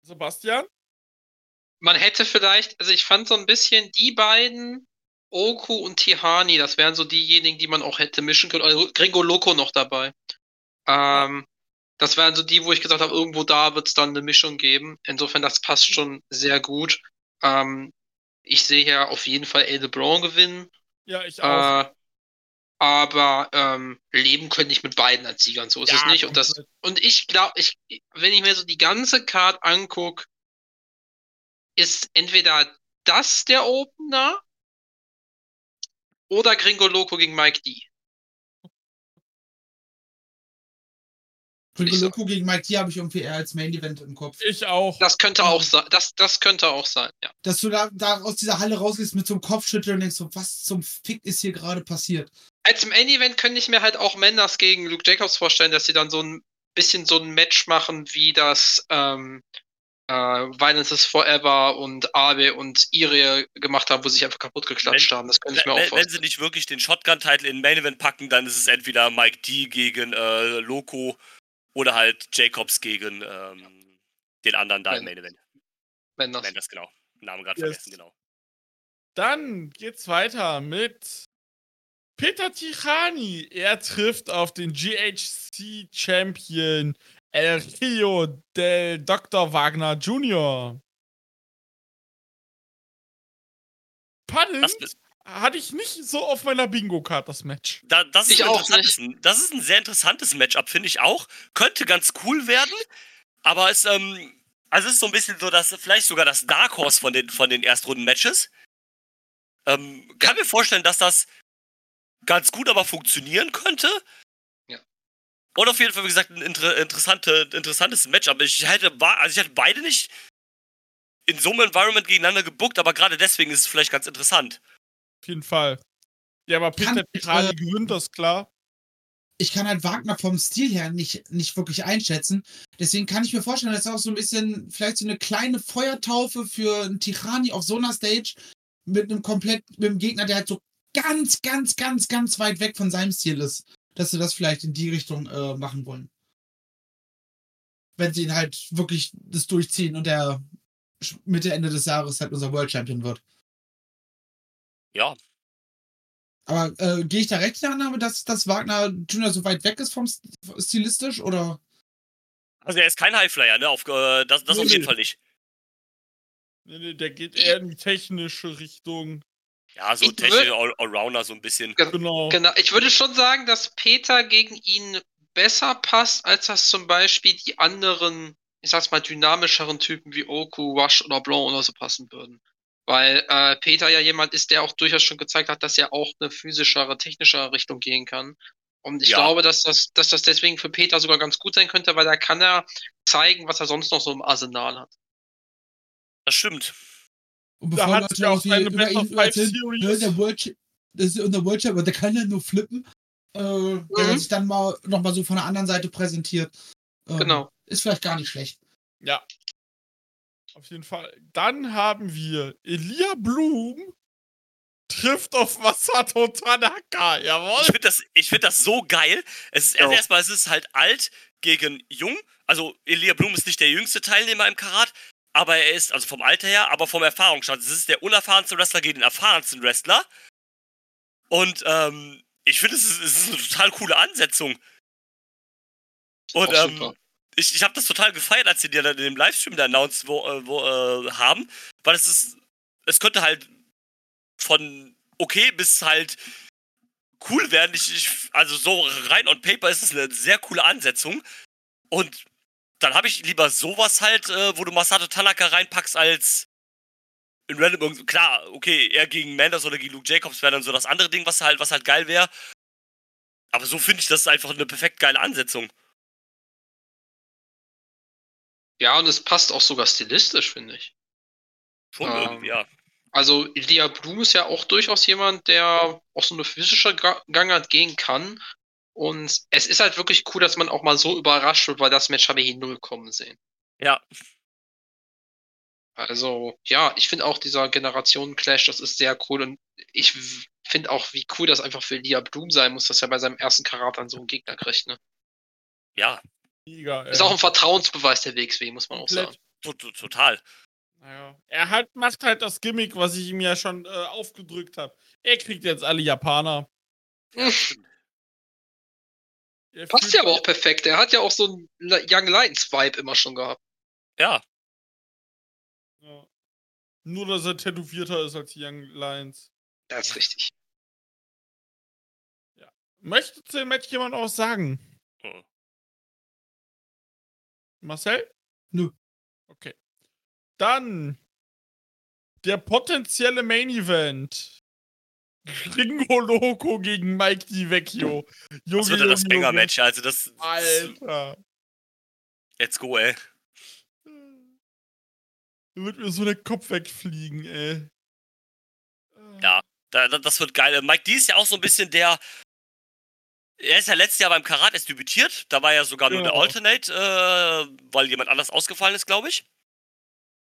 [SPEAKER 3] Sebastian?
[SPEAKER 6] Man hätte vielleicht, also ich fand so ein bisschen die beiden, Oku und Tihani, das wären so diejenigen, die man auch hätte mischen können. Also Gringo Loco noch dabei. Ähm, das wären so die, wo ich gesagt habe, irgendwo da wird es dann eine Mischung geben. Insofern, das passt schon sehr gut. Ähm, ich sehe ja auf jeden Fall El LeBron gewinnen.
[SPEAKER 3] Ja, ich auch.
[SPEAKER 6] Äh, aber ähm, leben könnte ich mit beiden als Siegern, so ist
[SPEAKER 3] Ja,
[SPEAKER 6] es nicht. Und, das,
[SPEAKER 3] komplett.
[SPEAKER 6] und ich glaube, ich, wenn ich mir so die ganze Card angucke, ist entweder das der Opener oder Gringo Loco gegen Mike D.
[SPEAKER 5] Loco gegen Mike D habe ich irgendwie eher als Main Event im Kopf.
[SPEAKER 3] Ich auch.
[SPEAKER 6] Das könnte auch sein. Das, das könnte auch sein, ja.
[SPEAKER 5] Dass du da, da aus dieser Halle rausgehst mit so einem Kopfschütteln und denkst so, was zum Fick ist hier gerade passiert?
[SPEAKER 6] Als Main Event könnte ich mir halt auch Menders gegen Luke Jacobs vorstellen, dass sie dann so ein bisschen so ein Match machen, wie das ähm, äh, Violence is Forever und Abe und Ire gemacht haben, wo sie sich einfach kaputt geklatscht
[SPEAKER 4] Wenn-
[SPEAKER 6] haben. Das könnte ich mir auch
[SPEAKER 4] Wenn, wenn
[SPEAKER 6] vorstellen.
[SPEAKER 4] sie nicht wirklich den Shotgun-Title in den Main Event packen, dann ist es entweder Mike D gegen äh, Loco oder halt Jacobs gegen ähm, den anderen da im
[SPEAKER 6] Wenn-
[SPEAKER 4] Main Event.
[SPEAKER 6] Menders.
[SPEAKER 4] Nein, das genau. Namen gerade
[SPEAKER 3] Yes.
[SPEAKER 4] vergessen, genau.
[SPEAKER 3] Dann geht's weiter mit Peter Tichani. Er trifft auf den GHC Champion El Rio del Dr. Wagner Jr. Spannend.
[SPEAKER 4] Das,
[SPEAKER 3] Hatte ich nicht so auf meiner Bingo-Card, das Match.
[SPEAKER 4] da, das, ist das ist ein sehr interessantes Matchup, finde ich auch. Könnte ganz cool werden, aber es, ähm, also es ist so ein bisschen so, dass vielleicht sogar das Dark Horse von den, von den Erstrunden-Matches. Ähm, kann mir vorstellen, dass das ganz gut aber funktionieren könnte.
[SPEAKER 6] Ja.
[SPEAKER 4] Und auf jeden Fall, wie gesagt, ein inter interessante, interessantes Matchup. Ich hätte, also ich hätte beide nicht in so einem Environment gegeneinander gebuckt, aber gerade deswegen ist es vielleicht ganz interessant.
[SPEAKER 3] Auf jeden Fall. Ja, aber Peter Tichani
[SPEAKER 5] äh,
[SPEAKER 3] gewinnt das klar.
[SPEAKER 5] ich kann halt Wagner vom Stil her nicht, nicht wirklich einschätzen. Deswegen kann ich mir vorstellen, dass auch so ein bisschen, vielleicht so eine kleine Feuertaufe für einen Tirani auf so einer Stage mit einem komplett, mit einem Gegner, der halt so ganz, ganz, ganz, ganz weit weg von seinem Stil ist. Dass sie das vielleicht in die Richtung äh, machen wollen. Wenn sie ihn halt wirklich das durchziehen und der Mitte, Ende des Jahres halt unser World Champion wird.
[SPEAKER 4] Ja,
[SPEAKER 5] Aber äh, gehe ich da recht in der Annahme, dass, dass Wagner Junior so weit weg ist vom St stilistisch oder?
[SPEAKER 4] also er ist kein Highflyer, ne? Auf, äh, das das
[SPEAKER 5] Nee,
[SPEAKER 4] auf jeden
[SPEAKER 5] nee.
[SPEAKER 4] Fall nicht.
[SPEAKER 3] Nee, nee, der geht eher in die technische Richtung.
[SPEAKER 4] Ja, so technische All Allrounder so ein bisschen.
[SPEAKER 3] Genau.
[SPEAKER 6] Genau, ich würde schon sagen, dass Peter gegen ihn besser passt, als das zum Beispiel die anderen, ich sag's mal, dynamischeren Typen wie Oku, Rush oder Blanc oder so passen würden. Weil äh, Peter ja jemand ist, der auch durchaus schon gezeigt hat, dass er auch eine physischere, technischere Richtung gehen kann. Und ich
[SPEAKER 4] Ja.
[SPEAKER 6] glaube, dass das, dass das deswegen für Peter sogar ganz gut sein könnte, weil da kann er zeigen, was er sonst noch so im Arsenal hat.
[SPEAKER 4] Das stimmt.
[SPEAKER 5] Und
[SPEAKER 3] Da
[SPEAKER 5] bevor
[SPEAKER 3] hat
[SPEAKER 5] Leute
[SPEAKER 3] sich auch seine
[SPEAKER 5] über ihn erzählen, ja, der World, das ist unser World Champ, aber der kann ja nur flippen. Äh, Wenn er
[SPEAKER 6] Mhm.
[SPEAKER 5] sich dann mal nochmal so von der anderen Seite präsentiert. Ähm,
[SPEAKER 6] Genau.
[SPEAKER 5] Ist vielleicht gar nicht schlecht.
[SPEAKER 3] Ja. Auf jeden Fall. Dann haben wir Elia Blum trifft auf Masato Tanaka.
[SPEAKER 4] Ich
[SPEAKER 3] Jawohl.
[SPEAKER 4] finde das, ich find das so geil. Es ist, also
[SPEAKER 6] Ja.
[SPEAKER 4] erstmal, es ist halt alt gegen jung. Also Elia Blum ist nicht der jüngste Teilnehmer im Karat, aber er ist, also vom Alter her, aber vom Erfahrungsstand. Es ist der unerfahrenste Wrestler gegen den erfahrensten Wrestler. Und ähm, ich finde, es ist, es ist eine total coole Ansetzung. Und
[SPEAKER 6] Auch
[SPEAKER 4] ähm,
[SPEAKER 6] super.
[SPEAKER 4] Ich, ich habe das total gefeiert, als sie die dann in dem Livestream da announced wo, äh, wo, äh, haben, weil es ist, es könnte halt von okay bis halt cool werden. Ich, ich, also so rein on paper ist es eine sehr coole Ansetzung. Und dann habe ich lieber sowas halt, äh, wo du Masato Tanaka reinpackst, als in random irgend- Klar, okay, er gegen Manders oder gegen Luke Jacobs wäre dann so das andere Ding, was halt, was halt geil wäre. Aber so finde ich, das ist einfach eine perfekt geile Ansetzung.
[SPEAKER 6] Ja, und es passt auch sogar stilistisch, finde ich.
[SPEAKER 4] Schon
[SPEAKER 6] Ähm,
[SPEAKER 4] irgendwie, ja.
[SPEAKER 6] Also Elia Blum ist ja auch durchaus jemand, der auch so eine physische Ga- Gangart gehen kann. Und es ist halt wirklich cool, dass man auch mal so überrascht wird, weil das Match habe ich in null kommen sehen.
[SPEAKER 4] Ja.
[SPEAKER 6] Also, ja, ich finde auch dieser Generationen-Clash, das ist sehr cool. Und ich finde auch, wie cool das einfach für Elia Blum sein muss, dass er bei seinem ersten Karat dann so einen Gegner kriegt. Ne?
[SPEAKER 4] Ja,
[SPEAKER 3] Mega,
[SPEAKER 6] Ist auch ein Vertrauensbeweis der WXW, muss man auch sagen.
[SPEAKER 4] to to total.
[SPEAKER 3] Naja. Er halt, macht halt das Gimmick, was ich ihm ja schon äh, aufgedrückt habe. Er kriegt jetzt alle Japaner. Er
[SPEAKER 6] Passt ja aber auch perfekt. Er hat ja auch so einen Young Lions-Vibe immer schon gehabt.
[SPEAKER 4] Ja,
[SPEAKER 3] Ja. Nur, dass er tätowierter ist als die Young Lions.
[SPEAKER 6] Das ist richtig.
[SPEAKER 3] Möchte zu dem Match jemand auch sagen?
[SPEAKER 4] Hm.
[SPEAKER 3] Marcel?
[SPEAKER 5] Nö.
[SPEAKER 3] Okay. Dann der potenzielle Main Event. Ringo Loco gegen Mike Di Vecchio. Junge, [LAUGHS]
[SPEAKER 4] das wird ja das. Banger-Match. Also das.
[SPEAKER 3] Alter.
[SPEAKER 4] Let's go, ey.
[SPEAKER 3] Da wird mir so der Kopf wegfliegen, ey.
[SPEAKER 4] Ja. Da, da, das wird geil. Mike D ist ja auch so ein bisschen der. Er ist ja letztes Jahr beim Karat erst debütiert. Da war ja sogar nur der
[SPEAKER 3] Genau.
[SPEAKER 4] Alternate, äh, weil jemand anders ausgefallen ist, glaube ich.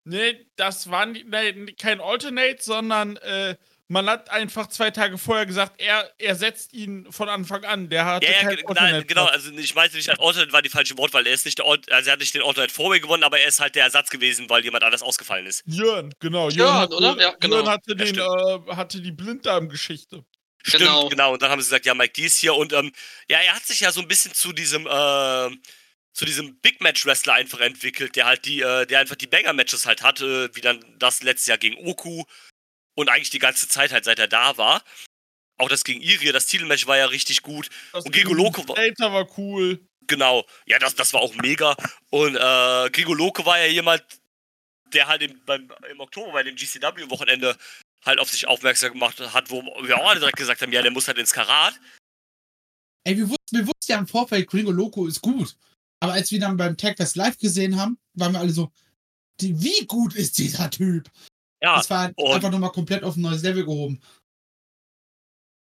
[SPEAKER 3] Nee, das war nee, kein Alternate, sondern äh, man hat einfach zwei Tage vorher gesagt, er, er setzt ihn von Anfang an. Der hatte
[SPEAKER 4] Ja, ja,
[SPEAKER 3] kein
[SPEAKER 4] nein, genau. Also ich meinte nicht, Alternate war die falsche Wort, weil er ist nicht der Alt, also er hat nicht den Alternate Vorway gewonnen, aber er ist halt der Ersatz gewesen, weil jemand anders ausgefallen ist.
[SPEAKER 3] Jörn, genau.
[SPEAKER 6] Jörn,
[SPEAKER 3] hatte,
[SPEAKER 6] oder? Ja, genau.
[SPEAKER 3] Jörn hatte,
[SPEAKER 4] Ja,
[SPEAKER 3] den, äh, hatte die Blinddarm-Geschichte.
[SPEAKER 4] Stimmt,
[SPEAKER 6] Genau.
[SPEAKER 4] genau. Und dann haben sie gesagt, ja, Mike D ist hier und ähm, ja, er hat sich ja so ein bisschen zu diesem äh, zu diesem Big Match Wrestler einfach entwickelt, der halt die, äh, der einfach die Banger Matches halt hatte, wie dann das letztes Jahr gegen Oku und eigentlich die ganze Zeit halt seit er da war. Auch das gegen Irie, das Titelmatch war ja richtig gut.
[SPEAKER 3] Das
[SPEAKER 4] Und Gego Loco war-
[SPEAKER 3] Alter war cool.
[SPEAKER 4] Genau. Ja, das, das war auch mega. Und äh, Gregor Loke war ja jemand, der halt im, beim, im Oktober bei dem GCW-Wochenende halt auf sich aufmerksam gemacht hat, wo wir auch alle direkt gesagt haben, ja, der muss halt ins Karat.
[SPEAKER 5] Ey, wir wussten, wir wussten ja im Vorfeld, Gringo Loco ist gut. Aber als wir dann beim Tag Fest Live gesehen haben, waren wir alle so, die, wie gut ist dieser Typ?
[SPEAKER 4] Ja,
[SPEAKER 5] das war
[SPEAKER 4] und-
[SPEAKER 5] einfach nochmal komplett auf ein neues Level gehoben.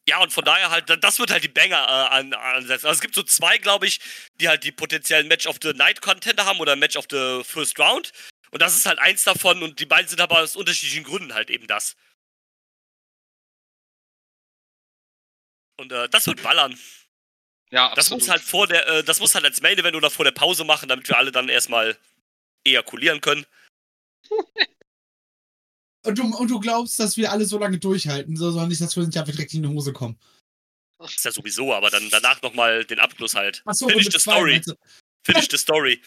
[SPEAKER 4] ja, und von daher halt, das wird halt die Banger äh, an, ansetzen. Also es gibt so zwei, glaube ich, die halt die potenziellen Match of the Night Contender haben oder Match of the First Round. Und das ist halt eins davon und die beiden sind aber aus unterschiedlichen Gründen halt eben das. Und äh, das wird ballern.
[SPEAKER 6] Ja,
[SPEAKER 4] Das
[SPEAKER 6] absolut.
[SPEAKER 4] muss halt vor der, äh, das muss halt als Main Event oder vor der Pause machen, damit wir alle dann erstmal ejakulieren können. [LAUGHS]
[SPEAKER 5] Und du, und du glaubst, dass wir alle so lange durchhalten, so- sondern nicht, dass wir nicht einfach direkt in die Hose kommen.
[SPEAKER 4] Das ist ja sowieso, aber dann danach nochmal den Abschluss halt.
[SPEAKER 5] Achso,
[SPEAKER 4] Finish
[SPEAKER 5] Runde
[SPEAKER 4] the
[SPEAKER 5] zwei,
[SPEAKER 4] story.
[SPEAKER 5] du?
[SPEAKER 4] Finish the story.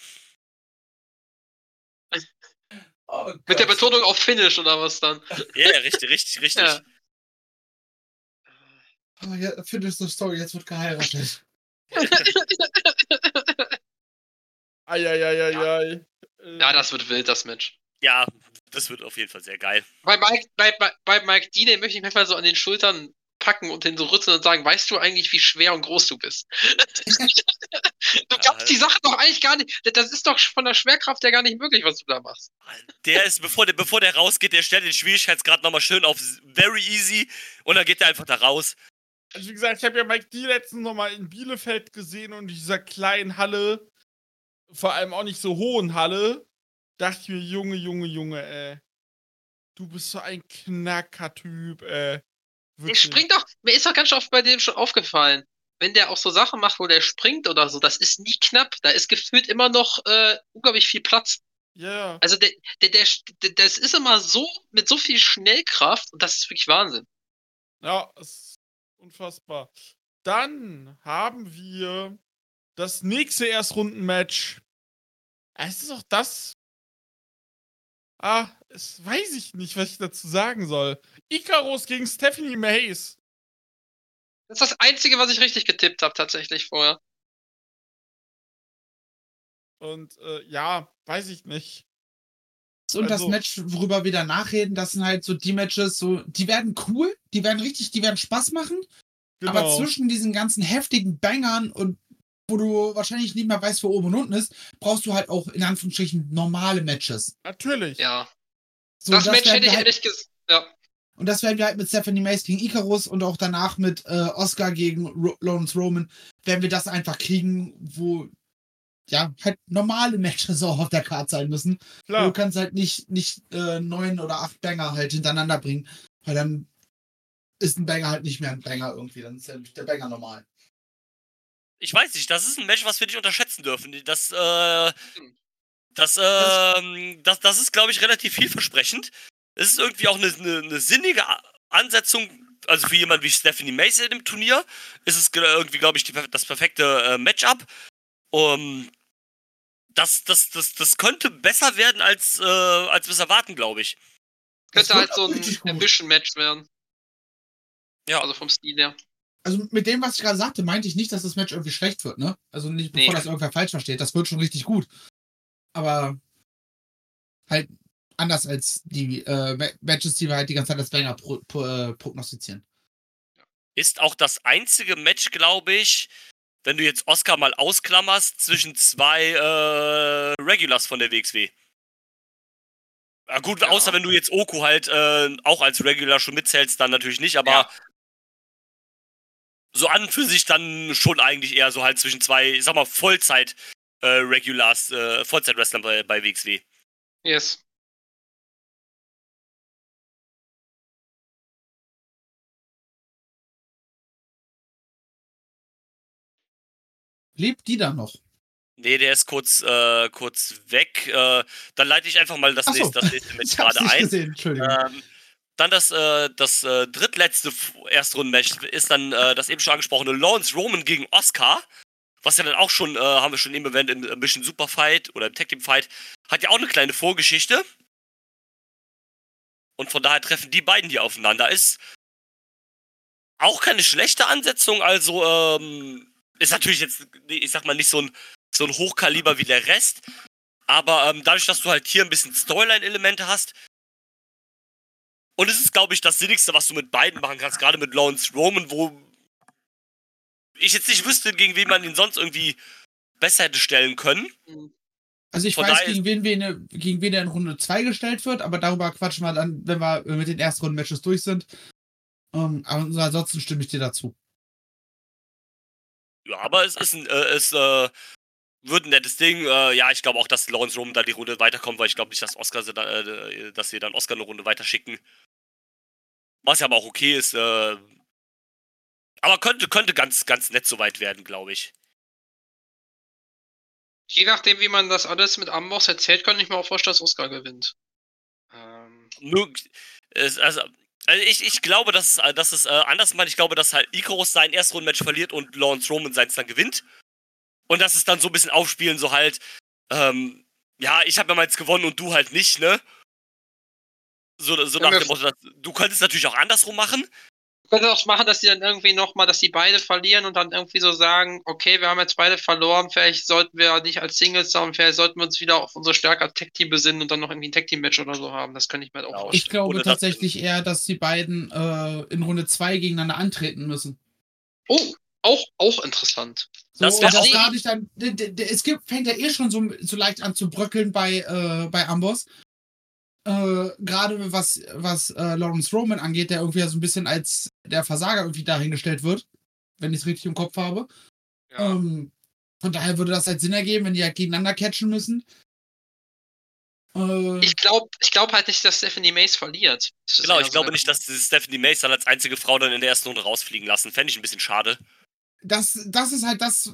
[SPEAKER 5] Oh
[SPEAKER 6] Mit der. Betonung auf Finish oder was dann?
[SPEAKER 4] Ja, yeah, richtig, richtig, richtig. [LAUGHS]
[SPEAKER 6] Ja.
[SPEAKER 5] Oh, ja, finish the story, jetzt wird geheiratet. [LAUGHS]
[SPEAKER 3] Eieieiei.
[SPEAKER 6] Ja, das wird wild, das Match.
[SPEAKER 4] Ja, das wird auf jeden Fall sehr geil.
[SPEAKER 6] Bei Mike, bei, bei, bei Mike Dean möchte ich mich mal so an den Schultern packen und den so rütteln und sagen, weißt du eigentlich, wie schwer und groß du bist? [LAUGHS] du kannst die Sache doch eigentlich gar nicht, das ist doch von der Schwerkraft ja gar nicht möglich, was du da machst.
[SPEAKER 4] Der ist, bevor der, bevor der rausgeht, der stellt den Schwierigkeitsgrad nochmal schön auf very easy und dann geht er einfach da raus.
[SPEAKER 3] Also wie gesagt, ich habe ja Mike D letztens nochmal in Bielefeld gesehen und in dieser kleinen Halle, vor allem auch nicht so hohen Halle, dachte ich mir, Junge, Junge, Junge, ey. Du bist so ein Knacker-Typ, ey.
[SPEAKER 6] Der
[SPEAKER 3] Wirklich.
[SPEAKER 6] springt doch, mir ist doch ganz oft bei dem schon aufgefallen. Wenn der auch so Sachen macht, wo der springt oder so, das ist nie knapp. Da ist gefühlt immer noch äh, unglaublich viel Platz.
[SPEAKER 3] Ja,
[SPEAKER 6] Also der, der, der, der, das ist immer so mit so viel Schnellkraft und das ist wirklich Wahnsinn.
[SPEAKER 3] ja, es ist unfassbar. Dann haben wir das nächste Erstrunden-Match. Es ist auch das. Ah, es weiß ich nicht, was ich dazu sagen soll. Icarus gegen Stephanie Mays.
[SPEAKER 6] Das ist das Einzige, was ich richtig getippt habe tatsächlich vorher.
[SPEAKER 3] Und äh, ja, weiß ich nicht.
[SPEAKER 5] Und das
[SPEAKER 3] Also-
[SPEAKER 5] Match, worüber wir danach reden, das sind halt so die Matches, so, die werden cool, die werden richtig, die werden Spaß machen,
[SPEAKER 3] Genau.
[SPEAKER 5] aber zwischen diesen ganzen heftigen Bangern und wo du wahrscheinlich nicht mehr weißt, wo oben und unten ist, brauchst du halt auch in Anführungsstrichen normale Matches.
[SPEAKER 3] Natürlich.
[SPEAKER 6] Ja.
[SPEAKER 5] So,
[SPEAKER 6] das
[SPEAKER 5] und
[SPEAKER 6] Match hätte ich
[SPEAKER 5] halt,
[SPEAKER 6] ehrlich gesagt. Ja.
[SPEAKER 5] Und das werden wir halt mit Stephanie Mace gegen Icarus und auch danach mit äh, Oscar gegen Ro Lawrence Roman, werden wir das einfach kriegen, wo ja, halt normale Matches auch auf der Karte sein müssen.
[SPEAKER 3] Klar.
[SPEAKER 5] Du kannst halt nicht, nicht äh, neun oder acht Banger halt hintereinander bringen, weil dann ist ein Banger halt nicht mehr ein Banger irgendwie. Dann ist ja der Banger normal.
[SPEAKER 4] Ich weiß nicht, das ist ein Match, was wir nicht unterschätzen dürfen. Das, äh, das, ähm, das, das ist, glaube ich, relativ vielversprechend. Es ist irgendwie auch eine, eine, eine sinnige Ansetzung, also für jemanden wie Stephanie Mason im Turnier, ist es ge- irgendwie, glaube ich, die, das perfekte äh, Matchup. Um, das, das, das, das könnte besser werden, als, äh, als wir es erwarten, glaube ich.
[SPEAKER 5] Das
[SPEAKER 6] Könnte halt so ein. Ambition-Match werden.
[SPEAKER 4] Ja.
[SPEAKER 6] Also vom Stil her.
[SPEAKER 5] Also mit dem, was ich gerade sagte, meinte ich nicht, dass das Match irgendwie schlecht wird, ne? Also nicht, bevor
[SPEAKER 6] Nee.
[SPEAKER 5] das irgendwer falsch versteht. Das wird schon richtig gut. Aber halt anders als die äh, Ma- Matches, die wir halt die ganze Zeit als Banger pro, pro, äh, prognostizieren.
[SPEAKER 4] ist auch das einzige Match, glaube ich, wenn du jetzt Oscar mal ausklammerst, zwischen zwei äh, Regulars von der WXW. Ja, gut,
[SPEAKER 6] Ja.
[SPEAKER 4] außer wenn du jetzt Oku halt äh, auch als Regular schon mitzählst, dann natürlich nicht, aber
[SPEAKER 6] Ja.
[SPEAKER 4] So an und für sich dann schon eigentlich eher so halt zwischen zwei, ich sag mal, Vollzeit äh, Regulars, äh, Vollzeit-Wrestlern bei, bei WXW.
[SPEAKER 6] Yes.
[SPEAKER 5] Lebt die da noch?
[SPEAKER 4] Nee, der ist kurz, äh, kurz weg. Äh, dann leite ich einfach mal das,
[SPEAKER 5] so.
[SPEAKER 4] nächste, das nächste [LAUGHS]
[SPEAKER 5] hab's
[SPEAKER 4] gerade
[SPEAKER 5] nicht
[SPEAKER 4] ein.
[SPEAKER 5] gesehen, Entschuldigung.
[SPEAKER 4] Ähm, dann das, äh, das äh, drittletzte Erstrunden-Match ist dann äh, das eben schon angesprochene Lawrence Roman gegen Oscar. Was ja dann auch schon, äh, haben wir schon eben erwähnt, im Mission Super Fight oder im Tag Team Fight, hat ja auch eine kleine Vorgeschichte. Und von daher treffen die beiden hier aufeinander. Ist auch keine schlechte Ansetzung, also ähm, ist natürlich jetzt, ich sag mal, nicht so ein, so ein Hochkaliber wie der Rest. Aber ähm, dadurch, dass du halt hier ein bisschen Storyline-Elemente hast, und es ist, glaube ich, das Sinnigste, was du mit beiden machen kannst, gerade mit Lawrence Roman, wo ich jetzt nicht wüsste, gegen wen man ihn sonst irgendwie besser hätte stellen können.
[SPEAKER 5] Also ich
[SPEAKER 4] von
[SPEAKER 5] weiß, gegen wen, in, gegen wen er in Runde 2 gestellt wird, aber darüber quatschen wir dann, wenn wir mit den Erstrunden-Matches durch sind. Ähm, aber ansonsten stimme ich dir dazu.
[SPEAKER 4] Ja, aber es ist ein, äh, es äh, wird ein nettes Ding. Äh, ja, ich glaube auch, dass Lawrence Roman da die Runde weiterkommt, weil ich glaube nicht, dass Oscar sie da, äh, dass wir dann Oscar eine Runde weiterschicken. Was ja aber auch okay ist. Äh, aber könnte, könnte ganz, ganz nett soweit werden, glaube ich.
[SPEAKER 6] Je nachdem, wie man das alles mit Amboss erzählt, kann ich mir auch vorstellen, dass Oscar gewinnt. Ähm,
[SPEAKER 4] also, also ich, ich glaube, dass es, dass es äh, anders meint. Ich glaube, dass halt Icarus sein Erstrundenmatch verliert und Lawrence Roman seins dann gewinnt. Und dass es dann so ein bisschen aufspielen, so halt, ähm, ja, ich habe ja mal jetzt gewonnen und du halt nicht, ne? So, so nach dem Motto, dass, du könntest natürlich auch andersrum machen.
[SPEAKER 6] könnte auch machen, dass sie dann irgendwie nochmal, dass die beide verlieren und dann irgendwie so sagen, okay, wir haben jetzt beide verloren, vielleicht sollten wir nicht als Singles haben, vielleicht sollten wir uns wieder auf unser stärker Tech-Team besinnen und dann noch irgendwie ein Tech-Team-Match oder so haben. Das könnte ich mir halt auch vorstellen.
[SPEAKER 5] Ich glaube
[SPEAKER 4] das-
[SPEAKER 5] tatsächlich eher, dass die beiden äh, in Runde 2 gegeneinander antreten müssen.
[SPEAKER 6] Oh, auch, auch interessant.
[SPEAKER 5] So,
[SPEAKER 4] Das
[SPEAKER 5] und
[SPEAKER 4] wär
[SPEAKER 5] das
[SPEAKER 4] auch-
[SPEAKER 5] dadurch dann, es gibt, fängt ja eh schon so, so leicht an zu bröckeln bei, äh, bei Amboss. Äh, Gerade was, was äh, Lawrence Roman angeht, der irgendwie ja so ein bisschen als der Versager irgendwie dahingestellt wird, wenn ich es richtig im Kopf habe.
[SPEAKER 6] Ja.
[SPEAKER 5] Ähm, von daher würde das halt Sinn ergeben, wenn die halt gegeneinander catchen müssen. Äh,
[SPEAKER 6] Ich glaube ich glaub halt nicht, dass Stephanie Mace verliert.
[SPEAKER 4] Genau, ich
[SPEAKER 6] so
[SPEAKER 4] glaube nicht, dass Stephanie Mace dann als einzige Frau dann in der ersten Runde rausfliegen lassen. Fände ich ein bisschen schade.
[SPEAKER 5] das, das ist halt das,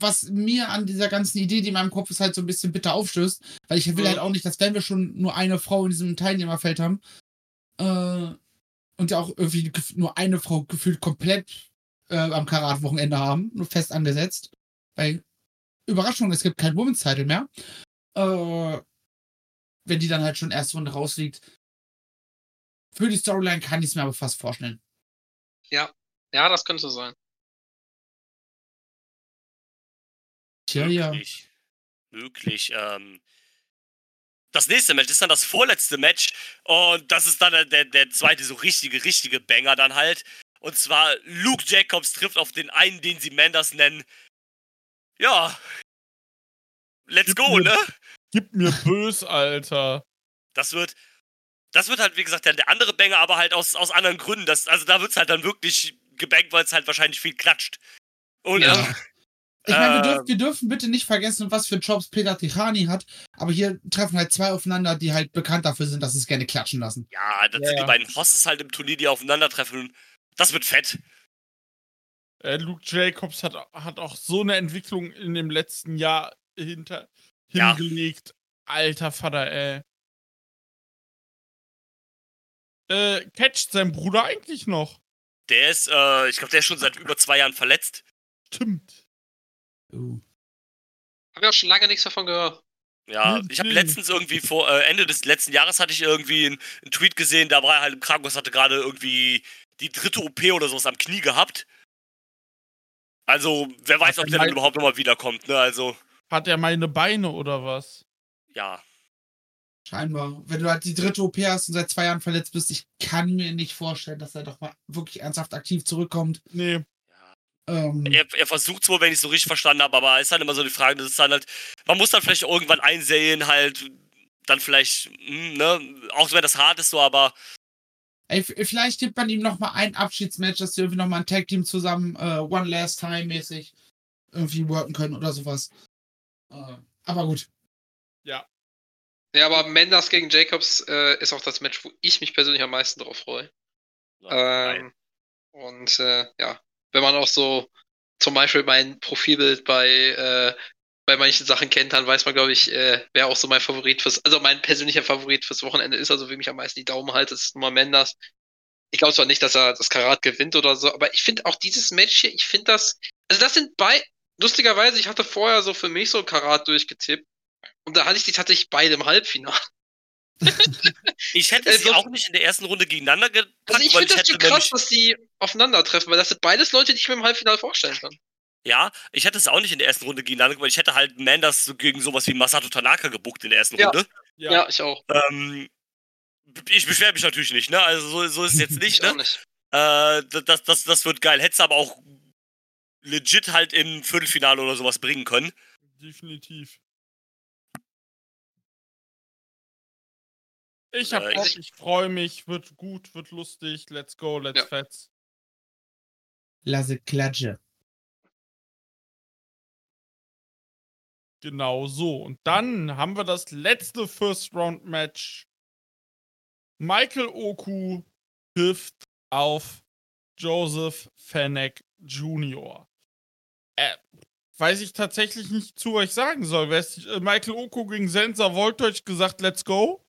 [SPEAKER 5] was mir an dieser ganzen Idee, die in meinem Kopf ist, halt so ein bisschen bitter aufstößt. Weil ich will
[SPEAKER 6] Mhm.
[SPEAKER 5] halt auch nicht, dass wenn wir schon nur eine Frau in diesem Teilnehmerfeld haben, äh, und ja auch irgendwie nur eine Frau gefühlt komplett äh, am Karat-Wochenende haben, nur fest angesetzt. Weil, Überraschung, es gibt kein Women's Title mehr. Äh, wenn die dann halt schon erste Runde rausliegt. Für die Storyline kann ich es mir aber fast vorstellen.
[SPEAKER 6] Ja, ja, das könnte sein.
[SPEAKER 5] Ja.
[SPEAKER 4] Möglich. Möglich. Ähm, das nächste Match ist dann das vorletzte Match. Und das ist dann der, der, der zweite so richtige, richtige Banger dann halt. Und zwar Luke Jacobs trifft auf den einen, den sie Manders nennen. Ja. Let's
[SPEAKER 3] Gib
[SPEAKER 4] go,
[SPEAKER 3] mir-
[SPEAKER 4] ne?
[SPEAKER 3] Gib mir bös, Alter.
[SPEAKER 4] Das wird. Das wird halt, wie gesagt, der, der andere Banger, aber halt aus, aus anderen Gründen. Das, also da wird es halt dann wirklich gebankt, weil es halt wahrscheinlich viel klatscht. Und
[SPEAKER 6] Ja.
[SPEAKER 4] ähm,
[SPEAKER 5] Ich meine, wir, dürf,
[SPEAKER 4] Ähm.
[SPEAKER 5] wir dürfen bitte nicht vergessen, was für Jobs Peter Tichani hat, aber hier treffen halt zwei aufeinander, die halt bekannt dafür sind, dass sie es gerne klatschen lassen.
[SPEAKER 4] ja, das
[SPEAKER 3] Ja,
[SPEAKER 4] sind
[SPEAKER 3] ja.
[SPEAKER 4] die beiden Hosses halt im Turnier, die aufeinandertreffen. Das wird fett.
[SPEAKER 3] Äh, Luke Jacobs hat, hat auch so eine Entwicklung in dem letzten Jahr hinter,
[SPEAKER 4] Ja.
[SPEAKER 3] hingelegt. Alter Vater, ey. Äh, catcht sein Bruder eigentlich noch?
[SPEAKER 4] Der ist, äh, ich glaube, der ist schon seit über zwei Jahren verletzt.
[SPEAKER 3] Stimmt.
[SPEAKER 5] Uh.
[SPEAKER 6] Habe ja auch schon lange nichts davon gehört.
[SPEAKER 4] Ja, ich habe letztens irgendwie vor äh, Ende des letzten Jahres hatte ich irgendwie einen, einen Tweet gesehen, da war er halt im Krankenhaus, hatte gerade irgendwie die dritte OP oder sowas am Knie gehabt. Also, wer weiß, ob der dann überhaupt nochmal wiederkommt, ne? Also,
[SPEAKER 3] Hat er meine Beine oder was?
[SPEAKER 4] ja.
[SPEAKER 5] Scheinbar. Wenn du halt die dritte OP hast und seit zwei Jahren verletzt bist, ich kann mir nicht vorstellen, dass er doch mal wirklich ernsthaft aktiv zurückkommt.
[SPEAKER 3] Nee.
[SPEAKER 5] Ähm,
[SPEAKER 4] Er, er versucht wohl, wenn ich es so richtig verstanden habe, aber ist halt immer so die Frage, das ist dann halt, man muss dann vielleicht irgendwann einsehen, halt, dann vielleicht, hm, ne, auch wenn das hart ist so, aber
[SPEAKER 5] ey, vielleicht gibt man ihm noch mal ein Abschiedsmatch, dass sie irgendwie noch mal ein Tag-Team zusammen äh, One Last Time mäßig irgendwie worken können oder sowas. Äh, aber gut.
[SPEAKER 6] Ja, aber Mendes gegen Jacobs äh, ist auch das Match, wo ich mich persönlich am meisten drauf freue. Ähm, und äh, ja, wenn man auch so zum Beispiel mein Profilbild bei, äh, bei manchen Sachen kennt, dann weiß man, glaube ich, äh, wer auch so mein Favorit fürs, also mein persönlicher Favorit fürs Wochenende ist, also wem ich am meisten die Daumen halte, ist Nummer Mendes. Ich glaube zwar nicht, dass er das Karat gewinnt oder so, aber ich finde auch dieses Match hier, ich finde das, also das sind bei, lustigerweise, ich hatte vorher so für mich so Karat durchgetippt und da hatte ich die tatsächlich beide im Halbfinale.
[SPEAKER 4] Ich hätte
[SPEAKER 6] äh,
[SPEAKER 4] sie auch nicht in der ersten Runde gegeneinander gepackt,
[SPEAKER 6] Also ich
[SPEAKER 4] weil
[SPEAKER 6] finde das
[SPEAKER 4] hätte
[SPEAKER 6] schon krass, dass die aufeinandertreffen, weil das sind beides Leute, die ich mir im Halbfinale vorstellen kann.
[SPEAKER 4] Ja, ich hätte es auch nicht in der ersten Runde gegeneinander gemacht. Ich hätte halt Manders so gegen sowas wie Masato Tanaka gebuckt in der ersten
[SPEAKER 6] Ja.
[SPEAKER 4] Runde.
[SPEAKER 3] Ja.
[SPEAKER 6] Ja, ich auch.
[SPEAKER 4] Ähm, ich beschwere mich natürlich nicht, ne? Also so, so ist es jetzt [LAUGHS] nicht,
[SPEAKER 6] Ich auch
[SPEAKER 4] ne?
[SPEAKER 6] nicht.
[SPEAKER 4] Äh, das, das, das wird geil. Hättest aber auch legit halt im Viertelfinale oder sowas bringen können.
[SPEAKER 3] Definitiv. Ich hab
[SPEAKER 4] Äh,
[SPEAKER 3] Bock,
[SPEAKER 6] ich-
[SPEAKER 3] ich freue mich, wird gut, wird lustig, let's go, let's
[SPEAKER 6] Ja.
[SPEAKER 3] fetz.
[SPEAKER 5] Lasse Klatsche.
[SPEAKER 3] Genau so. Und dann haben wir das letzte First Round Match. Michael Oku trifft auf Joseph Fennec Jr. Äh, weiß ich tatsächlich nicht zu, was ich sagen soll. Äh, Michael Oku gegen Sensa Voltage gesagt, let's go.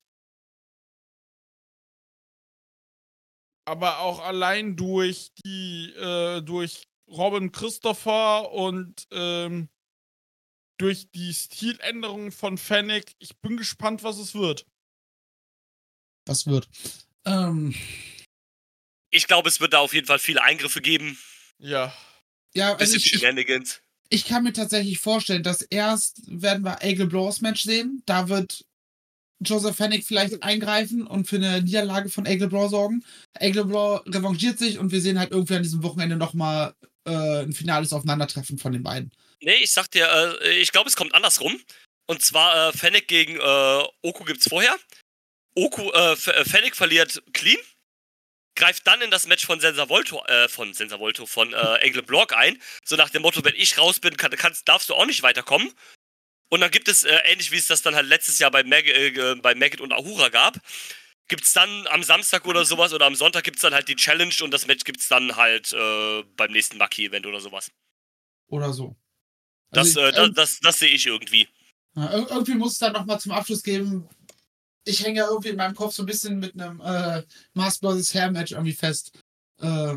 [SPEAKER 3] Aber auch allein durch die, äh, durch Robin Christopher und ähm, durch die Stiländerung von Fennec. Ich bin gespannt, was es wird.
[SPEAKER 5] Was wird? Ähm,
[SPEAKER 4] Ich glaube, es wird da auf jeden Fall viele Eingriffe geben.
[SPEAKER 3] Ja.
[SPEAKER 5] Ja, also ich, ich, kann mir tatsächlich vorstellen, dass erst werden wir Eagle Blows Match sehen. Da wird Joseph Fennec vielleicht eingreifen und für eine Niederlage von Blow sorgen. Blow revanchiert sich und wir sehen halt irgendwie an diesem Wochenende nochmal äh, ein finales Aufeinandertreffen von den beiden.
[SPEAKER 4] Nee, ich sag dir, äh, ich glaube, es kommt andersrum. Und zwar äh, Fennec gegen äh, Oku gibt's vorher. Oku, äh, äh, Fennec verliert clean, greift dann in das Match von Sensa Volto, äh, von Sensa Volto, von äh, Eagle Block ein. So nach dem Motto, wenn ich raus bin, kann, kannst, darfst du auch nicht weiterkommen. Und dann gibt es, äh, ähnlich wie es das dann halt letztes Jahr bei, Mag äh, bei Maggot und Ahura gab, gibt's dann am Samstag oder sowas oder am Sonntag gibt's dann halt die Challenge und das Match gibt's dann halt äh, beim nächsten Marquee-Event oder sowas.
[SPEAKER 5] Oder so.
[SPEAKER 4] Das,
[SPEAKER 5] Also,
[SPEAKER 4] äh, das,
[SPEAKER 5] ähm,
[SPEAKER 4] das, das sehe ich irgendwie.
[SPEAKER 5] Ja, ir- irgendwie muss es dann nochmal zum Abschluss geben. Ich hänge ja irgendwie in meinem Kopf so ein bisschen mit einem äh, Mars vs. Hair Match irgendwie fest. Äh,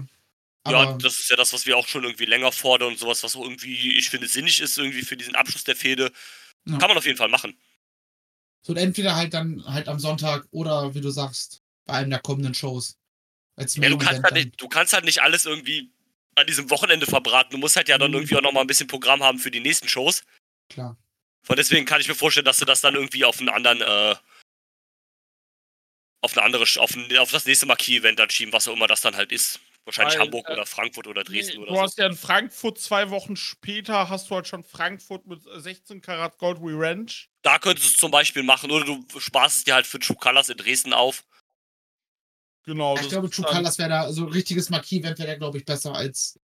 [SPEAKER 4] Ja, das ist ja das, was wir auch schon irgendwie länger fordern und sowas, was auch irgendwie, ich finde, sinnig ist irgendwie für diesen Abschluss der Fehde.
[SPEAKER 5] Ja.
[SPEAKER 4] Kann man auf jeden Fall machen.
[SPEAKER 5] so entweder halt dann halt am Sonntag oder wie du sagst, bei einem der kommenden Shows.
[SPEAKER 4] Ja, du kannst, halt nicht, du kannst halt nicht alles irgendwie an diesem Wochenende verbraten. Du musst halt ja dann
[SPEAKER 5] Mhm.
[SPEAKER 4] irgendwie auch nochmal ein bisschen Programm haben für die nächsten Shows.
[SPEAKER 5] Klar.
[SPEAKER 4] Von deswegen kann ich mir vorstellen, dass du das dann irgendwie auf einen anderen, äh, auf eine andere, auf, ein, auf das nächste Marquis-Event dann schieben, was auch immer das dann halt ist. Wahrscheinlich
[SPEAKER 3] Weil,
[SPEAKER 4] Hamburg
[SPEAKER 3] äh,
[SPEAKER 4] oder Frankfurt oder Dresden
[SPEAKER 3] du
[SPEAKER 4] oder so.
[SPEAKER 3] hast ja in Frankfurt zwei Wochen später, hast du halt schon Frankfurt mit 16 Karat Gold Revenge.
[SPEAKER 4] Da könntest du es zum Beispiel machen oder du sparst es dir halt für True Colors in Dresden auf.
[SPEAKER 3] Genau.
[SPEAKER 5] Ja, ich
[SPEAKER 3] das
[SPEAKER 5] glaube, True Colors wäre da, so ein richtiges Marquis-Event wäre da, glaube ich, besser als.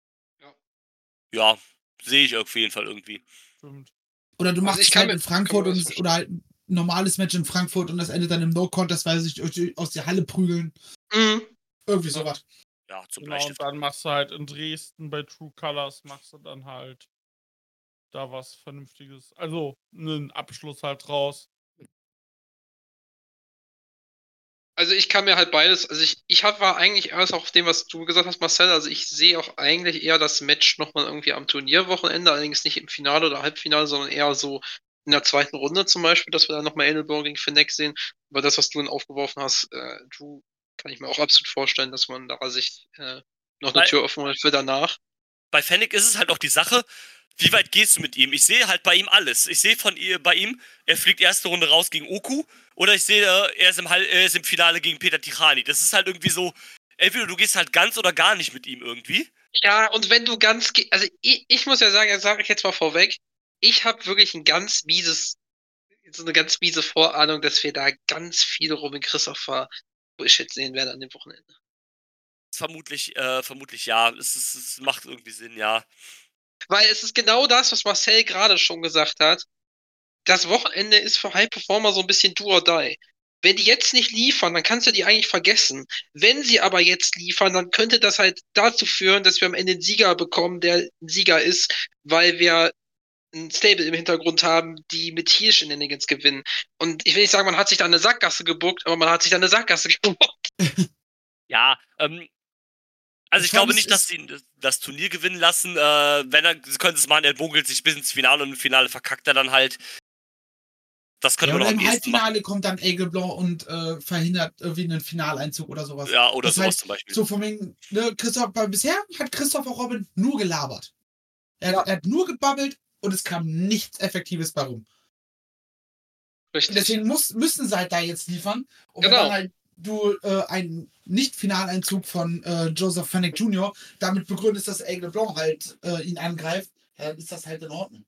[SPEAKER 4] Ja, sehe ich auf jeden Fall irgendwie.
[SPEAKER 3] Stimmt.
[SPEAKER 5] Oder du
[SPEAKER 6] Also
[SPEAKER 5] machst
[SPEAKER 6] ich
[SPEAKER 5] es
[SPEAKER 6] kann
[SPEAKER 5] halt in Frankfurt und oder halt ein normales Match in Frankfurt und das endet dann im No-Contest, weil sie sich durch- aus der Halle prügeln.
[SPEAKER 6] Mhm.
[SPEAKER 5] Irgendwie sowas.
[SPEAKER 4] Ja, zum
[SPEAKER 3] Genau, und
[SPEAKER 4] Bleistift.
[SPEAKER 3] dann machst du halt in Dresden bei True Colors, machst du dann halt da was Vernünftiges. Also einen Abschluss halt raus.
[SPEAKER 6] Also ich kann mir halt beides, also ich, ich hab, war eigentlich erst auf dem, was du gesagt hast, Marcel, also ich sehe auch eigentlich eher das Match nochmal irgendwie am Turnierwochenende, allerdings nicht im Finale oder Halbfinale, sondern eher so in der zweiten Runde zum Beispiel, dass wir dann nochmal Edelborg gegen Fennec sehen. Aber das, was du dann aufgeworfen hast, äh, Drew, kann ich mir auch absolut vorstellen, dass man da sich äh, noch eine
[SPEAKER 4] Weil-
[SPEAKER 6] Tür öffnen will für danach.
[SPEAKER 4] bei Fennec ist es halt auch die Sache, wie weit gehst du mit ihm? Ich sehe halt bei ihm alles. Ich sehe von ihr bei ihm, er fliegt erste Runde raus gegen Oku oder ich sehe, äh, er ist im, er ist im Finale gegen Peter Tichani. Das ist halt irgendwie so, entweder du gehst halt ganz oder gar nicht mit ihm irgendwie.
[SPEAKER 6] Ja, und wenn du ganz, also ich, ich muss ja sagen, das sage ich jetzt mal vorweg, ich habe wirklich ein ganz mieses, so eine ganz miese Vorahnung, dass wir da ganz viel Robin Christopher Bullshit sehen werden an dem Wochenende.
[SPEAKER 4] Vermutlich, äh, vermutlich ja. Es, ist, es macht irgendwie Sinn, ja.
[SPEAKER 6] Weil es ist genau das, was Marcel gerade schon gesagt hat. Das Wochenende ist für High Performer so ein bisschen do or die. Wenn die jetzt nicht liefern, dann kannst du die eigentlich vergessen. Wenn sie aber jetzt liefern, dann könnte das halt dazu führen, dass wir am Ende einen Sieger bekommen, der ein Sieger ist, weil wir ein Stable im Hintergrund haben, die mit Heel Shenanigans gewinnen. Und ich will nicht sagen, man hat sich da eine Sackgasse gebuckt, aber man hat sich da eine Sackgasse [LAUGHS] gebuckt.
[SPEAKER 4] Ja, ähm, also ich
[SPEAKER 5] Ich
[SPEAKER 4] glaube nicht, dass sie das- das Turnier gewinnen lassen. Äh, wenn er, sie können es machen, er bunkelt sich bis ins Finale und im Finale verkackt er dann halt. Das könnte
[SPEAKER 5] Ja,
[SPEAKER 4] man auch
[SPEAKER 5] im
[SPEAKER 4] ehesten machen.
[SPEAKER 5] Halbfinale kommt dann Aigle Blanc und äh, verhindert irgendwie einen Finaleinzug oder sowas.
[SPEAKER 4] Ja, oder
[SPEAKER 5] Das
[SPEAKER 4] sowas
[SPEAKER 5] heißt,
[SPEAKER 4] zum Beispiel.
[SPEAKER 5] So von wegen, ne, Christoph, weil bisher hat Christopher Robin nur gelabert. Er, er hat nur gebabbelt und es kam nichts Effektives bei rum. Und
[SPEAKER 6] Richtig.
[SPEAKER 5] deswegen muss, müssen sie halt da jetzt liefern. Und wenn
[SPEAKER 6] Genau.
[SPEAKER 5] dann halt du äh, einen Nicht-Finaleinzug von äh, Joseph Fennec Jr. damit begründest, dass Aigle Blanc halt äh, ihn angreift, dann ist das halt in Ordnung.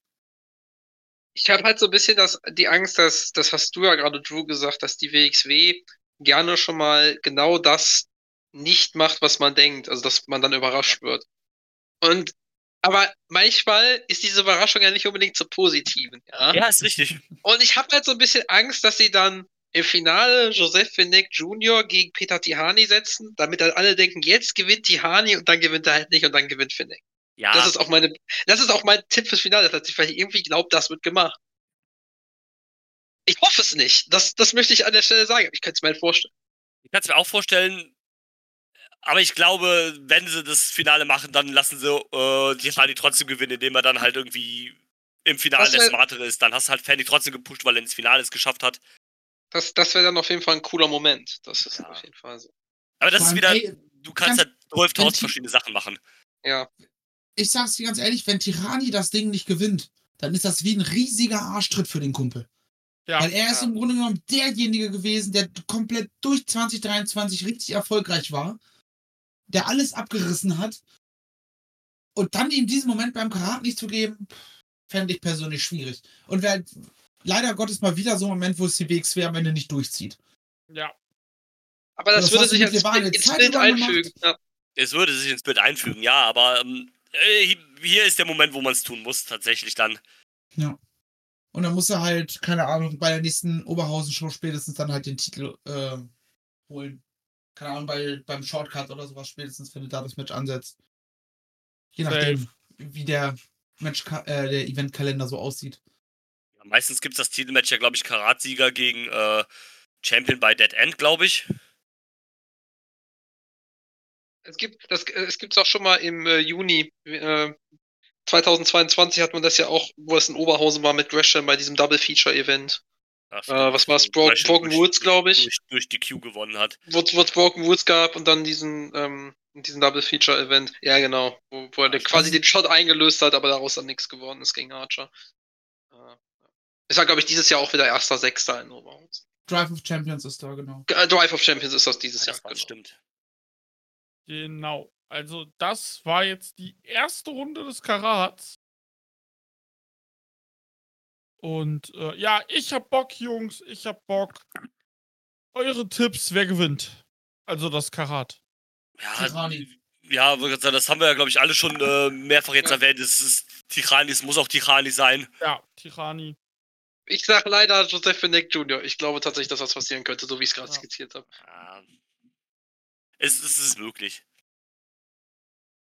[SPEAKER 6] Ich habe halt so ein bisschen das, die Angst, dass, das hast du ja gerade, Drew, gesagt, dass die WXW gerne schon mal genau das nicht macht, was man denkt. Also, dass man dann überrascht wird. Und, aber manchmal ist diese Überraschung ja nicht unbedingt zur positiven, ja.
[SPEAKER 4] Ja, ist richtig.
[SPEAKER 6] Und ich habe halt so ein bisschen Angst, dass sie dann im Finale Joseph Finnick Jr. gegen Peter Tihani setzen, damit dann alle denken, jetzt gewinnt Tihani und dann gewinnt er halt nicht und dann gewinnt Finnick.
[SPEAKER 4] Ja,
[SPEAKER 6] Das ist auch meine, das ist auch mein Tipp fürs Finale tatsächlich, weil ich irgendwie glaube, das wird gemacht. Ich hoffe es nicht. Das, das möchte ich an der Stelle sagen. Ich könnte es mir halt vorstellen.
[SPEAKER 4] ich kann es mir auch vorstellen. Aber ich glaube, wenn sie das Finale machen, dann lassen sie äh, die Rani trotzdem gewinnen, indem er dann halt irgendwie im Finale
[SPEAKER 6] Das
[SPEAKER 4] der Smartere ist. Dann hast du halt Fanny trotzdem gepusht, weil er ins Finale es geschafft hat.
[SPEAKER 6] Das, das wäre dann auf jeden Fall ein cooler Moment. Das ist
[SPEAKER 4] Ja.
[SPEAKER 6] auf jeden Fall so.
[SPEAKER 4] Aber das
[SPEAKER 5] Vor
[SPEAKER 4] ist wieder.
[SPEAKER 5] ey,
[SPEAKER 4] du kannst
[SPEAKER 5] Ganz-
[SPEAKER 4] halt 12.000
[SPEAKER 5] wenn die-
[SPEAKER 4] verschiedene Sachen machen.
[SPEAKER 6] Ja.
[SPEAKER 5] Ich sag's dir ganz ehrlich, wenn Tirani das Ding nicht gewinnt, dann ist das wie ein riesiger Arschtritt für den Kumpel.
[SPEAKER 3] Ja.
[SPEAKER 5] Weil er ist
[SPEAKER 6] Ja.
[SPEAKER 5] im Grunde genommen derjenige gewesen, der komplett durch 2023 richtig erfolgreich war, der alles abgerissen hat. Und dann ihm diesen Moment beim Karat nicht zu geben, fände ich persönlich schwierig. Und wäre halt leider Gottes mal wieder so ein Moment, wo es die WXW am Ende nicht durchzieht.
[SPEAKER 3] Ja.
[SPEAKER 6] Aber das,
[SPEAKER 5] Das
[SPEAKER 6] würde sich
[SPEAKER 5] Levan
[SPEAKER 6] Bild, ins
[SPEAKER 5] Zeit
[SPEAKER 6] Bild einfügen. Ja.
[SPEAKER 4] Es würde sich ins Bild einfügen, ja, aber ähm, äh, hier ist der Moment, wo man es tun muss, tatsächlich dann.
[SPEAKER 5] Und dann muss er halt, keine Ahnung, bei der nächsten Oberhausen-Show spätestens dann halt den Titel äh, holen. Keine Ahnung, bei, beim Shortcut oder sowas spätestens findet da das Match ansetzt. Je nachdem, wie der Match äh, der Eventkalender so aussieht.
[SPEAKER 4] Ja, meistens gibt es das Titelmatch ja, glaube ich, Karatsieger gegen äh, Champion bei Dead End, glaube ich.
[SPEAKER 6] Es gibt das, äh, es gibt's auch schon mal im äh, Juni äh, 2022 hat man das ja auch, wo es in Oberhausen war mit Gresham bei diesem Double Feature Event,
[SPEAKER 4] Ja,
[SPEAKER 6] Äh, was war's?
[SPEAKER 4] Wo
[SPEAKER 6] Bro- Broken Woods, glaub ich.
[SPEAKER 4] Durch, durch die Q gewonnen hat.
[SPEAKER 6] wo es Broken Woods gab und dann diesen ähm, diesen Double Feature Event. Ja, genau, wo, wo er quasi den Shot eingelöst hat, aber daraus dann nichts geworden ist gegen Archer. Äh, ist ja, glaube ich, dieses Jahr auch wieder erster Sechster in Oberhausen.
[SPEAKER 5] Drive of Champions ist da, genau.
[SPEAKER 6] Äh, Drive of Champions ist das dieses
[SPEAKER 4] Ja,
[SPEAKER 6] Jahr.
[SPEAKER 4] das war,
[SPEAKER 6] Genau.
[SPEAKER 4] stimmt.
[SPEAKER 3] Genau. Also, das war jetzt die erste Runde des Karats. Und äh, ja, ich hab Bock, Jungs. Ich hab Bock. Eure Tipps, wer gewinnt? Also das Karat.
[SPEAKER 4] Ja,
[SPEAKER 5] Tirani.
[SPEAKER 4] ja, das haben wir ja, glaube ich, alle schon äh, mehrfach jetzt
[SPEAKER 6] Ja.
[SPEAKER 4] erwähnt. Es ist Tirani, es muss auch Tirani sein.
[SPEAKER 3] Ja, Tirani.
[SPEAKER 6] Ich sag leider Joseph Finnick Jr. Ich glaube tatsächlich, dass das passieren könnte, so wie ich es gerade
[SPEAKER 3] Ja.
[SPEAKER 6] skizziert habe.
[SPEAKER 4] Ja. Es, es ist möglich.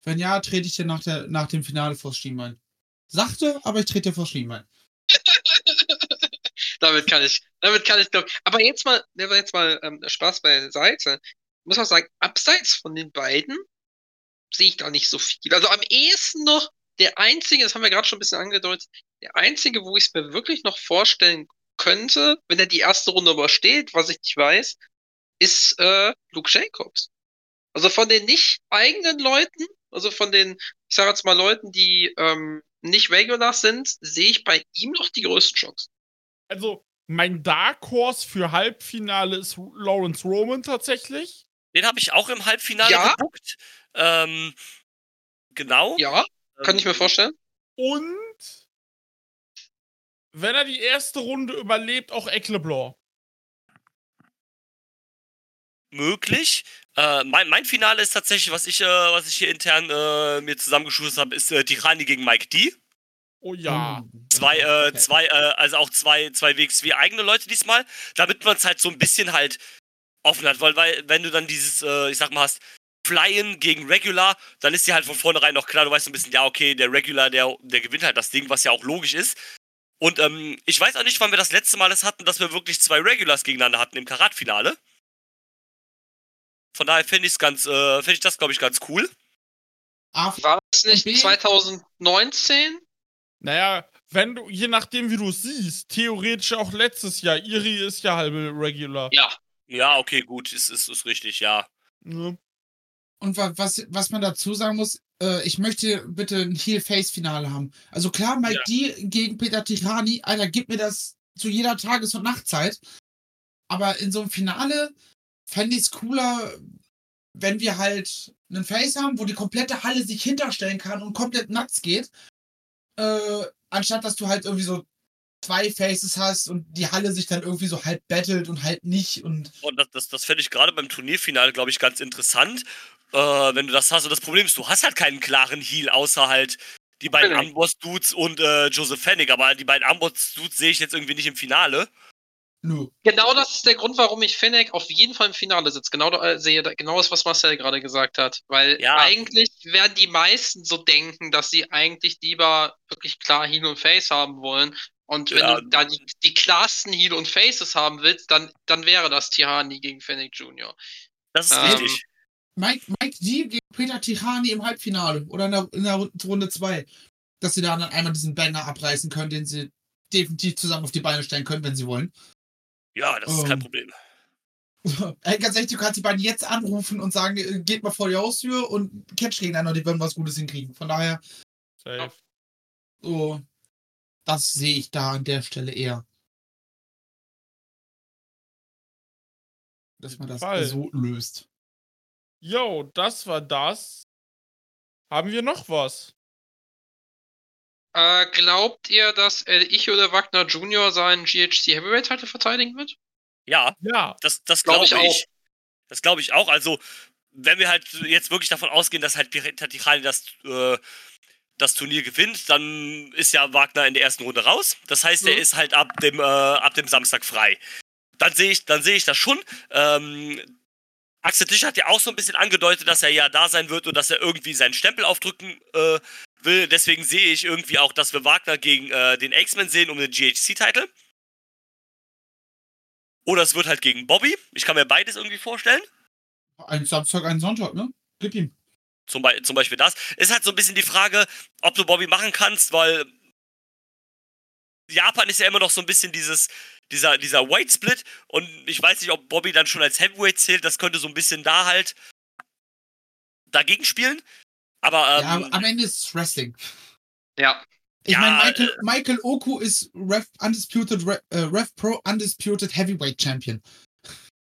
[SPEAKER 5] Wenn ja, trete ich dir nach, der, nach dem Finale vors Schienbein. Sachte, aber ich trete dir vors Schienbein.
[SPEAKER 6] Damit kann ich, damit kann ich doch. Aber jetzt mal, jetzt mal ähm, Spaß beiseite. Ich muss auch sagen, abseits von den beiden sehe ich da nicht so viel. Also am ehesten noch der einzige, das haben wir gerade schon ein bisschen angedeutet, der einzige, wo ich es mir wirklich noch vorstellen könnte, wenn er die erste Runde übersteht, was ich nicht weiß, ist äh, Luke Jacobs. Also von den nicht eigenen Leuten, also von den, ich sage jetzt mal Leuten, die ähm, nicht regular sind, sehe ich bei ihm noch die größten Chancen.
[SPEAKER 3] Also, mein Dark Horse für Halbfinale ist Lawrence Roman tatsächlich.
[SPEAKER 4] Den habe ich auch im Halbfinale
[SPEAKER 6] Ja.
[SPEAKER 4] gebuckt. Ähm, genau.
[SPEAKER 6] Ja, kann ich mir vorstellen.
[SPEAKER 3] Und wenn er die erste Runde überlebt, auch Eckleblor.
[SPEAKER 4] möglich. Äh, mein, mein Finale ist tatsächlich, was ich, äh, was ich hier intern äh, mir zusammengeschustert habe, ist äh, Tirani gegen Mike D.
[SPEAKER 3] Oh ja.
[SPEAKER 5] Oh,
[SPEAKER 4] Zwei, äh,
[SPEAKER 5] okay.
[SPEAKER 4] zwei, äh, also auch zwei, zwei WXW eigene Leute diesmal, damit man es halt so ein bisschen halt offen hat, weil, weil wenn du dann dieses, äh, ich sag mal, hast, Flyen gegen Regular, dann ist dir halt von vornherein noch klar, du weißt so ein bisschen, ja, okay, der Regular, der, der gewinnt halt das Ding, was ja auch logisch ist. Und ähm, ich weiß auch nicht, wann wir das letzte Mal das hatten, dass wir wirklich zwei Regulars gegeneinander hatten im Karat-Finale. Von daher fände ich ganz, äh, fände ich das, glaube ich, ganz cool.
[SPEAKER 6] War es nicht
[SPEAKER 5] B?
[SPEAKER 6] 2019?
[SPEAKER 3] Naja, wenn du, je nachdem, wie du es siehst, theoretisch auch letztes Jahr. Iri ist ja halbe Regular.
[SPEAKER 6] Ja.
[SPEAKER 4] Ja, okay, gut, ist, ist, ist richtig, ja.
[SPEAKER 3] Ne?
[SPEAKER 5] Und wa- was, was man dazu sagen muss, äh, ich möchte bitte ein Heel-Face-Finale haben. Also klar, Mike D gegen Peter Tirani, Alter, gib mir das zu jeder Tages- und Nachtzeit. Aber in so einem Finale fände ich es cooler, wenn wir halt einen Face haben, wo die komplette Halle sich hinterstellen kann und komplett nuts geht. Äh, anstatt dass du halt irgendwie so zwei Faces hast und die Halle sich dann irgendwie so halb battelt und halt nicht und
[SPEAKER 4] Und das, das, das fände ich gerade beim Turnierfinale, glaube ich, ganz interessant, äh, wenn du das hast. Und das Problem ist, du hast halt keinen klaren Heal, außer halt die beiden
[SPEAKER 6] Fennec.
[SPEAKER 4] Amboss-Dudes und äh, Joseph Fennig. Aber die beiden Amboss-Dudes sehe ich jetzt irgendwie nicht im Finale.
[SPEAKER 5] Nö.
[SPEAKER 6] Genau das ist der Grund, warum ich Fennec auf jeden Fall im Finale sitze. Genau, da- äh, sehe, da- genau das, was Marcel gerade gesagt hat. Weil
[SPEAKER 4] Ja.
[SPEAKER 6] eigentlich werden die meisten so denken, dass sie eigentlich lieber wirklich klar Heal und Face haben wollen. Und wenn
[SPEAKER 4] Ja.
[SPEAKER 6] du da die, die klarsten Heal und Faces haben willst, dann, dann wäre das Tihani gegen Fennec Jr.
[SPEAKER 4] Das ist
[SPEAKER 6] Ähm,
[SPEAKER 4] richtig.
[SPEAKER 5] Mike, Mike D gegen Peter Tirani im Halbfinale oder in der, in der Runde 2. Dass sie da dann einmal diesen Banger abreißen können, den sie definitiv zusammen auf die Beine stellen können, wenn sie wollen.
[SPEAKER 4] Ja, das ist kein
[SPEAKER 5] ähm,
[SPEAKER 4] Problem. [LAUGHS]
[SPEAKER 5] Ey, ganz ehrlich, du kannst die beiden jetzt anrufen und sagen, äh, geht mal vor die Haustür und catch gegeneinander, die werden was Gutes hinkriegen. Von daher,
[SPEAKER 3] Safe.
[SPEAKER 5] so, das sehe ich da an der Stelle eher. Dass man das
[SPEAKER 3] Fall.
[SPEAKER 5] so löst.
[SPEAKER 3] Yo, das war das. Haben wir noch was?
[SPEAKER 6] Äh, glaubt ihr, dass äh, ich oder Wagner Jr. seinen GHC Heavyweight Title verteidigen wird?
[SPEAKER 4] Ja,
[SPEAKER 3] Ja.
[SPEAKER 4] das, das
[SPEAKER 6] Glaub
[SPEAKER 4] glaube
[SPEAKER 6] ich
[SPEAKER 4] ich.
[SPEAKER 6] auch.
[SPEAKER 4] Das glaube ich auch. Also, wenn wir halt jetzt wirklich davon ausgehen, dass halt Pirata Ticani das, äh, das Turnier gewinnt, dann ist ja Wagner in der ersten Runde raus. Das heißt, er
[SPEAKER 6] Mhm.
[SPEAKER 4] ist halt ab dem, äh, ab dem Samstag frei. Dann sehe ich, dann sehe ich das schon. Ähm, Axel Tisch hat ja auch so ein bisschen angedeutet, dass er ja da sein wird und dass er irgendwie seinen Stempel aufdrücken äh, will. Deswegen sehe ich irgendwie auch, dass wir Wagner gegen äh, den X-Men sehen um den GHC-Titel. Oder es wird halt gegen Bobby. Ich kann mir beides irgendwie vorstellen.
[SPEAKER 5] Ein Samstag, ein Sonntag, ne? Gib ihm.
[SPEAKER 4] Zum, Be zum Beispiel das. Ist halt so ein bisschen die Frage, ob du Bobby machen kannst, weil Japan ist ja immer noch so ein bisschen dieses, dieser, dieser White Split und ich weiß nicht, ob Bobby dann schon als Heavyweight zählt. Das könnte so ein bisschen da halt dagegen spielen. Aber ähm,
[SPEAKER 5] ja, am Ende ist es Wrestling.
[SPEAKER 6] Ja.
[SPEAKER 5] Ich
[SPEAKER 4] Ja,
[SPEAKER 5] meine, Michael,
[SPEAKER 4] äh,
[SPEAKER 5] Michael Oku ist Rev Undisputed, Re, äh, Rev Pro Undisputed Heavyweight Champion.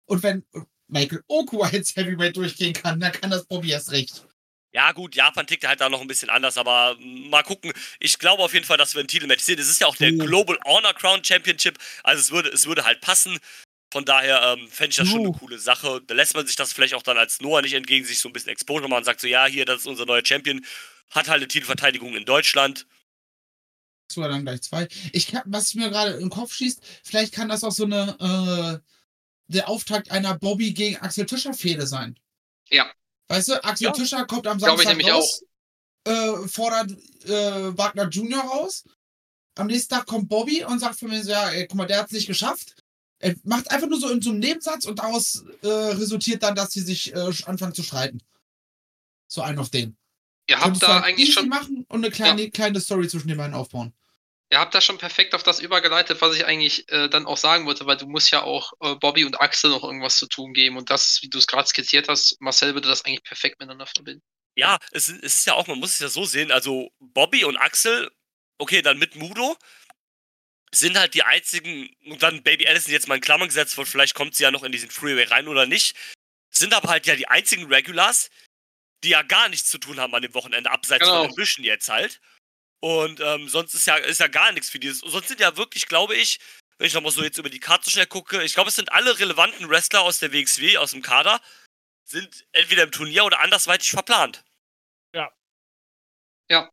[SPEAKER 5] Und wenn Michael Oku als Heavyweight durchgehen kann, dann kann das Bobby erst recht.
[SPEAKER 4] Ja, gut, Japan tickt halt da noch ein bisschen anders, aber mal gucken. Ich glaube auf jeden Fall, dass wir ein Titelmatch sehen. Es ist ja auch der. Global Honor Crown Championship, also es würde, es würde halt passen. Von daher ähm, fände ich das schon eine coole Sache. Da lässt man sich das vielleicht auch dann als Noah nicht entgegen, sich so ein bisschen Exposure machen und sagt so, ja, hier, das ist unser neuer Champion, hat halt eine Titelverteidigung in Deutschland.
[SPEAKER 5] So, dann gleich zwei. Ich kann, was mir gerade im Kopf schießt, vielleicht kann das auch so eine, äh, der Auftakt einer Bobby gegen Axel Tischer Fehde sein.
[SPEAKER 6] Ja.
[SPEAKER 5] Weißt du, Axel
[SPEAKER 4] Ja.
[SPEAKER 5] Tischer kommt am
[SPEAKER 6] Glaube ich
[SPEAKER 5] Samstag
[SPEAKER 6] nämlich
[SPEAKER 5] raus, Äh, fordert äh, Wagner Jr. raus. Am nächsten Tag kommt Bobby und sagt von mir so, ja, ey, guck mal, der hat es nicht geschafft. Er macht einfach nur so in so einem Nebensatz und daraus äh, resultiert dann, dass sie sich äh, anfangen zu streiten. So ein auf den.
[SPEAKER 6] Ihr habt
[SPEAKER 5] Könntest
[SPEAKER 6] da
[SPEAKER 5] halt
[SPEAKER 6] eigentlich schon,
[SPEAKER 5] machen und eine kleine, kleine Story zwischen den beiden aufbauen.
[SPEAKER 6] ihr habt da schon perfekt auf das übergeleitet, was ich eigentlich äh, dann auch sagen wollte, weil du musst ja auch äh, Bobby und Axel noch irgendwas zu tun geben und das, wie du es gerade skizziert hast, Marcel würde das eigentlich perfekt miteinander verbinden.
[SPEAKER 4] Ja, es, ist- es ist ja auch, man muss es ja so sehen, also Bobby und Axel, okay, dann mit Mudo, sind halt die einzigen, und dann Baby Allison jetzt mal in Klammern gesetzt wird, vielleicht kommt sie ja noch in diesen Freeway rein oder nicht, sind aber halt ja die einzigen Regulars, die ja gar nichts zu tun haben an dem Wochenende, abseits
[SPEAKER 6] Genau.
[SPEAKER 4] von den Büschen jetzt halt. Und ähm, sonst ist ja, ist ja gar nichts für dieses. Sonst sind ja wirklich, glaube ich, wenn ich nochmal so jetzt über die Karte so schnell gucke, ich glaube, es sind alle relevanten Wrestler aus der WXW, aus dem Kader, sind entweder im Turnier oder andersweitig verplant.
[SPEAKER 3] Ja.
[SPEAKER 6] Ja.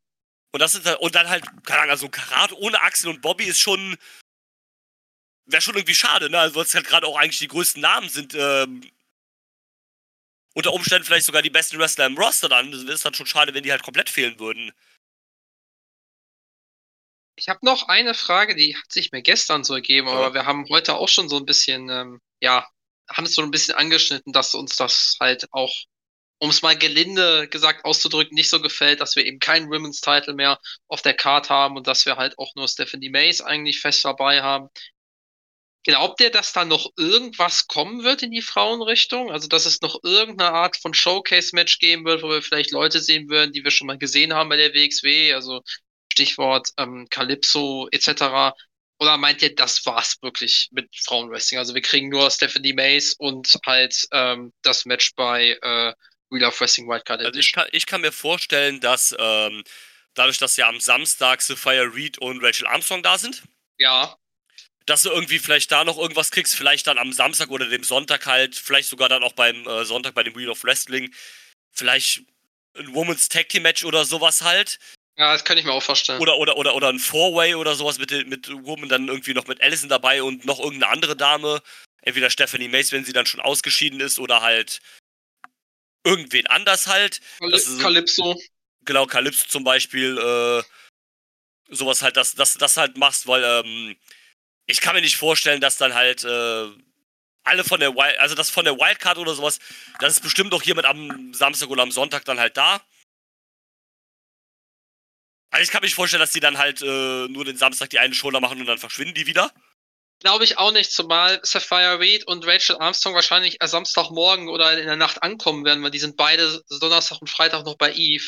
[SPEAKER 4] Und das halt, und dann halt, keine Ahnung, also Karat ohne Axel und Bobby ist schon. Wäre schon irgendwie schade, ne? Also, weil es halt gerade auch eigentlich die größten Namen sind, ähm, unter Umständen vielleicht sogar die besten Wrestler im Roster dann. Das ist dann schon schade, wenn die halt komplett fehlen würden.
[SPEAKER 6] Ich habe noch eine Frage, die hat sich mir gestern so ergeben, aber wir haben heute auch schon so ein bisschen, ähm, ja, haben es so ein bisschen angeschnitten, dass uns das halt auch, um es mal gelinde gesagt auszudrücken, nicht so gefällt, dass wir eben keinen Women's Title mehr auf der Card haben und dass wir halt auch nur Stephanie Mays eigentlich fest dabei haben. Glaubt ihr, dass da noch irgendwas kommen wird in die Frauenrichtung? Also, dass es noch irgendeine Art von Showcase-Match geben wird, wo wir vielleicht Leute sehen würden, die wir schon mal gesehen haben bei der WXW? Also, Stichwort ähm, Calypso etc. Oder meint ihr, das war's wirklich mit Frauenwrestling? Also wir kriegen nur Stephanie Mays und halt ähm, das Match bei äh, Wheel of Wrestling Wildcard
[SPEAKER 4] Also ich
[SPEAKER 6] Edition.
[SPEAKER 4] kann, ich kann mir vorstellen, dass ähm, dadurch, dass ja am Samstag Sophia Reed und Rachel Armstrong da sind,
[SPEAKER 6] Ja,
[SPEAKER 4] dass du irgendwie vielleicht da noch irgendwas kriegst, vielleicht dann am Samstag oder dem Sonntag halt, vielleicht sogar dann auch beim äh, Sonntag bei dem Wheel of Wrestling, vielleicht ein Women's Tag Team Match oder sowas halt.
[SPEAKER 6] ja, das kann ich mir auch vorstellen.
[SPEAKER 4] Oder, oder, oder, oder ein Four-Way oder sowas mit, mit Woman dann irgendwie noch mit Allison dabei und noch irgendeine andere Dame. Entweder Stephanie Mace, wenn sie dann schon ausgeschieden ist, oder halt irgendwen anders halt.
[SPEAKER 6] Caly-
[SPEAKER 4] das ist-
[SPEAKER 6] Calypso.
[SPEAKER 4] Genau, Calypso zum Beispiel, äh, sowas halt, dass das, das halt machst, weil ähm, ich kann mir nicht vorstellen, dass dann halt äh, alle von der Wild, also das von der Wildcard oder sowas, das ist bestimmt doch jemand am Samstag oder am Sonntag dann halt da. Also ich kann mir nicht vorstellen, dass die dann halt äh, nur den Samstag die eine Shoulder machen und dann verschwinden die wieder.
[SPEAKER 6] Glaube ich auch nicht, zumal Sapphire Reed und Rachel Armstrong wahrscheinlich Samstagmorgen oder in der Nacht ankommen werden, weil die sind beide Donnerstag und Freitag noch bei Eve.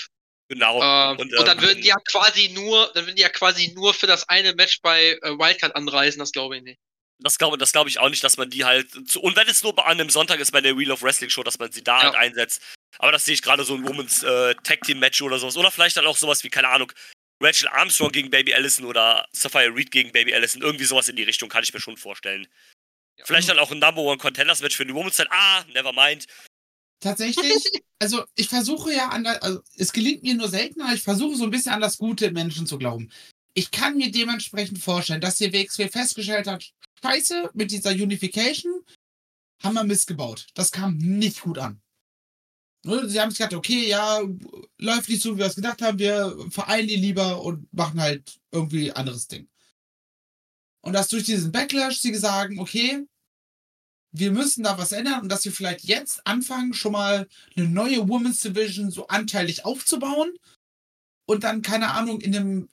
[SPEAKER 4] Genau.
[SPEAKER 6] Ähm,
[SPEAKER 4] Und,
[SPEAKER 6] und, dann
[SPEAKER 4] ähm,
[SPEAKER 6] würden die ja quasi nur, dann würden die ja quasi nur für das eine Match bei äh, Wildcard anreisen, das glaube ich nicht.
[SPEAKER 4] Das glaube das glaub ich auch nicht, dass man die halt. Zu, und wenn es nur an einem Sonntag ist bei der Wheel of Wrestling Show, dass man sie da
[SPEAKER 6] Ja.
[SPEAKER 4] halt einsetzt. Aber das sehe ich gerade so ein Women's äh, Tag Team Match oder sowas. Oder vielleicht dann auch sowas wie, keine Ahnung, Rachel Armstrong gegen Baby Allison oder Sapphire Reed gegen Baby Allison. Irgendwie sowas in die Richtung kann ich mir schon vorstellen.
[SPEAKER 6] Ja.
[SPEAKER 4] Vielleicht dann auch ein Number One Contenders Match für die Women's Zeit. Ah, never mind.
[SPEAKER 5] Tatsächlich, [LAUGHS] also ich versuche ja an das, also es gelingt mir nur selten, aber ich versuche so ein bisschen an das Gute im Menschen zu glauben. Ich kann mir dementsprechend vorstellen, dass die WXW festgestellt hat, scheiße, mit dieser Unification haben wir Mist gebaut. Das kam nicht gut an. Ne, Sie haben sich gedacht, okay, ja, läuft nicht so, wie wir es gedacht haben, wir vereinen die lieber und machen halt irgendwie anderes Ding. Und dass durch diesen Backlash sie sagen, okay, wir müssen da was ändern und dass wir vielleicht jetzt anfangen, schon mal eine neue Women's Division so anteilig aufzubauen und dann, keine Ahnung, in einem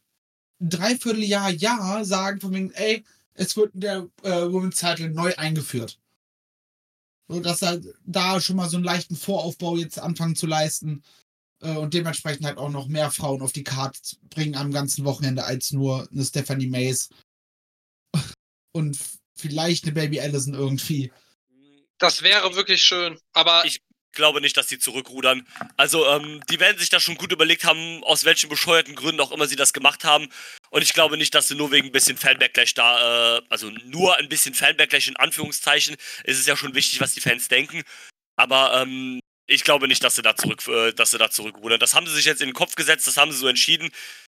[SPEAKER 5] Dreivierteljahr, Jahr sagen von wegen, ey, es wird der äh, Women's Title neu eingeführt. So, dass da, da schon mal so einen leichten Voraufbau jetzt anfangen zu leisten äh, und dementsprechend halt auch noch mehr Frauen auf die Karte bringen am ganzen Wochenende als nur eine Stephanie Mays und vielleicht eine Baby Allison irgendwie.
[SPEAKER 6] Das wäre wirklich schön. Aber
[SPEAKER 4] Ich- glaube nicht, dass die zurückrudern. Also, ähm, die werden sich da schon gut überlegt haben, aus welchen bescheuerten Gründen auch immer sie das gemacht haben. Und ich glaube nicht, dass sie nur wegen ein bisschen Fanbacklash da, äh, also nur ein bisschen Fanbacklash in Anführungszeichen. Es ist ja schon wichtig, was die Fans denken. Aber ähm, ich glaube nicht, dass sie da zurück, äh, dass sie da zurückrudern. Das haben sie sich jetzt in den Kopf gesetzt, das haben sie so entschieden.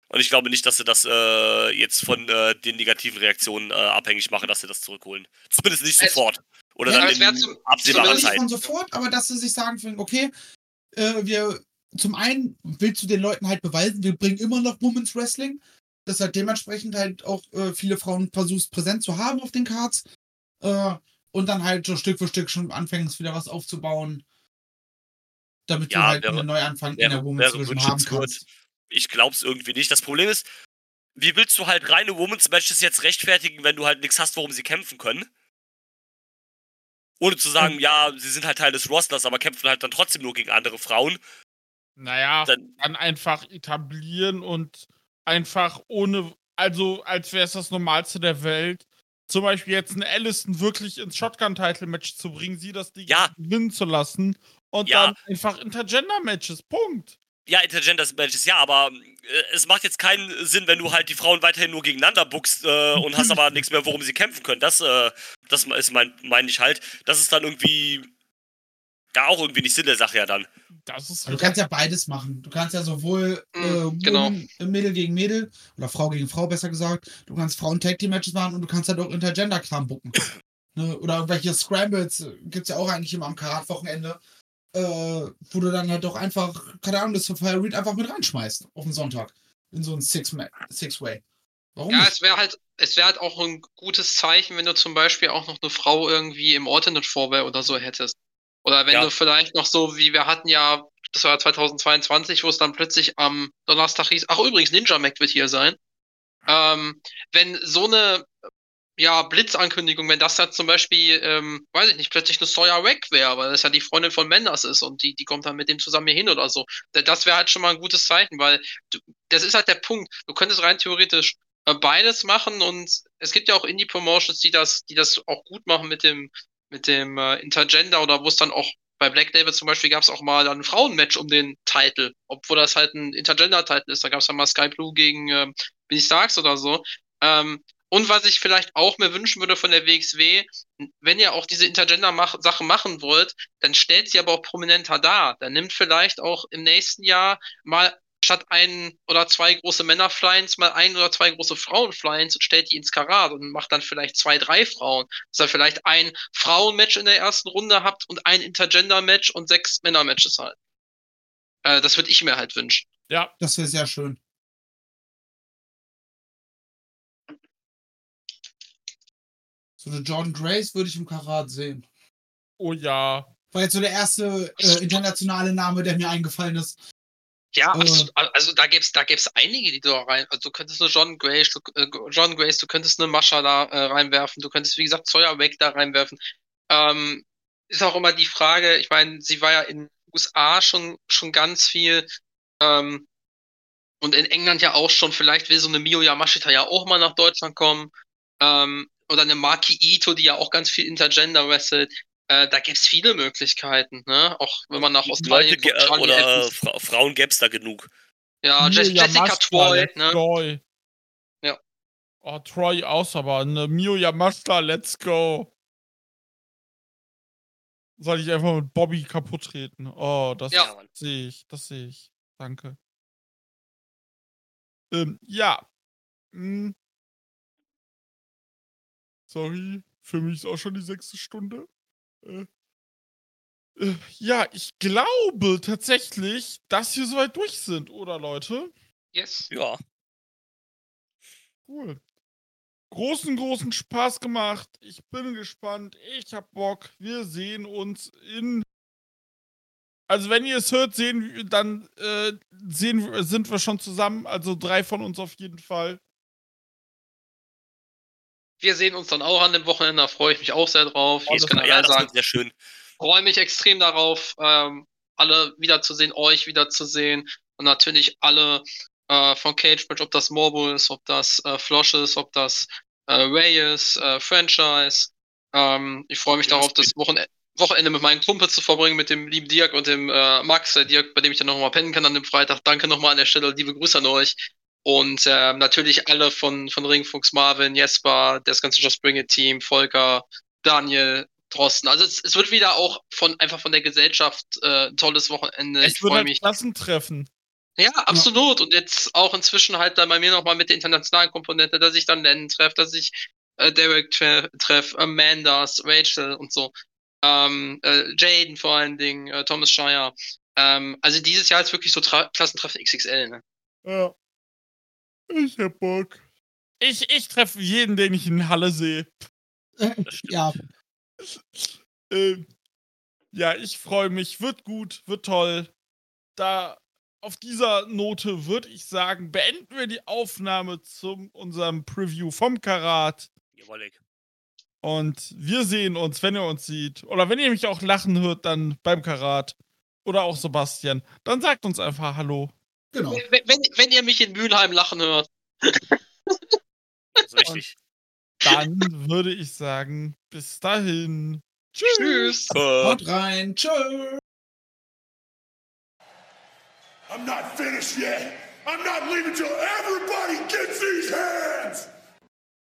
[SPEAKER 4] Und ich glaube nicht, dass sie das äh, jetzt von äh, den negativen Reaktionen äh, abhängig machen, dass sie das zurückholen. Zumindest nicht
[SPEAKER 6] Es-
[SPEAKER 4] sofort. Oder
[SPEAKER 5] Ja,
[SPEAKER 4] dann in
[SPEAKER 6] zum-
[SPEAKER 4] absehbarer
[SPEAKER 5] Aber nicht
[SPEAKER 4] Zeit.
[SPEAKER 5] von sofort, aber dass sie sich sagen, okay, äh, wir zum einen willst du den Leuten halt beweisen, wir bringen immer noch Women's Wrestling, dass halt dementsprechend halt auch äh, viele Frauen versuchst präsent zu haben auf den Cards äh, und dann halt so Stück für Stück schon anfängst wieder was aufzubauen, damit
[SPEAKER 4] Ja,
[SPEAKER 5] du halt
[SPEAKER 4] wäre-
[SPEAKER 5] einen Neuanfang in
[SPEAKER 4] wäre-
[SPEAKER 5] der Women's Division haben kannst.
[SPEAKER 4] ich glaub's irgendwie nicht. Das Problem ist, wie willst du halt reine Women's Matches jetzt rechtfertigen, wenn du halt nichts hast, worum sie kämpfen können? Ohne zu sagen, ja, sie sind halt Teil des Rosters, aber kämpfen halt dann trotzdem nur gegen andere Frauen.
[SPEAKER 3] Naja,
[SPEAKER 4] Dann,
[SPEAKER 3] dann einfach etablieren und einfach ohne, also als wäre es das Normalste der Welt, zum Beispiel jetzt eine Allison wirklich ins Shotgun-Title-Match zu bringen, sie das Ding
[SPEAKER 4] Ja.
[SPEAKER 3] gewinnen zu lassen und
[SPEAKER 4] Ja.
[SPEAKER 3] dann einfach Intergender-Matches. Punkt.
[SPEAKER 4] ja, Intergender Matches, ja, aber äh, es macht jetzt keinen Sinn, wenn du halt die Frauen weiterhin nur gegeneinander buchst äh, und hast aber [LAUGHS] nichts mehr, worum sie kämpfen können. Das, äh, das ist mein, meine ich halt. Das ist dann irgendwie ja auch irgendwie nicht Sinn der Sache ja dann.
[SPEAKER 3] Das ist
[SPEAKER 5] Also du kannst ja beides machen. Du kannst ja sowohl äh,
[SPEAKER 6] Mhm, genau.
[SPEAKER 5] Äh, Mädel gegen Mädel oder Frau gegen Frau besser gesagt. Du kannst Frauen-Tag-Team-Matches machen und du kannst halt auch Intergender-Kram bucken. [LAUGHS] ne? Oder irgendwelche Scrambles äh, gibt's ja auch eigentlich immer am Karat-Wochenende, äh, wo du dann halt doch einfach, keine Ahnung, das Fire Read einfach mit reinschmeißt auf den Sonntag. In so ein Six-Way. Warum
[SPEAKER 6] Ja, es wäre halt, es wäre halt auch ein gutes Zeichen, wenn du zum Beispiel auch noch eine Frau irgendwie im Alternate Vorwehr oder so hättest. Oder wenn
[SPEAKER 4] Ja.
[SPEAKER 6] du vielleicht noch so, wie wir hatten ja, das war 2022, wo es dann plötzlich am Donnerstag hieß, ach übrigens, Ninja Mac wird hier sein. Ähm, wenn so eine, ja, Blitzankündigung, wenn das dann zum Beispiel, ähm, weiß ich nicht, plötzlich eine Sawyer Rack wäre, weil das ja die Freundin von Menders ist und die, die kommt dann mit dem zusammen hier hin oder so. Da- Das wäre halt schon mal ein gutes Zeichen, weil du, das ist halt der Punkt. Du könntest rein theoretisch beides machen und es gibt ja auch Indie-Promotions, die das, die das auch gut machen mit dem, mit dem äh, Intergender oder wo es dann auch bei Black Label zum Beispiel gab es auch mal ein Frauenmatch um den Titel, obwohl das halt ein Intergender-Titel ist. Da gab es dann mal Sky Blue gegen ähm, Billy Starks oder so. Ähm, und was ich vielleicht auch mir wünschen würde von der WXW, wenn ihr auch diese Intergender-Sache machen wollt, dann stellt sie aber auch prominenter dar. Dann nimmt vielleicht auch im nächsten Jahr mal statt ein oder zwei große Männer-Flyings mal ein oder zwei große Frauen-Flyings und stellt die ins Karat und macht dann vielleicht zwei, drei Frauen. Dass ihr vielleicht ein Frauen-Match in der ersten Runde habt und ein Intergender-Match und sechs Männer-Matches halt. Äh, das würde ich mir halt wünschen.
[SPEAKER 3] Ja,
[SPEAKER 5] Das wäre sehr schön. So eine Jordan Grace würde ich im Karat sehen.
[SPEAKER 3] oh ja.
[SPEAKER 5] War jetzt so der erste äh, internationale Name, der mir eingefallen ist.
[SPEAKER 6] Ja, absolut. also da gäb's, da gäb's einige, die du da rein. Also du könntest eine John Grace, du, äh, John Grace, du könntest eine Mascha da äh, reinwerfen, du könntest, wie gesagt, Sawyer Weg da reinwerfen. Ähm, ist auch immer die Frage, ich meine, sie war ja in USA schon, schon ganz viel, ähm, und in England ja auch schon, vielleicht will so eine Mio Yamashita ja auch mal nach Deutschland kommen. Ähm, oder eine Maki Ito, die ja auch ganz viel Intergender wrestelt. Äh, da gibt's viele Möglichkeiten, ne? Auch wenn man nach
[SPEAKER 4] Leute,
[SPEAKER 6] Australien Charlie
[SPEAKER 4] oder äh. Fra Frauen gäb's da genug.
[SPEAKER 6] Ja, Jess
[SPEAKER 3] Mio
[SPEAKER 6] Jessica Troy, ne?
[SPEAKER 3] Troy.
[SPEAKER 6] Ja.
[SPEAKER 3] Oh, Troy aus, aber eine Mio Yamashita, let's go. Soll ich einfach mit Bobby kaputt treten? Oh, das
[SPEAKER 6] Ja.
[SPEAKER 3] Sehe ich, das sehe ich. Danke. Ähm, ja. Hm. Sorry, für mich ist auch schon die sechste Stunde. Äh, äh, ja, ich glaube tatsächlich, dass wir soweit durch sind, oder Leute?
[SPEAKER 6] Yes.
[SPEAKER 4] Ja.
[SPEAKER 3] Cool. Großen, großen Spaß gemacht. Ich bin gespannt. Ich hab Bock. Wir sehen uns in. Also, wenn ihr es hört, sehen, wir- dann äh, sehen, sind wir schon zusammen. Also drei von uns auf jeden Fall.
[SPEAKER 6] Wir sehen uns dann auch an dem Wochenende, da freue ich mich auch sehr drauf.
[SPEAKER 3] Oh, das-
[SPEAKER 6] generell
[SPEAKER 4] Ja, das
[SPEAKER 6] sagen,
[SPEAKER 4] sehr schön.
[SPEAKER 6] freue mich extrem darauf, ähm, alle wiederzusehen, euch wiederzusehen und natürlich alle äh, von Cage Match, ob das Morbo ist, ob das äh, Flosh ist, ob das äh, Ray ist, äh, Franchise. Ähm, ich freue mich
[SPEAKER 4] Ja,
[SPEAKER 6] darauf, das Wochenende, Wochenende mit meinen Kumpel zu verbringen, mit dem lieben Dirk und dem äh, Max, der Dirk, bei dem ich dann nochmal pennen kann an dem Freitag. Danke nochmal an der Stelle, liebe Grüße an euch. Und ähm, natürlich alle von, von Ringfuchs, Marvin, Jesper, das ganze Just Bring It Team, Volker, Daniel, Drosten. Also es, es wird wieder auch von einfach von der Gesellschaft äh, ein tolles Wochenende.
[SPEAKER 3] Es
[SPEAKER 6] ich
[SPEAKER 3] wird
[SPEAKER 6] freue
[SPEAKER 3] ein
[SPEAKER 6] mich.
[SPEAKER 3] Klassentreffen.
[SPEAKER 6] Ja, absolut. Und jetzt auch inzwischen halt dann bei mir nochmal mit der internationalen Komponente, dass ich dann Lennon treffe, dass ich äh, Derek treffe, treff, Amandas, Rachel und so. Ähm, äh, Jaden vor allen Dingen, äh, Thomas Shire. Ähm, also dieses Jahr ist wirklich so Tra Klassentreffen XXL, ne?
[SPEAKER 3] Ja. Ich hab Bock. Ich, ich treffe jeden, den ich in Halle sehe.
[SPEAKER 4] Stimmt.
[SPEAKER 5] Ja,
[SPEAKER 3] Ähm, ja, ich freue mich. Wird gut, wird toll. Da auf dieser Note würde ich sagen, beenden wir die Aufnahme zu unserem Preview vom Karat.
[SPEAKER 4] Jawollig.
[SPEAKER 3] Und wir sehen uns, wenn ihr uns sieht. Oder wenn ihr mich auch lachen hört, dann beim Karat. Oder auch Sebastian. Dann sagt uns einfach Hallo.
[SPEAKER 5] Genau.
[SPEAKER 6] Wenn, wenn, wenn ihr mich in Mülheim lachen hört.
[SPEAKER 4] Das ist richtig.
[SPEAKER 3] Dann würde ich sagen, bis dahin.
[SPEAKER 6] Tschüss.
[SPEAKER 4] Äh,
[SPEAKER 5] Haut rein. Tschö.
[SPEAKER 2] I'm not finished yet. I'm not leaving till everybody gets these hands.